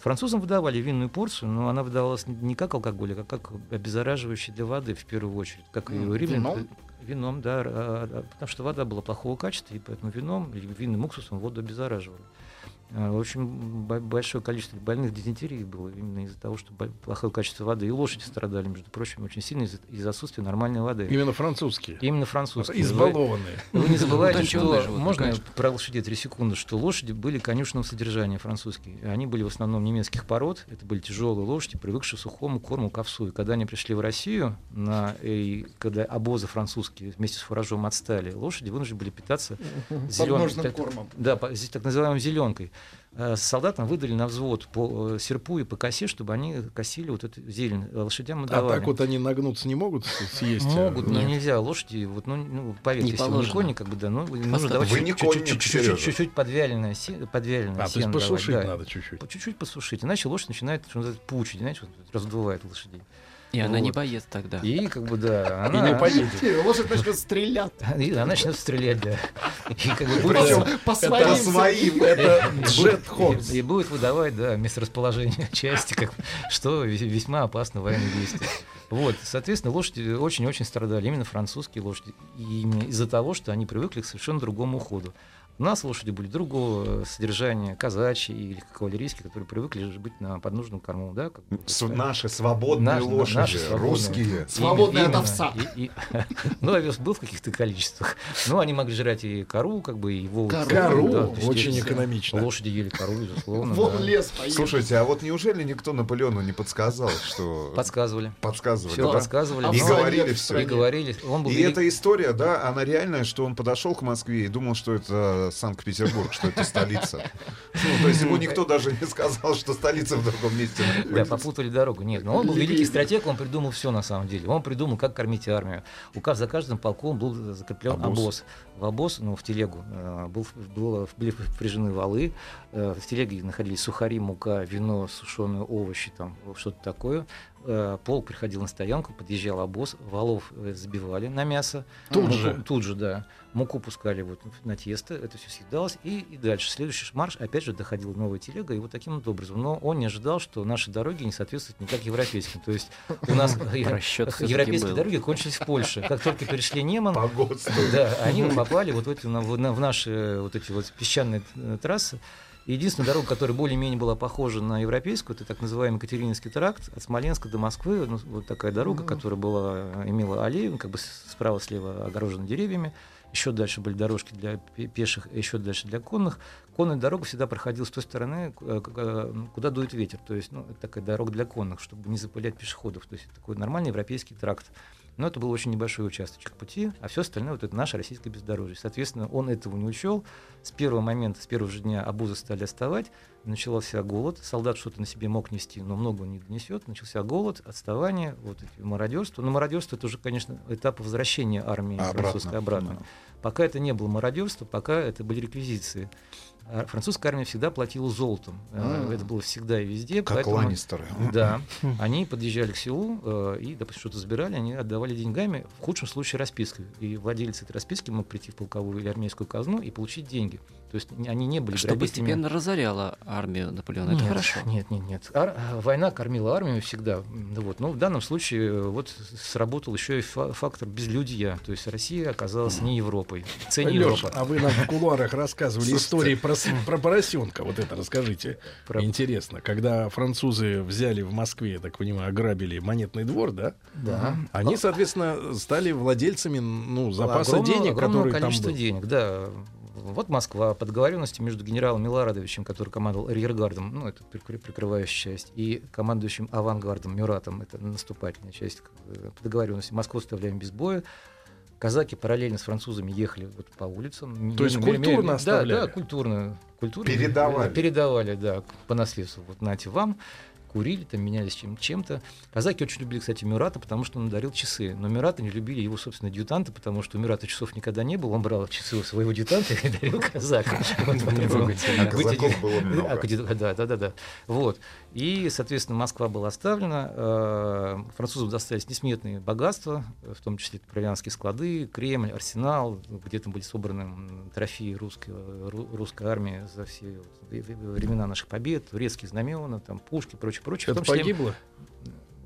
Французам выдавали винную порцию, но она выдавалась не как алкоголь, а как обеззараживающий для воды в первую очередь. Как и у римлян. вином? Вином, да. Потому что вода была плохого качества, и поэтому вином или винным уксусом воду обеззараживали. А, В общем, бо- большое количество больных дизентерией было именно из-за того, что плохое качество воды. И лошади страдали, между прочим, очень сильно из- из-за отсутствия нормальной воды. Именно французские. Именно французские. Избалованные. Вы, вы не забывайте, что можно конечно. про лошадей три секунды, что лошади были конюшенного содержания французские. Они были в основном немецких пород. Это были тяжелые лошади, привыкшие к сухому корму, к овсу. И когда они пришли в Россию, на, и когда обозы французские вместе с фуражом отстали, лошади вынуждены были питаться так- кормом. Да, так называемой зеленкой. Э, Солдатам выдали на взвод по э, серпу и по косе, чтобы они косили вот эту зелень. Э, Лошадям мы А давали. так вот они нагнуться не могут съесть? э, Могут, но нельзя. Лошади, вот, ну, ну поверьте, Не если вы не конник, как бы, да, ну, нужно давать чуть-чуть подвяленное, се- подвяленное А, то есть сено давать, посушить да. надо чуть-чуть. Чуть-чуть посушить, иначе лошадь начинает, что называется, пучить, знаете, вот раздувает лошадей. И она не Вот. боец тогда. И как бы, да, И она... не поедет. Лошадь начнет стрелять. (laughs) И она начнет стрелять, да. И как бы будет... по Это своим. своим, это Джет Хорс. И будет выдавать, да, месторасположение (laughs) части, как, что ве- весьма опасно в военных действиях. Вот, соответственно, лошади очень-очень страдали, именно французские лошади, и именно из-за того, что они привыкли к совершенно другому уходу. У нас лошади были другого содержания, казачьи или кавалерийские, которые привыкли быть на подножном корму, да? как бы. С- наши свободные Наш- лошади, наши свободные. русские. Свободные от Именно. овса. И- и- (laughs) ну, овес был в каких-то количествах. Но они могли жрать и кору, как бы, и волосы. Кору? Да, то есть Очень эти- экономично. Лошади ели кору, безусловно. Вон да. лес поедет. Слушайте, а вот неужели никто Наполеону не подсказал, что... Подсказывали. Подсказывали, Все да? подсказывали. И но- говорили все. И говорили. Он был И велик- эта история, да, она реальная, что он подошел к Москве и думал, что это это Санкт-Петербург, что это столица. Ну, то есть ему никто даже не сказал, что столица в другом месте Да, попутали дорогу. Нет, но он был великий стратег, он придумал все на самом деле. Он придумал, как кормить армию. У за каждым полком был закреплен Обоз. обоз. В обоз, ну, в телегу, э, был, было, были впряжены валы. Э, В телеге находились сухари, мука, вино, сушеные овощи, там что-то такое. Э, Полк приходил на стоянку, подъезжал обоз, валов э, забивали на мясо. Тут Муку- же? Тут же, да. Муку пускали вот на тесто, это все съедалось. И, и дальше. Следующий марш, опять же, доходила новая телега, и вот таким вот образом. Но он не ожидал, что наши дороги не соответствуют никак европейским. То есть у нас (laughs) европейские дороги кончились в Польше. Как только перешли Неман, да, они (laughs) попали вот в, эти, на- в на- в наши вот эти вот песчаные э, трассы. Единственная дорога, которая более-менее была похожа на европейскую, это так называемый Екатерининский тракт от Смоленска до Москвы. Ну, вот такая дорога, которая была, имела аллею, как бы справа-слева огорожена деревьями. Еще дальше были дорожки для пе- пеших, еще дальше для конных. Конная дорога всегда проходила с той стороны, э, э, куда дует ветер. То есть, ну, это такая дорога для конных, чтобы не запылять пешеходов. То есть, это такой нормальный европейский тракт. Но это был очень небольшой участочек пути, а все остальное вот это наше российское бездорожье. Соответственно, он этого не учел. С первого момента, с первого же дня обозы стали отставать, начался голод. Солдат что-то на себе мог нести, но много он не донесет. Начался голод, отставание, вот эти мародерство. Но мародерство это уже, конечно, этап возвращения армии Обратно, французской обратно. да. Пока это не было мародерство, пока это были реквизиции. А Французская армия всегда платила золотом. Э, А. Это было всегда и везде. Как поэтому- Ланнистеры. Да. (laughs) Они подъезжали к селу э, и, допустим, что-то забирали, они отдавали деньгами, в худшем случае распиской. И владелец этой расписки мог прийти в полковую или армейскую казну и получить деньги. То есть они не были Что грабителями. постепенно разоряло армию Наполеона. Это Нет, хорошо. Нет, нет, нет. Ар- э, война кормила армию всегда. Ну Вот. Но в данном случае э, вот сработал еще и фа- фактор безлюдья. То есть Россия оказалась не Европой. Це не Европа. а вы нам в кулуарах рассказывали истории про, про поросенка. Вот это расскажите. Интересно, когда французы взяли в Москве, я так понимаю, ограбили монетный двор, да? Да. Они, соответственно, стали владельцами ну, запаса Огромного- денег, огромного который там количества был. денег, да. Вот Москва по договоренности между генералом Миларадовичем, который командовал арьергардом, ну, это прикры- прикрывающая часть, и командующим авангардом Мюратом, это наступательная часть по договоренности. Москву оставляем без боя. Казаки параллельно с французами ехали вот по улицам. То есть культурно оставляли? Да, да, культурно. культурно Передавали. Передавали, да, по наследству. Вот нате вам. Курили, там менялись чем- чем-то. Казаки очень любили, кстати, Мюрата, потому что он дарил часы. Но Мюрата не любили его, собственно, адъютанта, потому что у Мюрата часов никогда не было. Он брал часы у своего адъютанта и дарил казаку. (laughs) А а, Да, да, да, да. Вот. И, соответственно, Москва была оставлена. э, Французам достались несметные богатства, в том числе провианские склады, Кремль, арсенал, где там были собраны трофеи русской, ру- русской армии за все времена наших побед, турецкие знамена, там, пушки, прочее, прочее. В Это числе погибло?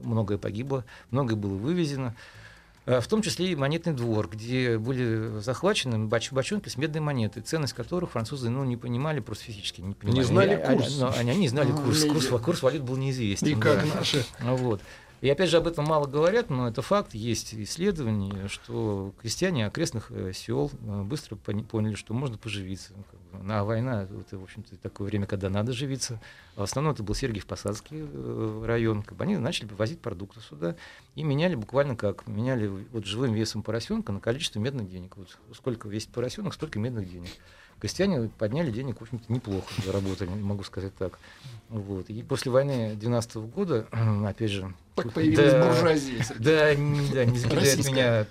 Многое погибло, многое было вывезено. Э, В том числе и монетный двор, где были захвачены боч- бочонки с медной монетой, ценность которых французы ну, не понимали просто физически. Не, понимали. Не знали Они- курс. Они, они, они не знали А, курс, курс, курс валют был неизвестен. И как да. наши. Ну Вот. И опять же об этом мало говорят, но это факт, есть исследования, что крестьяне окрестных э, сел э, быстро поняли, что можно поживиться. Ну, как бы. А война, это, в общем-то, такое время, когда надо живиться. А в основном это был Сергиев-Посадский э, район. Как бы они начали привозить продукты сюда и меняли буквально как? Меняли вот живым весом поросенка на количество медных денег. Вот сколько весит поросенок, столько медных денег. Крестьяне подняли денег, в общем-то, неплохо заработали, могу сказать так. Вот. И после войны 12 года, (clears throat) опять же... Так появилась да, буржуазия. Да, не, да, не закидают меня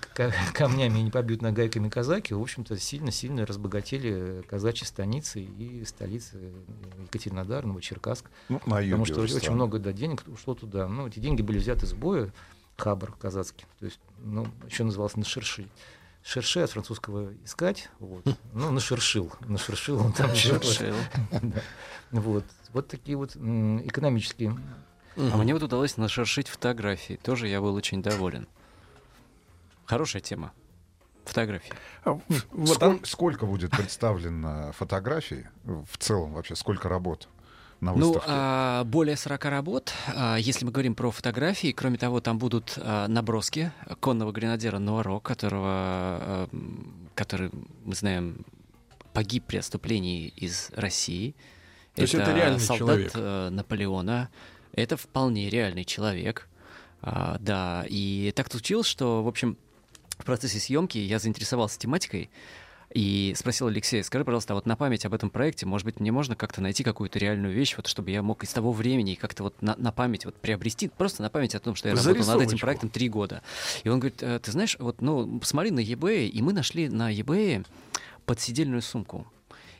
камнями и не побьют нагайками казаки. В общем-то, сильно-сильно разбогатели казачьи станицы и столицы Екатеринодар, Новочеркасск. Ну, на юге Потому что очень страны. много да, денег ушло туда. Ну, эти деньги были взяты с боя, хабар казацкий. То есть, ну, еще назывался на шерши. Шерши от французского искать, вот. Ну, нашершил, нашершил он там. (laughs) Да. Вот, вот такие вот экономические. А мне вот удалось нашершить фотографии. Тоже я был очень доволен. Хорошая тема. Фотографии. Сколь- Сколько будет представлено фотографий в целом вообще? Сколько работ на Ну, выставке? а, более 40 работ. А, Если мы говорим про фотографии, кроме того, там будут а, наброски конного гренадера Нуаро, которого, а, который, мы знаем, погиб при отступлении из России. То есть это реальный солдат человек? э, Наполеона. Это вполне реальный человек. А, да, и так случилось, что, в общем, в процессе съемки я заинтересовался тематикой. И спросил Алексея, скажи, пожалуйста, а вот на память об этом проекте, может быть, мне можно как-то найти какую-то реальную вещь, вот чтобы я мог из того времени как-то вот на, на память вот приобрести, просто на память о том, что я работал над этим проектом три года. И он говорит, «Э, ты знаешь, вот, ну, посмотри на eBay, и мы нашли на eBay подсидельную сумку.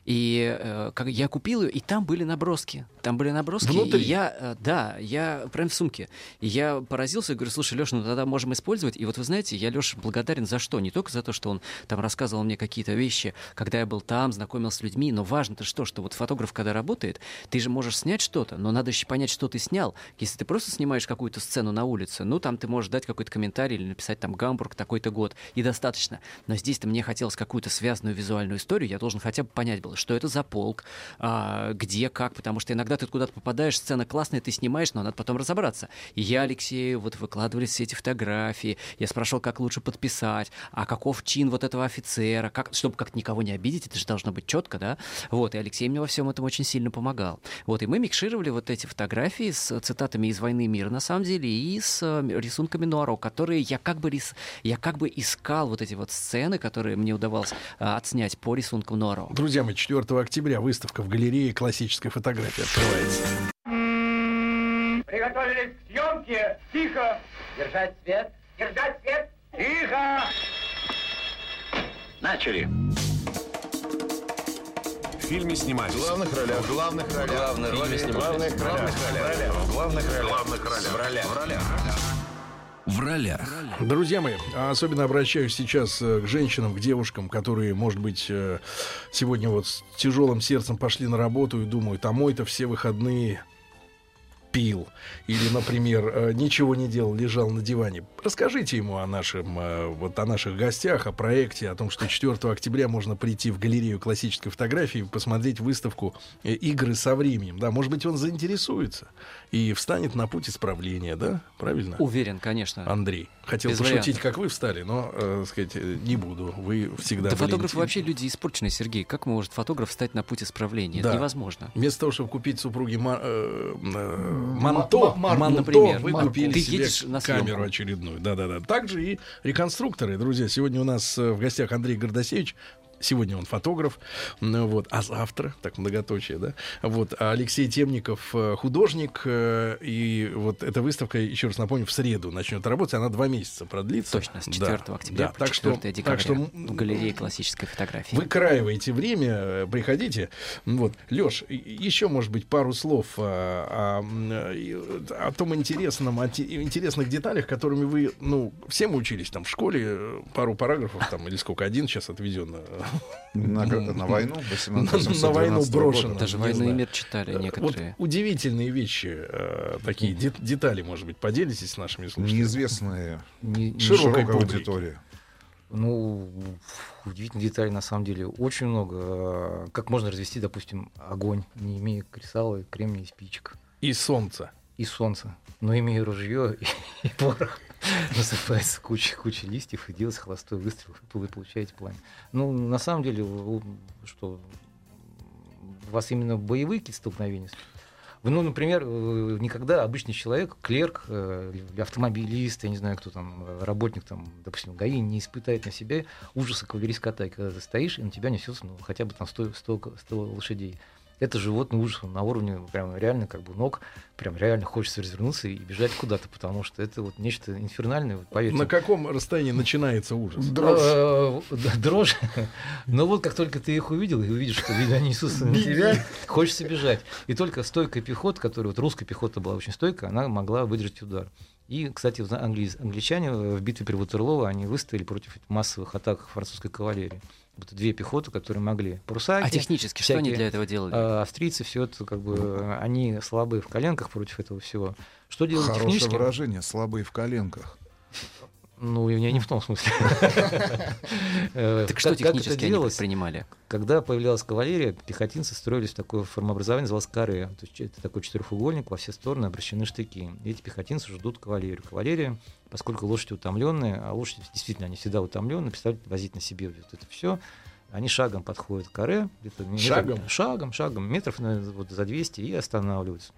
И э, как я купил ее, и там были наброски. Там были наброски. Внутри? И я, э, да, я прям в сумке. И я поразился и говорю, слушай, Леша, ну тогда можем использовать. И вот вы знаете, я Леше благодарен за что? Не только за то, что он там рассказывал мне какие-то вещи, когда я был там, знакомился с людьми, но важно-то что, что вот фотограф, когда работает, ты же можешь снять что-то, но надо еще понять, что ты снял. Если ты просто снимаешь какую-то сцену на улице, ну там ты можешь дать какой-то комментарий или написать там Гамбург такой-то год, и достаточно. Но здесь-то мне хотелось какую-то связанную визуальную историю, я должен хотя бы понять было, что это за полк, а, где, как, потому что иногда ты куда-то попадаешь, сцена классная, ты снимаешь, но надо потом разобраться. И я, Алексею, вот выкладывали все эти фотографии, я спрашивал, как лучше подписать, а каков чин вот этого офицера, как, чтобы как никого не обидеть, это же должно быть четко, да? Вот, и Алексей мне во всем этом очень сильно помогал. Вот, и мы микшировали вот эти фотографии с цитатами из «Войны и мира», на самом деле, и с э, рисунками Нуаро, которые я как бы, рис... я как бы искал вот эти вот сцены, которые мне удавалось а, отснять по рисункам Нуаро. Друзья мои, 4 октября выставка в галерее классической фотографии открывается. Приготовились к съемке. Тихо. Держать свет. Держать свет. Тихо. Начали. В фильме снимались. В главных ролях. В главных ролях. Главные роли снимались. В главных ролях. В главных ролях. В главных ролях. В ролях. В ролях. В ролях. Друзья мои, а особенно обращаюсь сейчас э, к женщинам, к девушкам, которые, может быть, э, сегодня вот с тяжелым сердцем пошли на работу и думают, а мой-то все выходные пил. Или, например, э, ничего не делал, лежал на диване. Расскажите ему о нашем, э, вот о наших гостях, о проекте, о том, что 4 октября можно прийти в галерею классической фотографии и посмотреть выставку э, «Игры со временем». Да, может быть, он заинтересуется и встанет на путь исправления, да? Правильно? Уверен, конечно. Андрей. Хотел Без пошутить, вариантов. как вы встали, но, э, сказать, не буду. Вы всегда Да фотографы вообще люди испорченные, Сергей. Как может фотограф встать на путь исправления? Это Да. невозможно. Вместо того, чтобы купить супруге ма- э, э, манто, ма- манто, например, вы купили Ты себе едешь на камеру очередную. Да-да-да. Также и реконструкторы, друзья. Сегодня у нас э, в гостях Андрей Гордосевич. Сегодня он фотограф, вот, а завтра, так многоточие, да, вот, а Алексей Темников э, художник, э, и вот эта выставка, еще раз напомню, в среду начнет работать, она два месяца продлится. Точно, с 4 Да, октября да, по так 4 что, декабря так что в галерее классической фотографии. Выкраивайте время, э, приходите. Вот. Леш, еще, может быть, пару слов о, э, о том интересном, о те- интересных деталях, которыми вы, ну, все мы учились там в школе, пару параграфов там, или сколько, один сейчас отведен. На, ну, на войну на, на войну брошено. Даже «Войну и мир» читали Э, некоторые. Вот удивительные вещи, э, такие де- детали, может быть, поделитесь с нашими слушателями. Неизвестные Не- широкой широкой аудитории. Ну, удивительных деталей на самом деле очень много. Э, Как можно развести, допустим, огонь, не имея кресала, и кремния и спичек. И солнце. И солнце. Но имея ружье (laughs) и, и порох, (laughs) насыпается куча, куча листьев и делается холостой выстрел, вы получаете пламя. Ну, на самом деле, что у вас именно боевые какие-то столкновения? Ну, например, э, никогда обычный человек, клерк, э, или автомобилист, я не знаю, кто там, э, работник, там, допустим, ГАИ, не испытает на себе ужаса кавалерийской атаки, когда ты стоишь, и на тебя несется, ну, хотя бы там 100, 100, 100 лошадей. Это животный ужас он на уровне прям реально как бы ног, прям реально хочется развернуться и бежать куда-то, потому что это вот нечто инфернальное, вот поверьте. На каком расстоянии начинается ужас? Э, да, Дрожь. (laughs) Но вот как только ты их увидел и увидишь, что они несутся на тебя, хочется бежать. И только стойкая пехота, которая, вот русская пехота была очень стойкая, она могла выдержать удар. И, кстати, англи- англичане в битве при Ватерлоо, они выстояли против массовых атак французской кавалерии. Вот две пехоты, которые могли. Прусаки. А технически что они всякие, для этого делали? э, Австрийцы, все это как бы, они слабые в коленках против этого всего. Что делать Хорошее технически? выражение, слабые в коленках. Ну, я не в том смысле. (laughs) Э, Так что как- как это технически они делалось? предпринимали? Когда появлялась кавалерия, пехотинцы строились в такое формообразование, называлось каре. То есть это такой четырехугольник, во все стороны обращены штыки. И эти пехотинцы ждут кавалерию. Кавалерия, поскольку лошади утомленные, а лошади действительно они всегда утомленные, представляете, возить на себе вот это все, они шагом подходят к каре, Шагом? шагом, шагом, метров вот за 200 и останавливаются.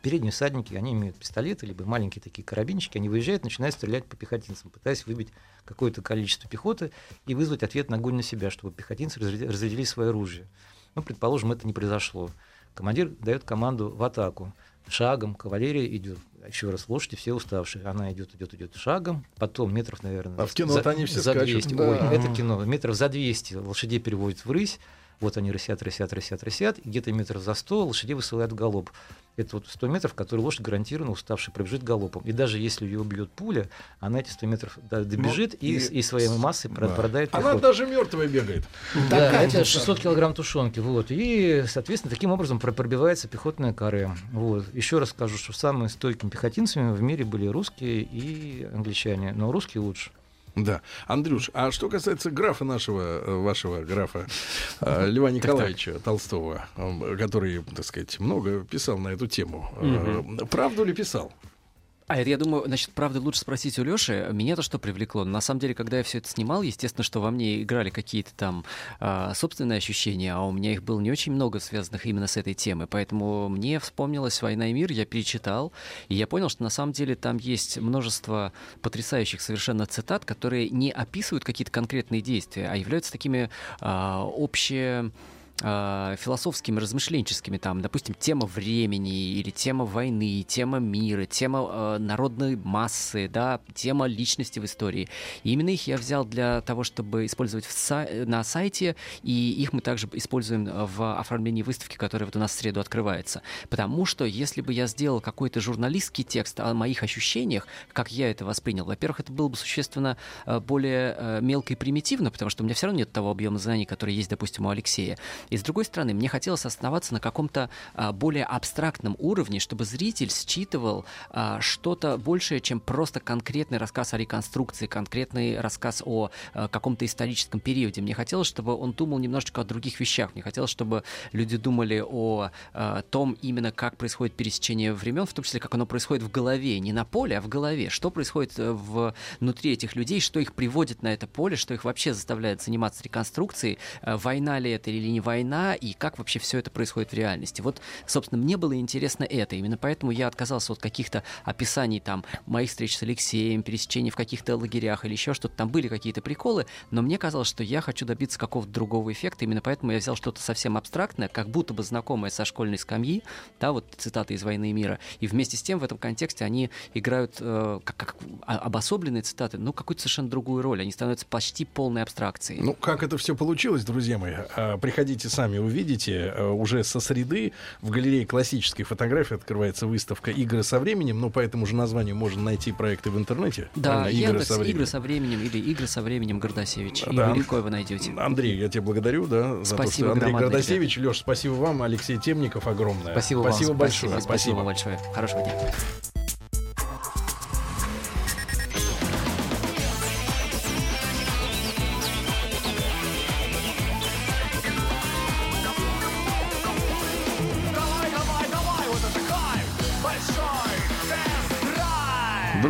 Передние всадники, они имеют пистолеты, либо маленькие такие карабинчики, они выезжают, начинают стрелять по пехотинцам, пытаясь выбить какое-то количество пехоты и вызвать ответ на огонь на себя, чтобы пехотинцы разря- разрядили свое оружие. Ну, предположим, это не произошло. Командир дает команду в атаку. Шагом кавалерия идет. Еще раз, лошади все уставшие. Она идет, идет, идет шагом. Потом метров, наверное... А в кино-то они все за скачут. 200. Да. Ой, это кино. Метров за 200 лошадей переводят в рысь. Вот они рысят, рысят, рысят, рысят. И где-то метров за 100 лошадей высылают галоп. Это вот 100 метров, которые лошадь гарантированно уставший пробежит галопом. И даже если ее убьет пуля, она эти 100 метров до- добежит и, и- и своей массой Да. продает Она даже мертвая бегает. да, Такая это вот 600 килограмм тушенки. Вот. И, соответственно, таким образом про- пробивается пехотная каре. Вот. Еще раз скажу, что самыми стойкими пехотинцами в мире были русские и англичане. Но русские лучше. Да. Андрюш, а что касается графа нашего, э, вашего графа э, Льва Николаевича Толстого, э, который, так сказать, много писал на эту тему. Правду ли писал? А это, я думаю, значит, правда, лучше спросить у Лёши. Меня-то что привлекло? На самом деле, когда я все это снимал, естественно, что во мне играли какие-то там а, собственные ощущения, а у меня их было не очень много, связанных именно с этой темой. Поэтому мне вспомнилась «Война и мир», я перечитал, и я понял, что на самом деле там есть множество потрясающих совершенно цитат, которые не описывают какие-то конкретные действия, а являются такими а, обще а, философскими, размышленческими, там, допустим, тема времени или тема войны, тема мира, тема э, народной массы, да, тема личности в истории. И именно их я взял для того, чтобы использовать в са- на сайте, и их мы также используем в оформлении выставки, которая вот у нас в среду открывается. Потому что если бы я сделал какой-то журналистский текст о моих ощущениях, как я это воспринял, во-первых, это было бы существенно э, более э, мелко и примитивно, потому что у меня все равно нет того объема знаний, который есть, допустим, у Алексея. И с другой стороны, мне хотелось оставаться на каком-то а, более абстрактном уровне, чтобы зритель считывал а, что-то большее, чем просто конкретный рассказ о реконструкции, конкретный рассказ о а, каком-то историческом периоде. Мне хотелось, чтобы он думал немножечко о других вещах. Мне хотелось, чтобы люди думали о том именно, как происходит пересечение времен, в том числе, как оно происходит в голове, не на поле, а в голове. Что происходит э, внутри этих людей, что их приводит на это поле, что их вообще заставляет заниматься реконструкцией, э, война ли это или не война, и как вообще все это происходит в реальности. Вот, собственно, мне было интересно это. Именно поэтому я отказался от каких-то описаний там моих встреч с Алексеем, пересечений в каких-то лагерях или еще что-то. Там были какие-то приколы, но мне казалось, что я хочу добиться какого-то другого эффекта. Именно поэтому я взял что-то совсем абстрактное, как будто бы знакомое со школьной скамьи, да, вот цитаты из «Войны и мира». И вместе с тем в этом контексте они играют э, как, как обособленные цитаты, ну, какую-то совершенно другую роль. Они становятся почти полной абстракцией. Ну, как это все получилось, друзья мои, а, приходите сами увидите. А, Уже со среды в галерее классической фотографии открывается выставка «Игры со временем». Ну, по этому же названию можно найти проекты в интернете. Да, Правильно? Яндекс, «Игры со временем». игры со временем или игры со временем Гордасевич. И Да. вы легко его найдете. Андрей, я тебя благодарю, да, за то, Спасибо что Андрей Гордасевич. Леш, спасибо вам, Алексей Темников огромное. Спасибо вам. Спасибо большое. Спасибо, спасибо большое. Хорошего дня.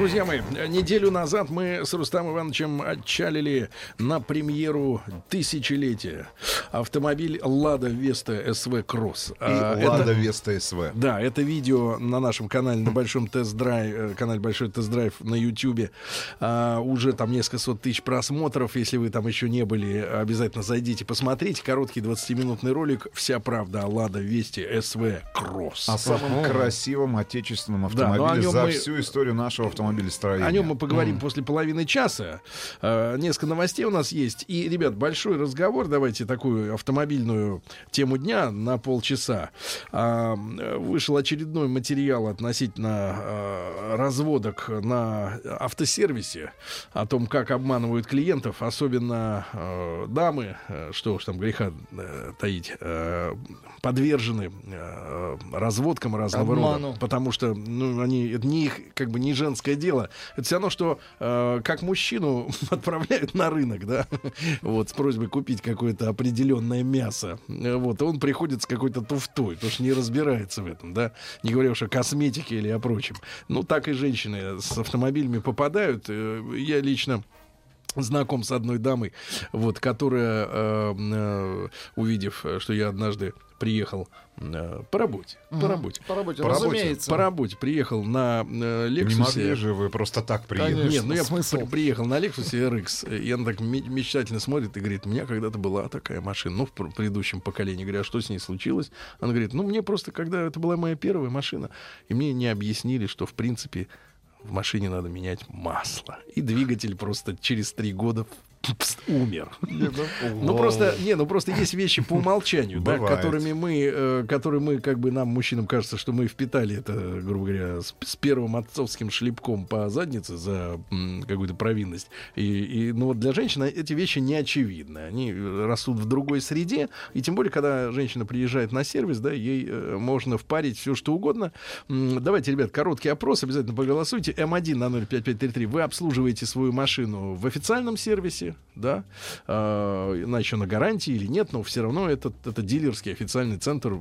Друзья мои, неделю назад мы с Рустам Ивановичем отчалили на премьеру тысячелетия автомобиль Лада Веста SW Cross. И А, Лада Веста SW. Да, это видео на нашем канале на большом тест-драйв, э, канале Большой тест-драйв на Ютьюбе. А, уже там несколько сот тысяч просмотров. Если вы там еще не были, обязательно зайдите, посмотрите. Короткий 20-минутный ролик. Вся правда о Лада Весте SW Cross. О самом красивом отечественном Да, автомобиле нем за мы- всю историю нашего автомобилестроения. О нем мы поговорим М. после половины часа. Э, несколько новостей у нас есть. И, ребят, большой разговор. Давайте такую автомобильную тему дня на полчаса. Э, вышел очередной материал относительно э, разводок на автосервисе. О том, как обманывают клиентов. Особенно э, дамы, э, что уж там греха э, таить, э, подвержены э, разводкам разного Обману. рода. Потому что ну, они, это не их, как бы не женское дело. Это все равно, что э, как мужчину (laughs) отправляют на рынок, да, (laughs) вот, с просьбой купить какое-то определенное мясо. Э, Вот, и он приходит с какой-то туфтой, потому что не разбирается в этом, да, не говоря уж о косметике или о прочем. Ну, так и женщины с автомобилями попадают. Э, Я лично знаком с одной дамой, вот, которая, э, э, увидев, э, что я однажды приехал э, по работе, Мгм. по работе, По работе, разумеется. по работе приехал на э, Не Лексусе. могли же вы просто так приехать. Нет, ну я смысл? при- приехал на Lexus RX, и она так ме- мечтательно смотрит и говорит, у меня когда-то была такая машина, ну, в пр- предыдущем поколении. Говорю, а что с ней случилось? Она говорит, ну, мне просто, когда это была моя первая машина, и мне не объяснили, что, в принципе, в машине надо менять масло. И двигатель просто через три года умер. Ну просто, не, ну просто есть вещи по умолчанию, да, которыми мы, э, которые мы, как бы нам, мужчинам, кажется, что мы впитали это, грубо говоря, с, первым отцовским шлепком по заднице за какую-то провинность. И, ну вот для женщин эти вещи не очевидны. Они э, растут в другой среде, и тем более, когда женщина приезжает на сервис, да, ей э, можно впарить все, что угодно. Давайте, ребят, короткий опрос, обязательно проголосуйте. М1 на 05533. Вы обслуживаете свою машину в официальном сервисе, да, э, она еще на гарантии или нет, но все равно это, это дилерский официальный центр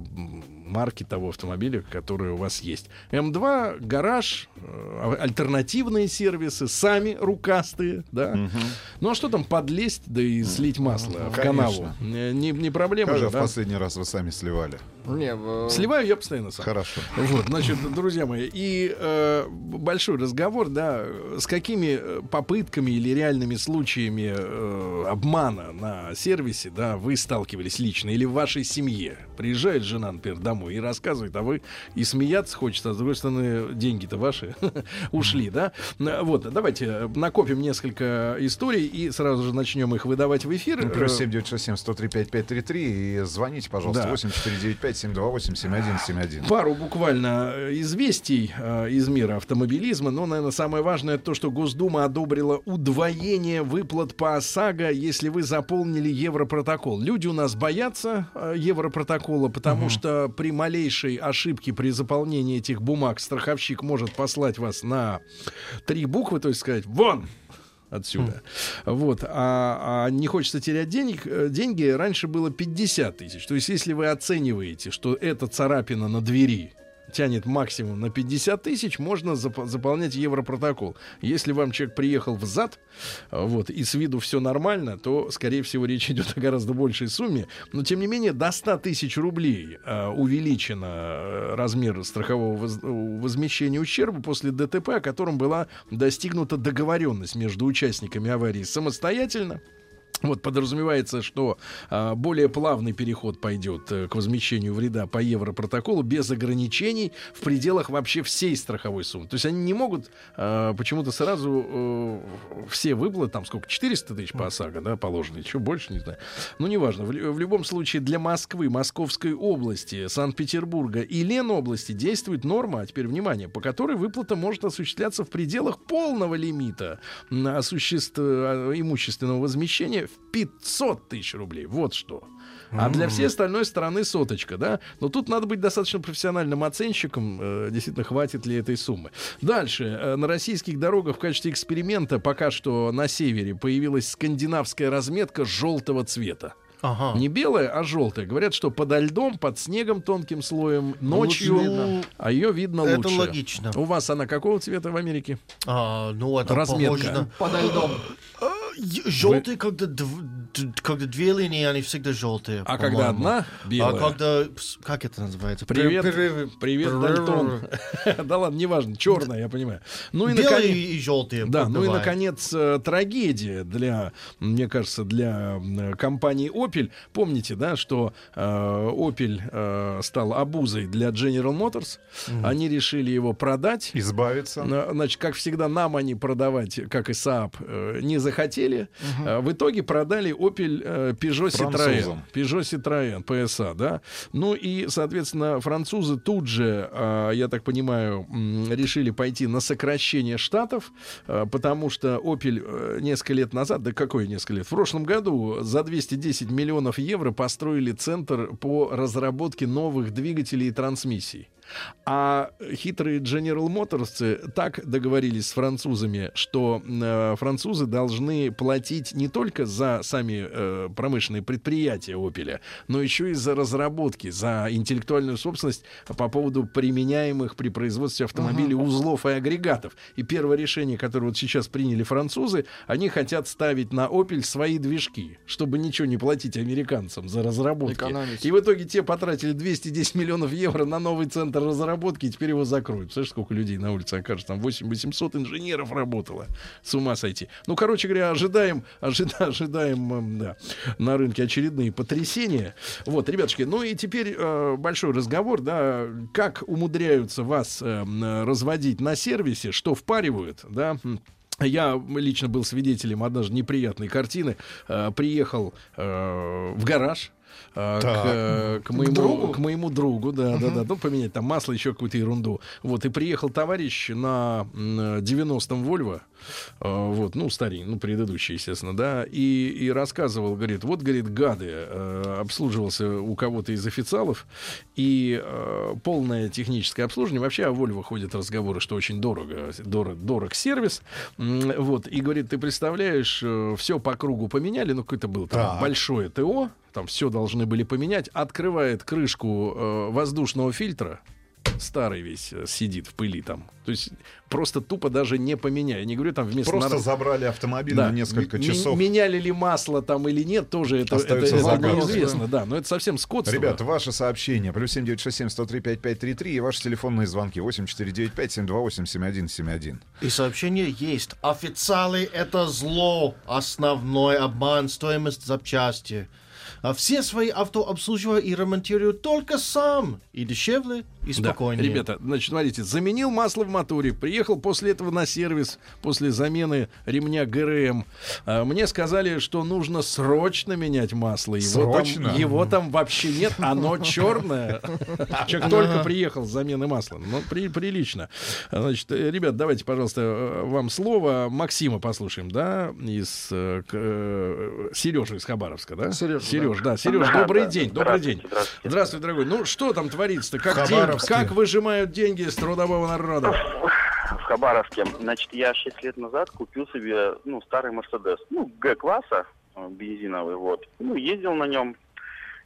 марки того автомобиля, который у вас есть. М2, гараж, э, альтернативные сервисы, сами рукастые, да. Ну а что там подлезть, да и слить масло в Конечно. канаву? Э, Не, не проблема Когда же, в да? последний раз вы сами сливали? Не, в- Сливаю я постоянно сам. Хорошо. Вот, значит, друзья мои, и э, большой разговор, да, с какими э, попытками или реальными случаями э, обмана на сервисе, да, вы сталкивались лично или в вашей семье. Приезжает жена, например, домой и рассказывает, а вы и смеяться хочется, а с другой стороны, деньги-то ваши (laughs) ушли, да. Э, Вот, давайте э, накопим несколько историй и сразу же начнем их выдавать в эфир. Ну, плюс Э, 7967 103 5533 и звоните, пожалуйста, Да. 8495 728 7171. Пару буквально э, известий э, из мира автомобилизма. Но, наверное, самое важное то, что Госдума одобрила удвоение выплат по ОСАГО, если вы заполнили Европротокол. Люди у нас боятся э, Европротокола, потому что при малейшей ошибке при заполнении этих бумаг страховщик может послать вас на три буквы, то есть сказать «Вон!» отсюда. Вот. А, а не хочется терять денег, э, деньги. Раньше было 50 тысяч. То есть, если вы оцениваете, что эта царапина на двери тянет максимум на 50 тысяч, можно зап- заполнять европротокол. Если вам человек приехал в зад, э, вот, и с виду все нормально, то, скорее всего, речь идет о гораздо большей сумме. Но, тем не менее, до 100 тысяч рублей э, увеличено э, размер страхового воз- возмещения ущерба после ДТП, о котором была достигнута договоренность между участниками аварии самостоятельно. (laughs) Вот подразумевается, что а, более плавный переход пойдет э, к возмещению вреда по европротоколу без ограничений в пределах вообще всей страховой суммы. То есть они не могут а, почему-то сразу э, все выплаты, там сколько, 400 тысяч по ОСАГО, да, положено, еще больше, не знаю. Ну, неважно. В, в любом случае для Москвы, Московской области, Санкт-Петербурга и Ленобласти действует норма, а теперь внимание, по которой выплата может осуществляться в пределах полного лимита м, осуществ- э, имущественного возмещения в 500 тысяч рублей. Вот что. А для всей остальной стороны соточка, да? Но тут надо быть достаточно профессиональным оценщиком, э, действительно, хватит ли этой суммы. Дальше. Э, на российских дорогах в качестве эксперимента пока что на севере появилась скандинавская разметка желтого цвета. Ага. Не белая, а желтая. Говорят, что подо льдом, под снегом тонким слоем, ночью, Лучше видно. а ее видно Это лучше. логично. У вас она какого цвета в Америке? А, ну, это Разметка. похоже на... Подо льдом. Желтые, когда, дв- д- когда две линии, они всегда желтые. А когда одна белая? А когда, как это называется? Привет, привет, Перерывы. Дальтон. (laughs) Да ладно, неважно, черная, я понимаю. Ну и Белые наконец... и желтые. Да, ну и наконец э, трагедия для, мне кажется, для м, компании Opel. Помните, да, что э, Opel э, стал обузой для General Motors. Мгм. Они решили его продать. Избавиться. На- Значит, как всегда, нам они продавать, как и Saab, э, не захотели. Э, В итоге продали Opel э, Peugeot Citroën. Peugeot Citroën, PSA, да. Ну и, соответственно, французы тут же, э, я так понимаю, решили пойти на сокращение штатов, э, потому что Opel э, несколько лет назад, да какое несколько лет, в прошлом году за 210 миллионов евро построили центр по разработке новых двигателей и трансмиссий. А хитрые General Motors так договорились с французами, что э, французы должны платить не только за сами э, промышленные предприятия Opel, но еще и за разработки, за интеллектуальную собственность по поводу применяемых при производстве автомобилей Ага. узлов и агрегатов. И первое решение, которое вот сейчас приняли французы, они хотят ставить на Opel свои движки, чтобы ничего не платить американцам за разработки. Экономить. И в итоге те потратили 210 миллионов евро на новый центр разработки, и теперь его закроют. Представляешь, сколько людей на улице окажется? Там 8 800 инженеров работало. С ума сойти. Ну, короче говоря, ожидаем, ожида- (laughs) ожидаем эм, да, на рынке очередные потрясения. Вот, ребятушки, ну и теперь э, большой разговор, да, как умудряются вас э, разводить на сервисе, что впаривают, да, я лично был свидетелем однажды неприятной картины. Э, приехал э, в гараж. К, Так. э, к К моему другу? к моему другу, да, да, да, ну поменять там масло, еще какую-то ерунду. Вот и приехал товарищ на м, 90-м Вольво, вот, ну старый, ну предыдущий, естественно, да, и и рассказывал, говорит, вот, говорит, гады, э, обслуживался у кого-то из официалов и э, полное техническое обслуживание. Вообще о Вольво ходят разговоры, что очень дорого, дорог, дорог сервис, вот. И говорит, ты представляешь, все по кругу поменяли, ну какое-то было там Так. большое ТО, там все должны были поменять, открывает крышку э, воздушного фильтра, старый весь э, сидит в пыли там. То есть просто тупо даже не поменяя. Я не говорю там вместо Просто нар- забрали автомобиль Да. на несколько М- часов. Меняли ли масло там или нет, тоже это, это, Остается это загадкой. неизвестно, да. Но это совсем скотство. Ребята, ваши сообщения. Плюс 7967 103 5533 и ваши телефонные звонки. 8495 728 7171. И сообщение есть. Официалы — это зло. Основной обман, стоимость запчасти. А все свои авто обслуживаю и ремонтирую только сам. И дешевле, и Да. спокойнее. Ребята, значит, смотрите, заменил масло в моторе, приехал после этого на сервис, после замены ремня ГРМ. А, Мне сказали, что нужно срочно менять масло. Его, Срочно? Там, его там вообще нет, оно черное. Человек только приехал с замены масла. Ну, при- прилично. Значит, э, ребят, давайте, пожалуйста, э, вам слово. Максима послушаем, да, из Сережа из Хабаровска, да? Сережа, Сереж, да. Сереж, Да, добрый да. день, добрый день. Здравствуйте, здравствуйте. Здравствуй, дорогой. Ну, что там творится-то? Как, день- как выжимают деньги с трудового народа? в Хабаровске. Значит, я 6 лет назад купил себе, ну, старый Мерседес. Ну, Г-класса, э, бензиновый, вот. Ну, ездил на нем.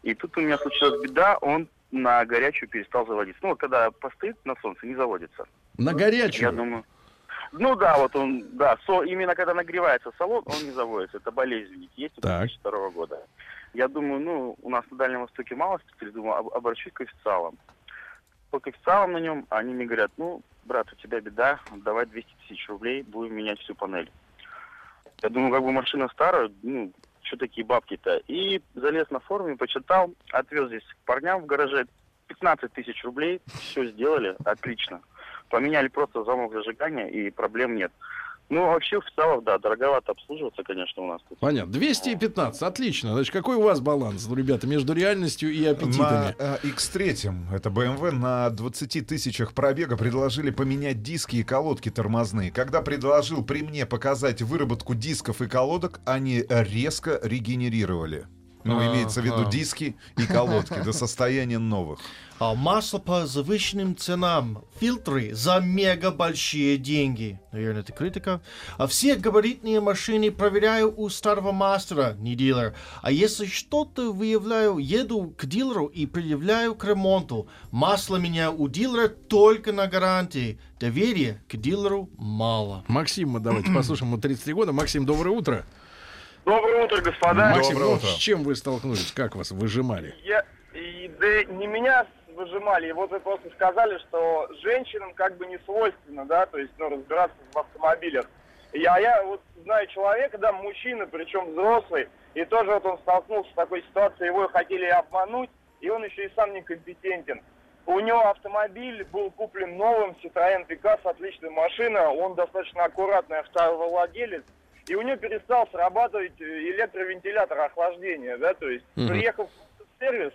И тут у меня случилась беда, он на горячую перестал заводиться. Ну, вот когда постоит на солнце, не заводится. На Я горячую? думаю... Ну да, вот он, да, со- именно когда нагревается салон, он не заводится. Это болезнь, видите, есть у Так. 2002 года. Я думаю, ну, у нас на Дальнем Востоке мало специалистов, думаю, об- обращусь к официалам. По официалам на нем, они мне говорят, ну, брат, у тебя беда, давай 200 тысяч рублей, будем менять всю панель. Я думаю, как бы машина старая, ну, что такие бабки-то? И залез на форуме, почитал, отвез здесь к парням в гараже, 15 тысяч рублей, все сделали, отлично. Поменяли просто замок зажигания, и проблем нет. Ну, вообще, официалов, да, дороговато обслуживаться, конечно, у нас тут. Понятно. 215, отлично. Значит, какой у вас баланс, ребята, между реальностью и На аппетитами? э, X3, это BMW, на 20 тысячах пробега предложили поменять диски и колодки тормозные. Когда предложил при мне показать выработку дисков и колодок, они резко регенерировали. Ну, имеется в виду диски и колодки до состояния новых. А масло по завышенным ценам, фильтры за мега большие деньги. Наверное, это критика. А все габаритные машины проверяю у старого мастера, не дилер. А если что-то выявляю, еду к дилеру и предъявляю к ремонту. Масло меняю у дилера только на гарантии. Доверия к дилеру мало. Максим, мы давайте послушаем, ему 33 года. Максим, доброе утро. Доброе утро, господа. Максим, ну, с чем вы столкнулись? Как вас выжимали? Я, и, да не меня выжимали, и вот вы просто сказали, что женщинам как бы не свойственно, да, то есть, ну, разбираться в автомобилях. Я, я вот знаю человека, да, мужчина, причем взрослый, и тоже вот он столкнулся с такой ситуацией, его хотели обмануть, и он еще и сам некомпетентен. У него автомобиль был куплен новым, Citroёn Пикас, отличная машина, он достаточно аккуратный автовладелец, и у него перестал срабатывать э, электровентилятор охлаждения, да, то есть, Мгм. приехав в сервис,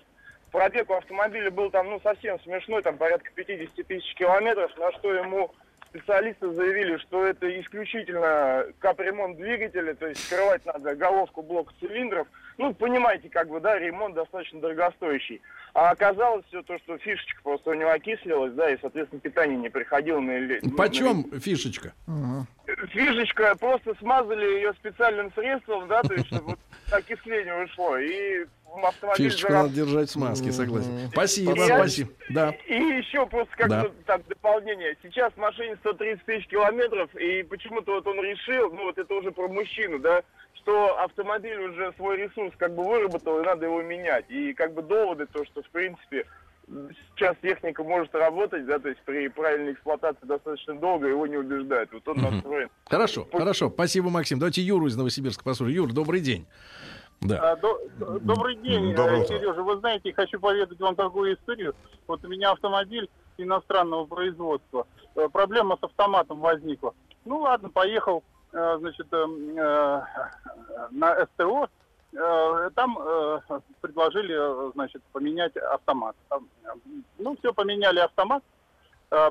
пробег у автомобиля был там, ну, совсем смешной, там порядка 50 тысяч километров, на что ему специалисты заявили, что это исключительно капремонт двигателя, то есть скрывать надо головку блока цилиндров. Ну, понимаете, как бы, да, ремонт достаточно дорогостоящий. А оказалось все то, что фишечка просто у него окислилась, да, и, соответственно, питание не приходило на... эле- на- Почем фишечка? Фишечка, просто смазали ее специальным средством, да, то есть, чтобы вот (laughs) окисление ушло, и автомобиль Фишечку зараб- надо держать в смазке, согласен. Спасибо, И- спасибо. Да. И еще просто как Да. так дополнение. Сейчас машине 130 тысяч километров, и почему-то вот он решил, ну вот это уже про мужчину, да, что автомобиль уже свой ресурс как бы выработал, и надо его менять. И как бы доводы, то, что в принципе сейчас техника может работать, да, то есть при правильной эксплуатации достаточно долго, его не убеждают. Вот он настроен. Хорошо, хорошо. Спасибо, Максим. Давайте Юру из Новосибирска послушаем. Юр, добрый день. Да. А, до- Добрый день, Доброе э, утро. Сережа. Вы знаете, хочу поведать вам такую историю. Вот у меня автомобиль иностранного производства. Э, Проблема с автоматом возникла. Ну ладно, поехал, э, значит, э, э, на СТО. Там предложили, значит, поменять автомат. Ну, все, поменяли автомат.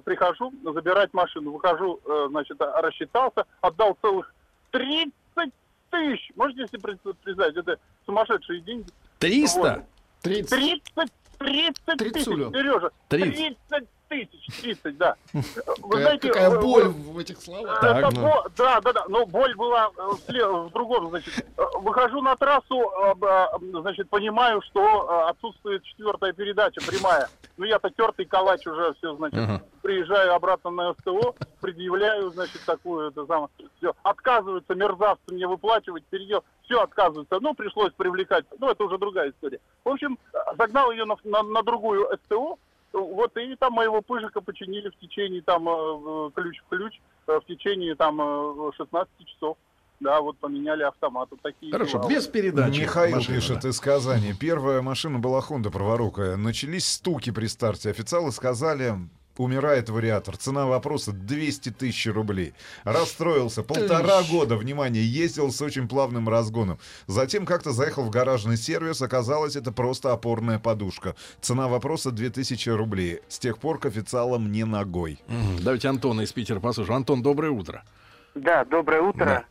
Прихожу забирать машину. Выхожу, значит, рассчитался, отдал целых 30 тысяч. Можете себе пред- представить, это сумасшедшие деньги. 300? 30. 30, 30 тысяч. Сережа. 30. 30 тысяч, 30, да. Вы Какая- знаете, какая э, боль э, в этих словах. это Так, ну. бо- Да, да, да. Но боль была э, в, другом, значит. Э, Выхожу на трассу, э, э, значит, понимаю, что э, отсутствует четвертая передача прямая. Ну, я-то тертый калач уже, все, значит. Ага. Приезжаю обратно на СТО, предъявляю, значит, такую, это самое, все. Отказываются мерзавцы мне выплачивать, передел, все отказываются. Ну, пришлось привлекать, ну, это уже другая история. В общем, э, загнал ее на, на, на другую СТО, вот и там моего пыжика починили в течение там э, э, ключ в ключ э, в течение там э, 16 часов. Да, вот поменяли автомат. Вот такие Хорошо, дела. без передачи. Михаил машины, пишет из Казани. Первая машина была Honda праворукая. Начались стуки при старте. Официалы сказали, умирает вариатор. Цена вопроса 200 тысяч рублей. Расстроился. Полтора Тыщ. года, внимание, ездил с очень плавным разгоном. Затем как-то заехал в гаражный сервис. Оказалось, это просто опорная подушка. Цена вопроса 2000 рублей. С тех пор к официалам не ногой. Давайте Антона из Питера послушаем. Антон, доброе утро. Да, доброе утро. Да.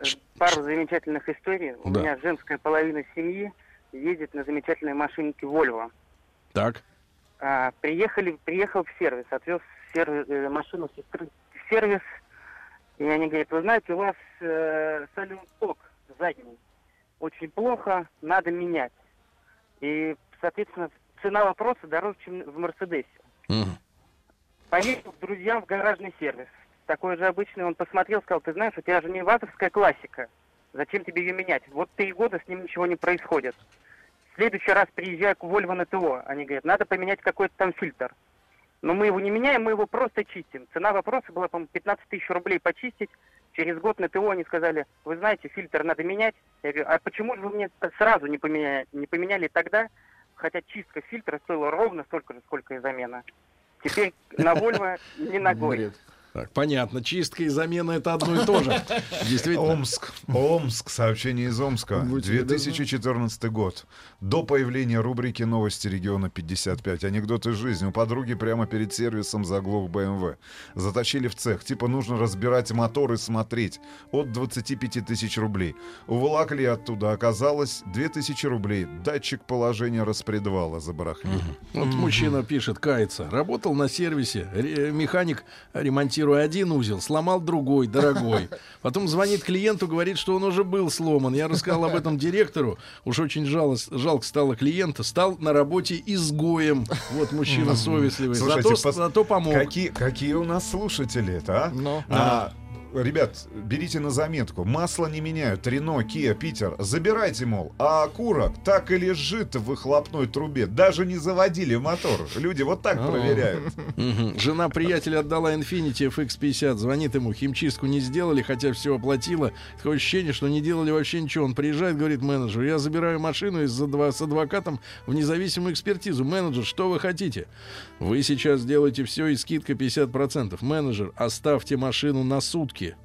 Э, Пару замечательных историй. У Да. меня женская половина семьи ездит на замечательной машинке Volvo. Так. А, приехали, приехал в сервис, отвез сервис, э, машину сестры в сервис. И они говорят, вы знаете, у вас э, салют-ток задний очень плохо, надо менять. И, соответственно, цена вопроса дороже, чем в Мерседесе. Поехал к друзьям в гаражный сервис. Такой же обычный, он посмотрел, сказал, ты знаешь, у тебя же не вазовская классика. Зачем тебе ее менять? Вот три года с ним ничего не происходит. В следующий раз приезжаю к Volvo на ТО. Они говорят, надо поменять какой-то там фильтр. Но мы его не меняем, мы его просто чистим. Цена вопроса была, по-моему, 15 тысяч рублей почистить. Через год на ТО они сказали, вы знаете, фильтр надо менять. Я говорю, а почему же вы мне сразу не поменяли, не поменяли тогда, хотя чистка фильтра стоила ровно столько же, сколько и замена. Теперь на Volvo не ногой. Так, понятно. Чистка и замена это одно и то же. (laughs) Действительно. Омск. Омск. Сообщение из Омска. 2014 год. До появления рубрики «Новости региона 55». Анекдоты из жизни. У подруги прямо перед сервисом заглох БМВ. Затащили в цех. Типа нужно разбирать мотор и смотреть. От 25 тысяч рублей. Уволокли оттуда. Оказалось 2000 рублей. Датчик положения распредвала забарахлил. Вот мужчина пишет, кается. Работал на сервисе. Механик, ремонтируя один узел, сломал другой, дорогой. (laughs) Потом звонит клиенту, говорит, что он уже был сломан. Я рассказал об этом директору. Уж очень жало- жалко стало клиента. Стал на работе изгоем. Вот мужчина совестливый. Слушайте, Зато, пос- зато помог. Какие, какие у нас слушатели-то, а? А, Ребят, берите на заметку. Масло не меняют. Рено, Киа, Питер. Забирайте, мол. А окурок так и лежит в выхлопной трубе. Даже не заводили мотор. Люди вот так А. проверяют. Жена приятеля отдала Infiniti FX50. Звонит ему, химчистку не сделали, хотя все оплатила. Такое ощущение, что не делали вообще ничего. Он приезжает, говорит менеджеру, я забираю машину два- с адвокатом в независимую экспертизу. Менеджер, что вы хотите? Вы сейчас делаете все и скидка 50%. Менеджер, оставьте машину на сутки. Иркутске.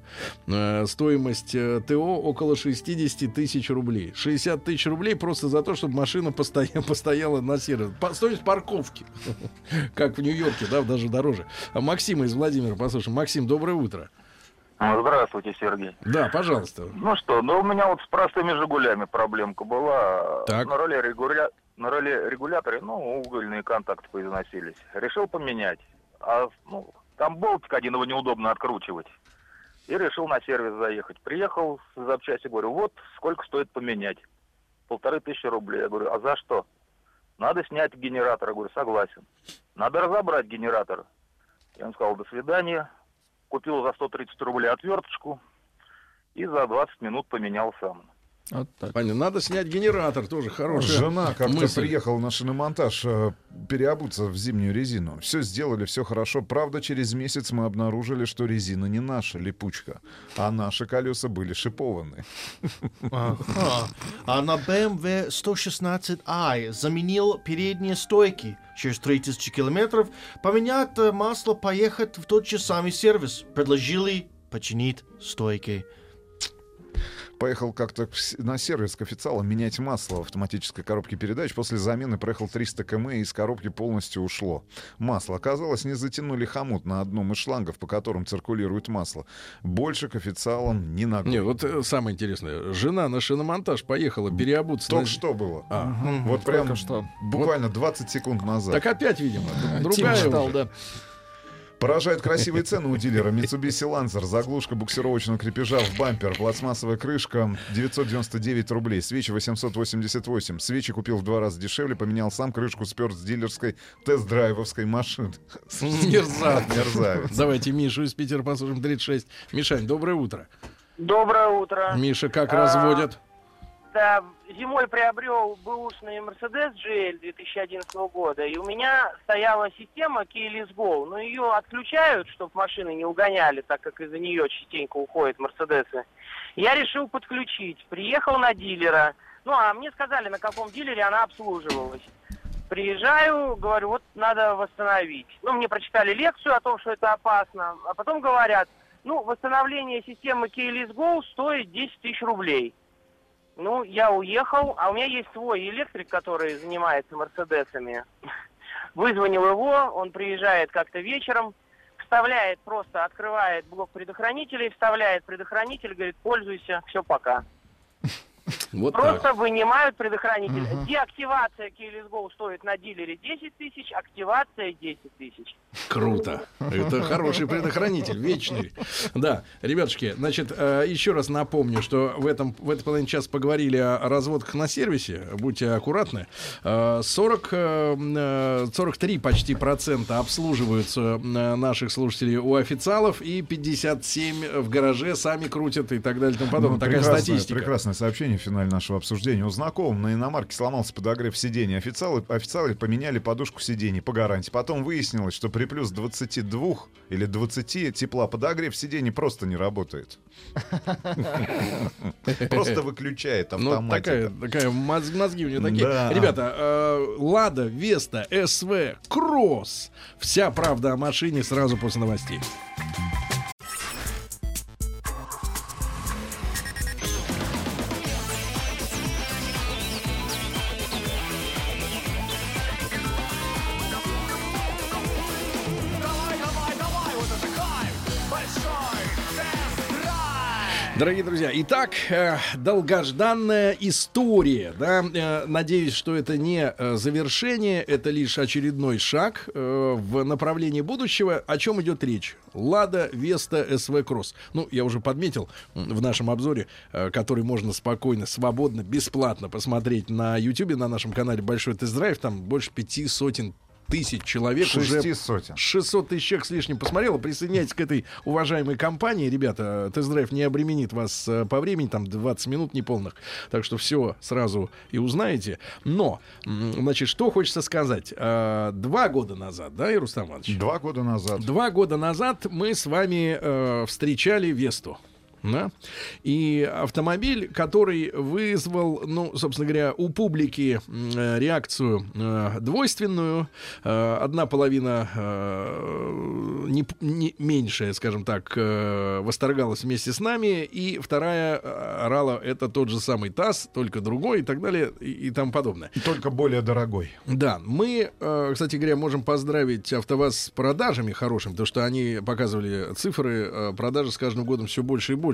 Э, стоимость э, ТО около 60 тысяч рублей. 60 тысяч рублей просто за то, чтобы машина постоя- (laughs) постояла на сервис. По- стоимость парковки. (laughs) Как в Нью-Йорке, да, даже дороже. А Максима из Владимира, послушаем. Максим, доброе утро. Ну, Здравствуйте, Сергей. Да, пожалуйста. Ну что, ну у меня вот с простыми «Жигулями» проблемка была. Так. На роли, регуля... на роли регулятора, ну, угольные контакты поизносились. Решил поменять. А, ну, там болтик один, его неудобно откручивать. И решил на сервис заехать. Приехал с запчасти, говорю, вот сколько стоит поменять. Полторы тысячи рублей. Я говорю, а за что? Надо снять генератор. Я говорю, согласен. Надо разобрать генератор. Я ему сказал, до свидания. Купил за 130 рублей отверточку и за 20 минут поменял сам. Понятно. Надо снять генератор, тоже хорошая Жена как-то мысль. приехала на шиномонтаж э, переобуться в зимнюю резину. Все сделали, все хорошо. Правда, через месяц мы обнаружили, что резина не наша, липучка, а наши колеса были шипованные. Ага. А на BMW 116i заменил передние стойки. Через 3000 километров поменять э, масло, поехать в тот же самый сервис. Предложили починить стойки. Поехал как-то на сервис к официалу менять масло в автоматической коробке передач. После замены проехал 300 км и из коробки полностью ушло. Масло. Оказалось, не затянули хомут на одном из шлангов, по которым циркулирует масло. Больше к официалам не ногой. Не, вот э, самое интересное. Жена на шиномонтаж поехала переобуться. Только на- что было. А. Мгм. Вот прям Только что. буквально 20 секунд назад. Так опять, видимо. Тим Другая читал, уже. да. Поражают красивые цены у дилера. Mitsubishi Lancer. Заглушка буксировочного крепежа в бампер. Пластмассовая крышка 999 рублей. Свечи 888. Свечи купил в два раза дешевле. Поменял сам крышку, спер с дилерской тест-драйвовской машины. Мерзавец. Мерзавец. Давайте Мишу из Питера послушаем. 36. Мишань, доброе утро. Доброе утро. Миша, как А, разводят? Зимой приобрел бэушный Mercedes GL 2011 года, и у меня стояла система Keyless Go, но ее отключают, чтобы машины не угоняли, так как из-за нее частенько уходят Мерседесы. Я решил подключить, приехал на дилера, ну а мне сказали, на каком дилере она обслуживалась. Приезжаю, говорю, вот надо восстановить. Ну, мне прочитали лекцию о том, что это опасно, а потом говорят, ну, восстановление системы Keyless Go стоит 10 тысяч рублей. Ну, я уехал, а у меня есть свой электрик, который занимается Мерседесами. (laughs) Вызвонил его, он приезжает как-то вечером, вставляет просто, открывает блок предохранителей, вставляет предохранитель, говорит, пользуйся, все, пока. (laughs) Вот Просто так. вынимают предохранитель. Мгм. Деактивация Keyless Go стоит на дилере 10 тысяч, активация 10 тысяч. Круто. Это хороший предохранитель, вечный. Да, ребятушки, значит, э, еще раз напомню, что в этом в этой половине часа поговорили о разводках на сервисе. Будьте аккуратны. Э, 40, э, э, 43 почти процента обслуживаются э, наших слушателей у официалов и 57 в гараже сами крутят и так далее и тому подобное. Ну, Такая статистика. прекрасное сообщение в финале нашего обсуждения. У знакомого на иномарке сломался подогрев сидений. Официалы, официалы поменяли подушку сидений по гарантии. Потом выяснилось, что при плюс 22 или 20 тепла подогрев сидений просто не работает. Просто выключает Ну, автоматика. такая, такая моз- мозги у нее такие. Ребята, э, Лада, Веста, СВ, Кросс. Вся правда о машине сразу после новостей. Дорогие друзья, итак, э, долгожданная история, да, э, надеюсь, что это не э, завершение, это лишь очередной шаг в направлении будущего. О чем идет речь? Лада Веста СВ Кросс. Ну, я уже подметил в нашем обзоре, который можно спокойно, свободно, бесплатно посмотреть на YouTube, на нашем канале Большой тест-драйв, там больше пяти сотен тысяч человек уже Шести сотен. 600 тысяч человек с лишним посмотрело. Присоединяйтесь к этой уважаемой компании. Ребята, тест-драйв не обременит вас э, по времени, там 20 минут неполных. Так что все сразу и узнаете. Но, значит, что хочется сказать. Э, Два года назад, да, Ирустам Иванович? Два года назад. Два года назад мы с вами э, встречали Весту. Да? И автомобиль, который вызвал, ну, собственно говоря, у публики э, реакцию э, двойственную. Э, одна половина э, не, не меньшая, скажем так, э, восторгалась вместе с нами, и вторая э, орала, это тот же самый ТАСС, только другой и так далее, и, и тому подобное. Только более дорогой. Да, мы, э, кстати говоря, можем поздравить АвтоВАЗ с продажами хорошими, потому что они показывали цифры, э, продажи с каждым годом все больше и больше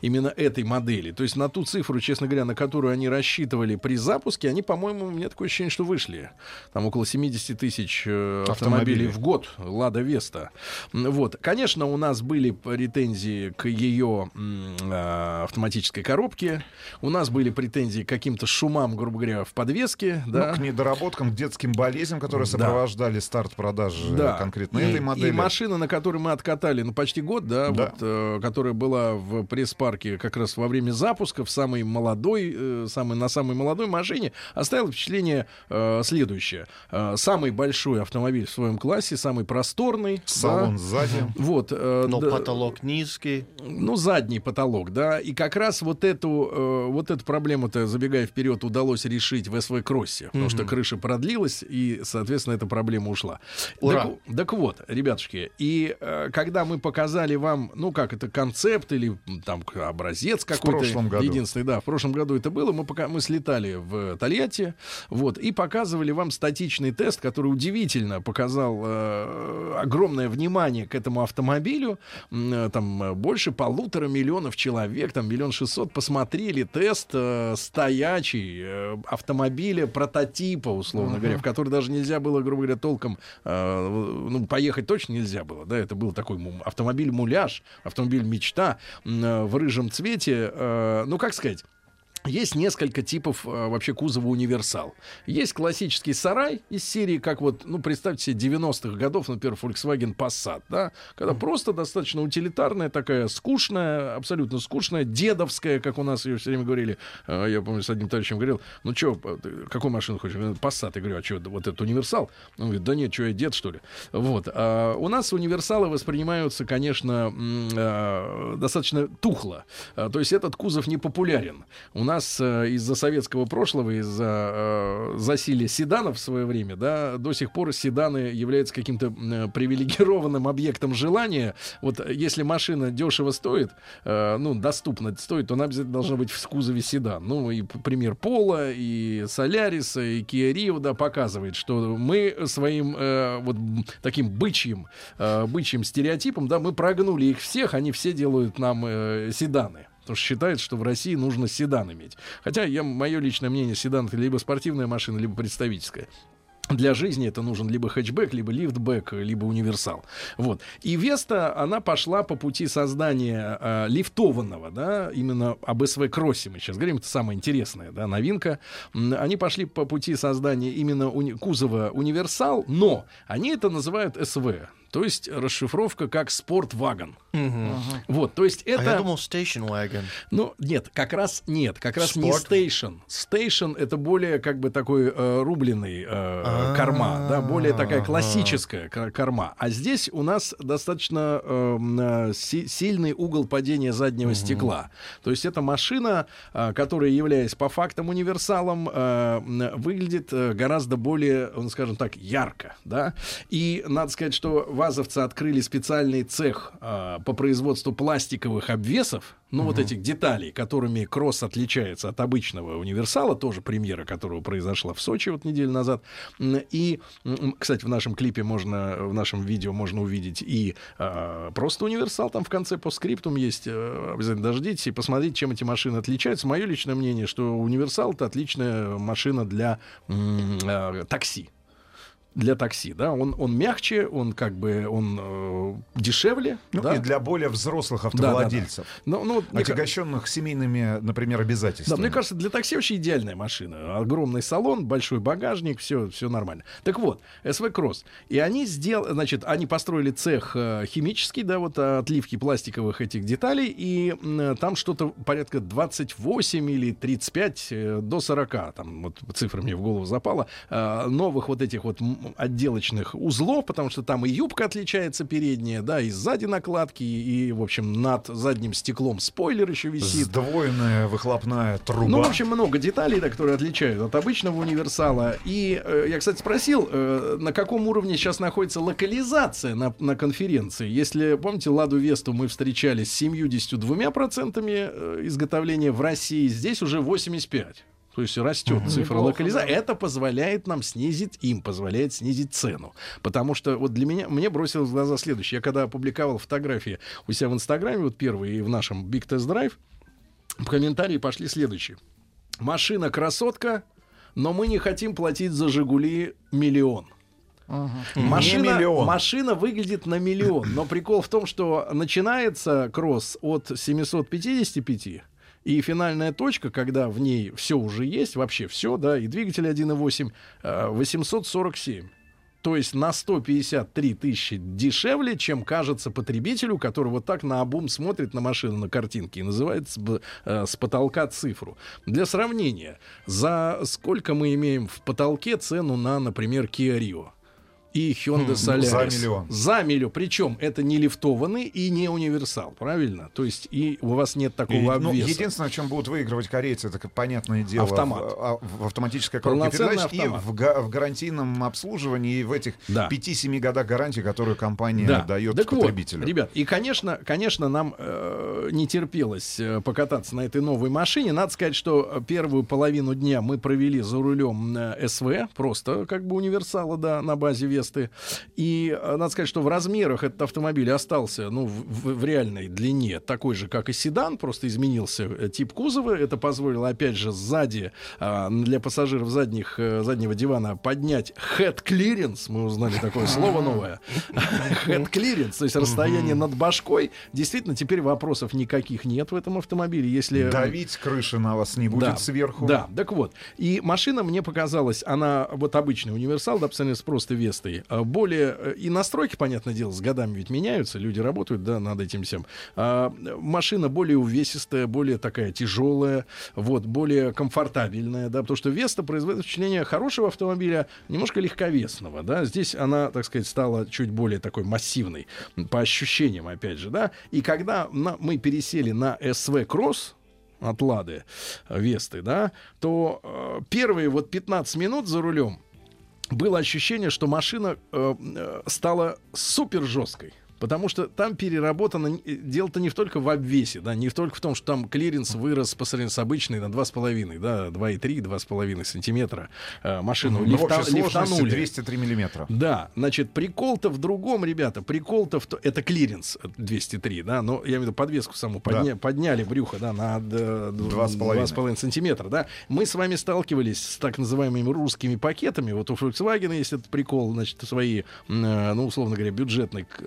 именно этой модели. То есть на ту цифру, честно говоря, на которую они рассчитывали при запуске, они, по-моему, у меня такое ощущение, что вышли. Там около 70 тысяч э, автомобилей Автомобилей. в год. Лада Веста. Вот. Конечно, у нас были претензии к ее э, автоматической коробке. У нас были претензии к каким-то шумам, грубо говоря, в подвеске. Да. Ну, к недоработкам, к детским болезням, которые Да. сопровождали старт продаж э, Да. конкретно и, этой модели. И машина, на которой мы откатали, ну, почти год, да, Да. вот, э, которая была в пресс-парке как раз во время запуска, в самой молодой, э, самой, на самой молодой машине, оставила впечатление э, следующее. Э, самый большой автомобиль в своем классе, самый просторный. Салон да. сзади. Вот. э, Но да, потолок низкий. ну, задний потолок, да. И как раз вот эту, э, вот эту проблему-то, забегая вперед, удалось решить в СВ Кроссе. Потому что Мгм. крыша продлилась, и, соответственно, эта проблема ушла. Ура. Так, так вот, ребятушки, и э, когда мы показали вам, ну, как это, концепт или там образец какой-то. Единственный, да, в прошлом году это было. Мы, пока, мы слетали в Тольятти, вот, и показывали вам статичный тест, который удивительно показал э, огромное внимание к этому автомобилю. Э, Там э, больше полутора миллионов человек, там миллион шестьсот посмотрели тест э, стоячий э, автомобиля прототипа, условно Мгм. говоря, в который даже нельзя было, грубо говоря, толком э, ну, поехать точно нельзя было, да, это был такой му- автомобиль-муляж, автомобиль-мечта э, в рыжем цвете, э, ну, как сказать, есть несколько типов э, вообще кузова универсал. Есть классический сарай из серии, как вот, ну, представьте себе 90-х годов, например, Volkswagen Passat, да, когда просто достаточно утилитарная такая, скучная, абсолютно скучная, дедовская, как у нас ее все время говорили. Э, Я помню, с одним товарищем говорил, ну, что, какую машину хочешь? Passat. Я говорю, а что, вот этот универсал? Он говорит, да нет, что, я дед, что ли? Вот. А у нас универсалы воспринимаются, конечно, э, достаточно тухло. А, То есть этот кузов не популярен. У нас э, из-за советского прошлого, из-за э, засилия седанов в свое время, да, до сих пор седаны являются каким-то м, привилегированным объектом желания. Вот э, если машина дешево стоит, э, ну, доступно стоит, то она обязательно должна быть в кузове седан. Ну, и пример Пола, и Соляриса, и Kia Rio, да, показывает, что мы своим э, вот таким бычьим, э, бычьим стереотипом, да, мы прогнули их всех, они все делают нам э, седаны. Потому что считают, что в России нужно седан иметь. Хотя я, мое личное мнение, седан это либо спортивная машина, либо представительская. Для жизни это нужен либо хэтчбэк, либо лифтбэк, либо универсал. Вот. И Веста, она пошла по пути создания э, лифтованного, да, именно об СВ Кроссе мы сейчас говорим, это самая интересная, да, новинка. Они пошли по пути создания именно уни- кузова универсал, но они это называют СВ. То есть расшифровка как sportwagon. Вот, то есть это... А я думал station wagon. Ну, нет, как раз нет, как раз не Спорт? стейшн. Station это более как бы такой э, рубленый э, корма, да, более такая классическая ка- корма. А здесь у нас достаточно эм, э, си- сильный угол падения заднего стекла. То есть это машина, э, которая, являясь по фактам универсалом, э, выглядит э, гораздо более, ну, скажем так, ярко, да. И надо сказать, что вазовцы открыли специальный цех э, по производству пластиковых обвесов, ну, вот этих деталей, которыми кросс отличается от обычного универсала, тоже премьера которого произошла в Сочи вот неделю назад. И, кстати, в нашем клипе можно, в нашем видео можно увидеть и э, просто универсал, там в конце по скриптум есть, э, обязательно дождитесь и посмотрите, чем эти машины отличаются. Мое личное мнение, что универсал это отличная машина для э, такси для такси, да, он, он мягче, он как бы, он э, дешевле, Ну, да. и для более взрослых Да, да, да. автовладельцев, Ну, ну, вот мне отягощенных семейными, например, да, обязательствами. мне кажется, для такси вообще идеальная машина. Огромный салон, большой багажник, все, все нормально. Так вот, СВ Кросс. И они сделали, значит, они построили цех э, химический, да, вот отливки пластиковых этих деталей, и там что-то порядка 28 или 35 э, до 40, там вот цифра мне в голову запала, э, новых вот этих вот отделочных узлов, потому что там и юбка отличается передняя, да, и сзади накладки, и, в общем, над задним стеклом спойлер еще висит. Сдвоенная выхлопная труба. Ну, в общем, много деталей, да, которые отличают от обычного универсала. И э, я, кстати, спросил, э, на каком уровне сейчас находится локализация на, на конференции. Если, помните, Ладу Весту мы встречались с 72% э, изготовления в России, здесь уже 85. То есть растет Мгм. цифра Неплохо, локализации. да. Это позволяет нам снизить, им позволяет снизить цену. Потому что вот для меня, мне бросилось в глаза следующее. Я когда опубликовал фотографии у себя в Инстаграме, вот первые и в нашем Big Test Drive, в комментарии пошли следующие. Машина красотка, но мы не хотим платить за Жигули миллион. Машина, миллион. машина выглядит на миллион, но прикол в том, что начинается кросс от 755, и финальная точка, когда в ней все уже есть, вообще все, да, и двигатель 1.8, э, 847. То есть на 153 тысячи дешевле, чем кажется потребителю, который вот так на обум смотрит на машину на картинке и называет с, э, с потолка цифру. Для сравнения, за сколько мы имеем в потолке цену на, например, Kia Rio? И Hyundai Хм, Solaris. за миллион. За миллион. Причем это не лифтованный и не универсал, правильно? То есть и у вас нет И, такого ну, обвеса. единственное, в чем будут выигрывать корейцы, это, понятное дело, Автомат. В, а, в автоматической коробке передач и автомат. в, га- в гарантийном обслуживании и в этих Да. 5-7 годах гарантии, которую компания Да. дает Так вот, потребителю. ребят, и, конечно, конечно нам э, не терпелось э, покататься на этой новой машине. Надо сказать, что первую половину дня мы провели за рулем э, СВ, просто как бы универсала, да, на базе Весты. И э, надо сказать, что в размерах этот автомобиль остался, ну, в, в- реальной длине такой же, как и седан, просто изменился э, тип кузова. Это позволило, опять же, сзади э, для пассажиров задних, э, заднего дивана поднять head clearance. Мы узнали такое слово новое. Head clearance, то есть расстояние над башкой. Действительно, теперь вопросов никаких нет в этом автомобиле. Если Давить крыши на вас не будет да, сверху. Да, так вот. И машина мне показалась, она вот обычный универсал, да, по сравнению с просто Вестой, а, более... э, И настройки, понятное дело, с годами ведь меняются, люди работают, да, над этим всем. А, машина более увесистая, более такая тяжелая, вот, более комфортабельная, да, потому что Веста производит впечатление хорошего автомобиля, немножко легковесного, да. Здесь она, так сказать, стала чуть более такой массивной, по ощущениям, опять же, да. И когда на- мы пересели на SV Cross, от Лады э, Весты, да, то э, первые вот 15 минут за рулем было ощущение, что машина э, э, стала супер жесткой. Потому что там переработано... э, Дело-то не только в обвесе, да, не только в том, что там клиренс вырос по сравнению с обычной на 2,5, да, 2,3, 2,5 сантиметра. Э, машину Ну, лифта- лифтанули. 203 миллиметра. Да, значит, прикол-то в другом, ребята. Прикол-то в то... Это клиренс э, 203, да, но я имею в виду подвеску саму подня- подняли брюхо, да, на э, д- Два с половиной. 2,5 сантиметра, да. Мы с вами сталкивались с так называемыми русскими пакетами. Вот у Volkswagen есть этот прикол, значит, свои, э, ну, условно говоря, бюджетные к-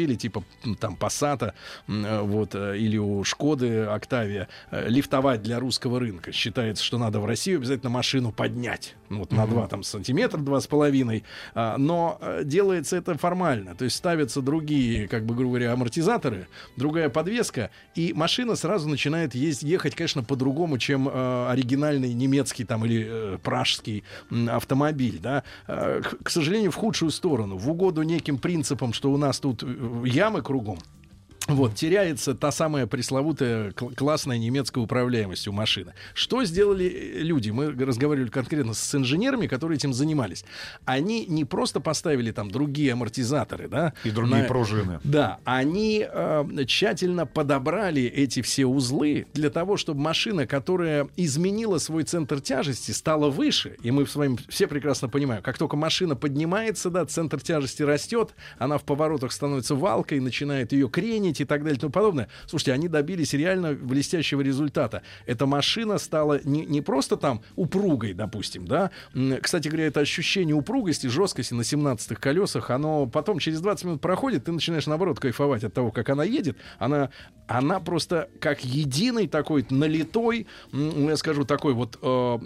автомобили, типа там Passat, э, вот, э, или у Шкоды Octavia, э, лифтовать для русского рынка. Считается, что надо в Россию обязательно машину поднять. Ну, вот на 2 там, сантиметра, два с половиной. А, но делается это формально. То есть ставятся другие, как бы, грубо говоря, амортизаторы, другая подвеска, и машина сразу начинает есть, ехать, конечно, по-другому, чем э, оригинальный немецкий там или э, пражский автомобиль, да. Э, к, к сожалению, в худшую сторону, в угоду неким принципам, что у нас тут ямы кругом, вот, теряется та самая пресловутая кл- классная немецкая управляемость у машины. Что сделали э, люди? Мы разговаривали конкретно с инженерами, которые этим занимались. Они не просто поставили там другие амортизаторы, да? И другие пружины. Да, они э, тщательно подобрали эти все узлы для того, чтобы машина, которая изменила свой центр тяжести, стала выше. И мы с вами все прекрасно понимаем, как только машина поднимается, да, центр тяжести растет, она в поворотах становится валкой, начинает ее кренить и так далее и тому подобное. Слушайте, они добились реально блестящего результата. Эта машина стала не, не просто там упругой, допустим, да. Кстати говоря, это ощущение упругости, жесткости на 17-х колесах, оно потом через 20 минут проходит, ты начинаешь, наоборот, кайфовать от того, как она едет. Она, она просто как единый такой налитой, м, я скажу, такой вот э,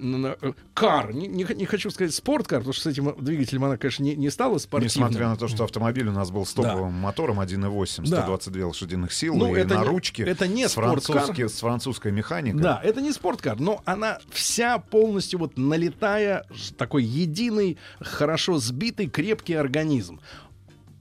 э, кар. Не, не не хочу сказать спорткар, потому что с этим двигателем она, конечно, не, не стала спортивной. Несмотря на то, что автомобиль у нас был с топовым мотором 1.8, 122 Да. Лошадиных сил Ну, и это на не- ручке. это не с, с французской механикой. Да, это не спорткар, но она вся полностью вот налетая, такой единый, хорошо сбитый, крепкий организм.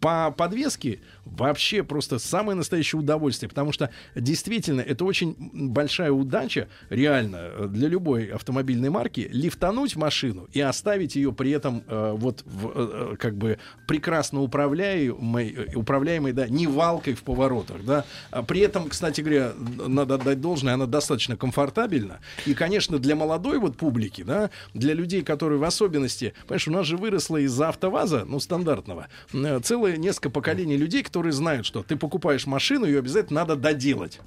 По подвеске вообще просто самое настоящее удовольствие, потому что действительно это очень большая удача, реально, э, для любой автомобильной марки, лифтануть машину и оставить ее при этом э, вот в, э, э, как бы прекрасно управляемой, э, управляемой, да, не валкой в поворотах, да. А при этом, кстати говоря, надо отдать должное, она достаточно комфортабельна. И, конечно, для молодой вот публики, да, для людей, которые в особенности, понимаешь, у нас же выросло из-за автоваза, ну, стандартного, э, несколько поколений людей, которые знают, что ты покупаешь машину, ее обязательно надо доделать.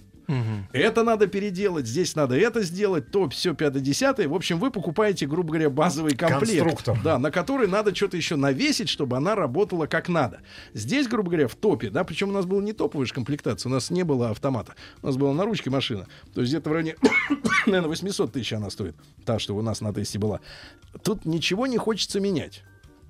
Это надо переделать, здесь надо это сделать, то все пятое-десятое. В общем, вы покупаете, грубо говоря, базовый комплект. Конструктор. Да, на который надо что-то еще навесить, чтобы она работала как надо. Здесь, грубо говоря, в топе, да, причем у нас была не топовая же комплектация, у нас не было автомата. У нас была на ручке машина. То есть где-то в районе, (coughs) наверное, 800 тысяч она стоит. Та, что у нас на тесте была. Тут ничего не хочется менять.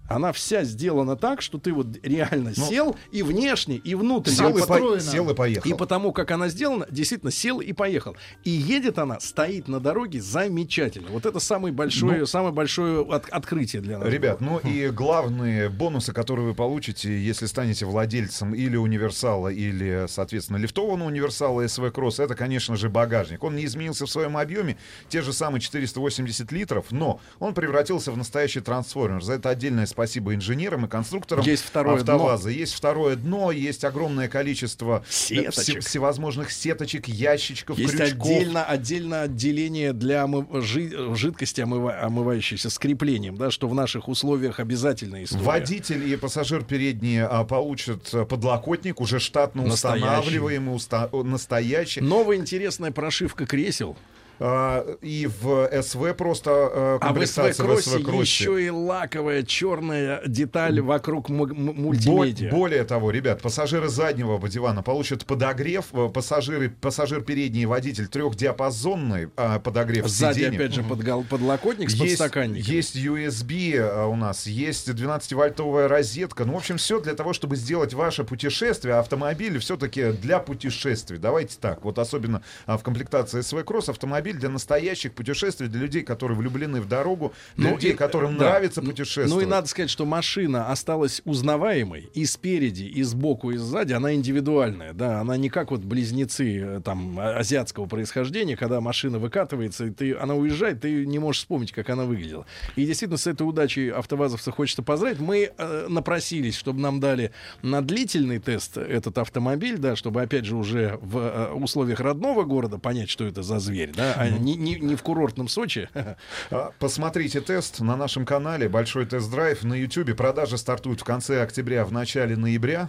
Она вся сделана так, что ты вот реально Ну, сел и внешне, и внутренне. Сел и по- сел и поехал. И потому, как она сделана, действительно сел и поехал. И едет она, стоит на дороге замечательно. Вот это самое большое, Ну, самое большое от- открытие для нас. Ребят, было. ну и главные бонусы, которые вы получите, если станете владельцем или универсала, или, соответственно, лифтованного универсала SV Cross, это, конечно же, багажник. Он не изменился в своем объеме, те же самые 480 литров, но он превратился в настоящий трансформер. За это отдельное спасибо инженерам и конструкторам Есть второе АвтоВАЗа. Есть второе дно, есть огромное количество э, Сеточек. все- всевозможных сеточек, ящичков, Есть крючков. отдельно, отдельно отделение для омыв- жи- жидкости, омыва- омывающейся с креплением, да, что в наших условиях обязательная история. Водитель и пассажир передние а, получат а, подлокотник, уже штатно Настоящий. устанавливаемый, уста- настоящий. Новая интересная прошивка кресел. А, и в СВ просто а, А в комплектация в СВ-кроссе СВ-кроссе. еще и лаковая черная деталь вокруг мультимедиа. более того, ребят, пассажиры заднего дивана получат подогрев, э, пассажиры, пассажир передний и водитель трехдиапазонный а, подогрев Сзади, сиденья. опять же, подгол- подлокотник с есть, подстаканником. есть USB а, у нас, есть 12-вольтовая розетка. Ну, в общем, все для того, чтобы сделать ваше путешествие, автомобиль все-таки для путешествий. Давайте так. Вот особенно а, в комплектации SV Cross автомобиль для настоящих путешествий, для людей, которые влюблены в дорогу, для людей, и- которым да. нравится Ну, путешествовать. Ну и надо сказать, что машина осталась узнаваемой и спереди, и сбоку, и сзади. Она индивидуальная, да. Она не как вот близнецы э, там а- азиатского происхождения, когда машина выкатывается, и ты, она уезжает, ты не можешь вспомнить, как она выглядела. И действительно, с этой удачей автовазовца хочется поздравить. Мы э, напросились, чтобы нам дали на длительный тест этот автомобиль, да, чтобы, опять же, уже в э, условиях родного города понять, что это за зверь, да, а не, не- не в курортном Сочи. (laughs) А, Посмотрите тест на нашем канале Большой тест-драйв на YouTube. Продажи стартуют в конце октября, в начале ноября.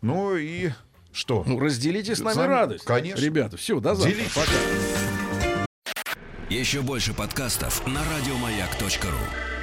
Ну и что? Ну, разделите с нами Сами- радость. Конечно. Ребята, все, до завтра. Делитесь. Пока. Еще больше подкастов на радиомаяк.ру.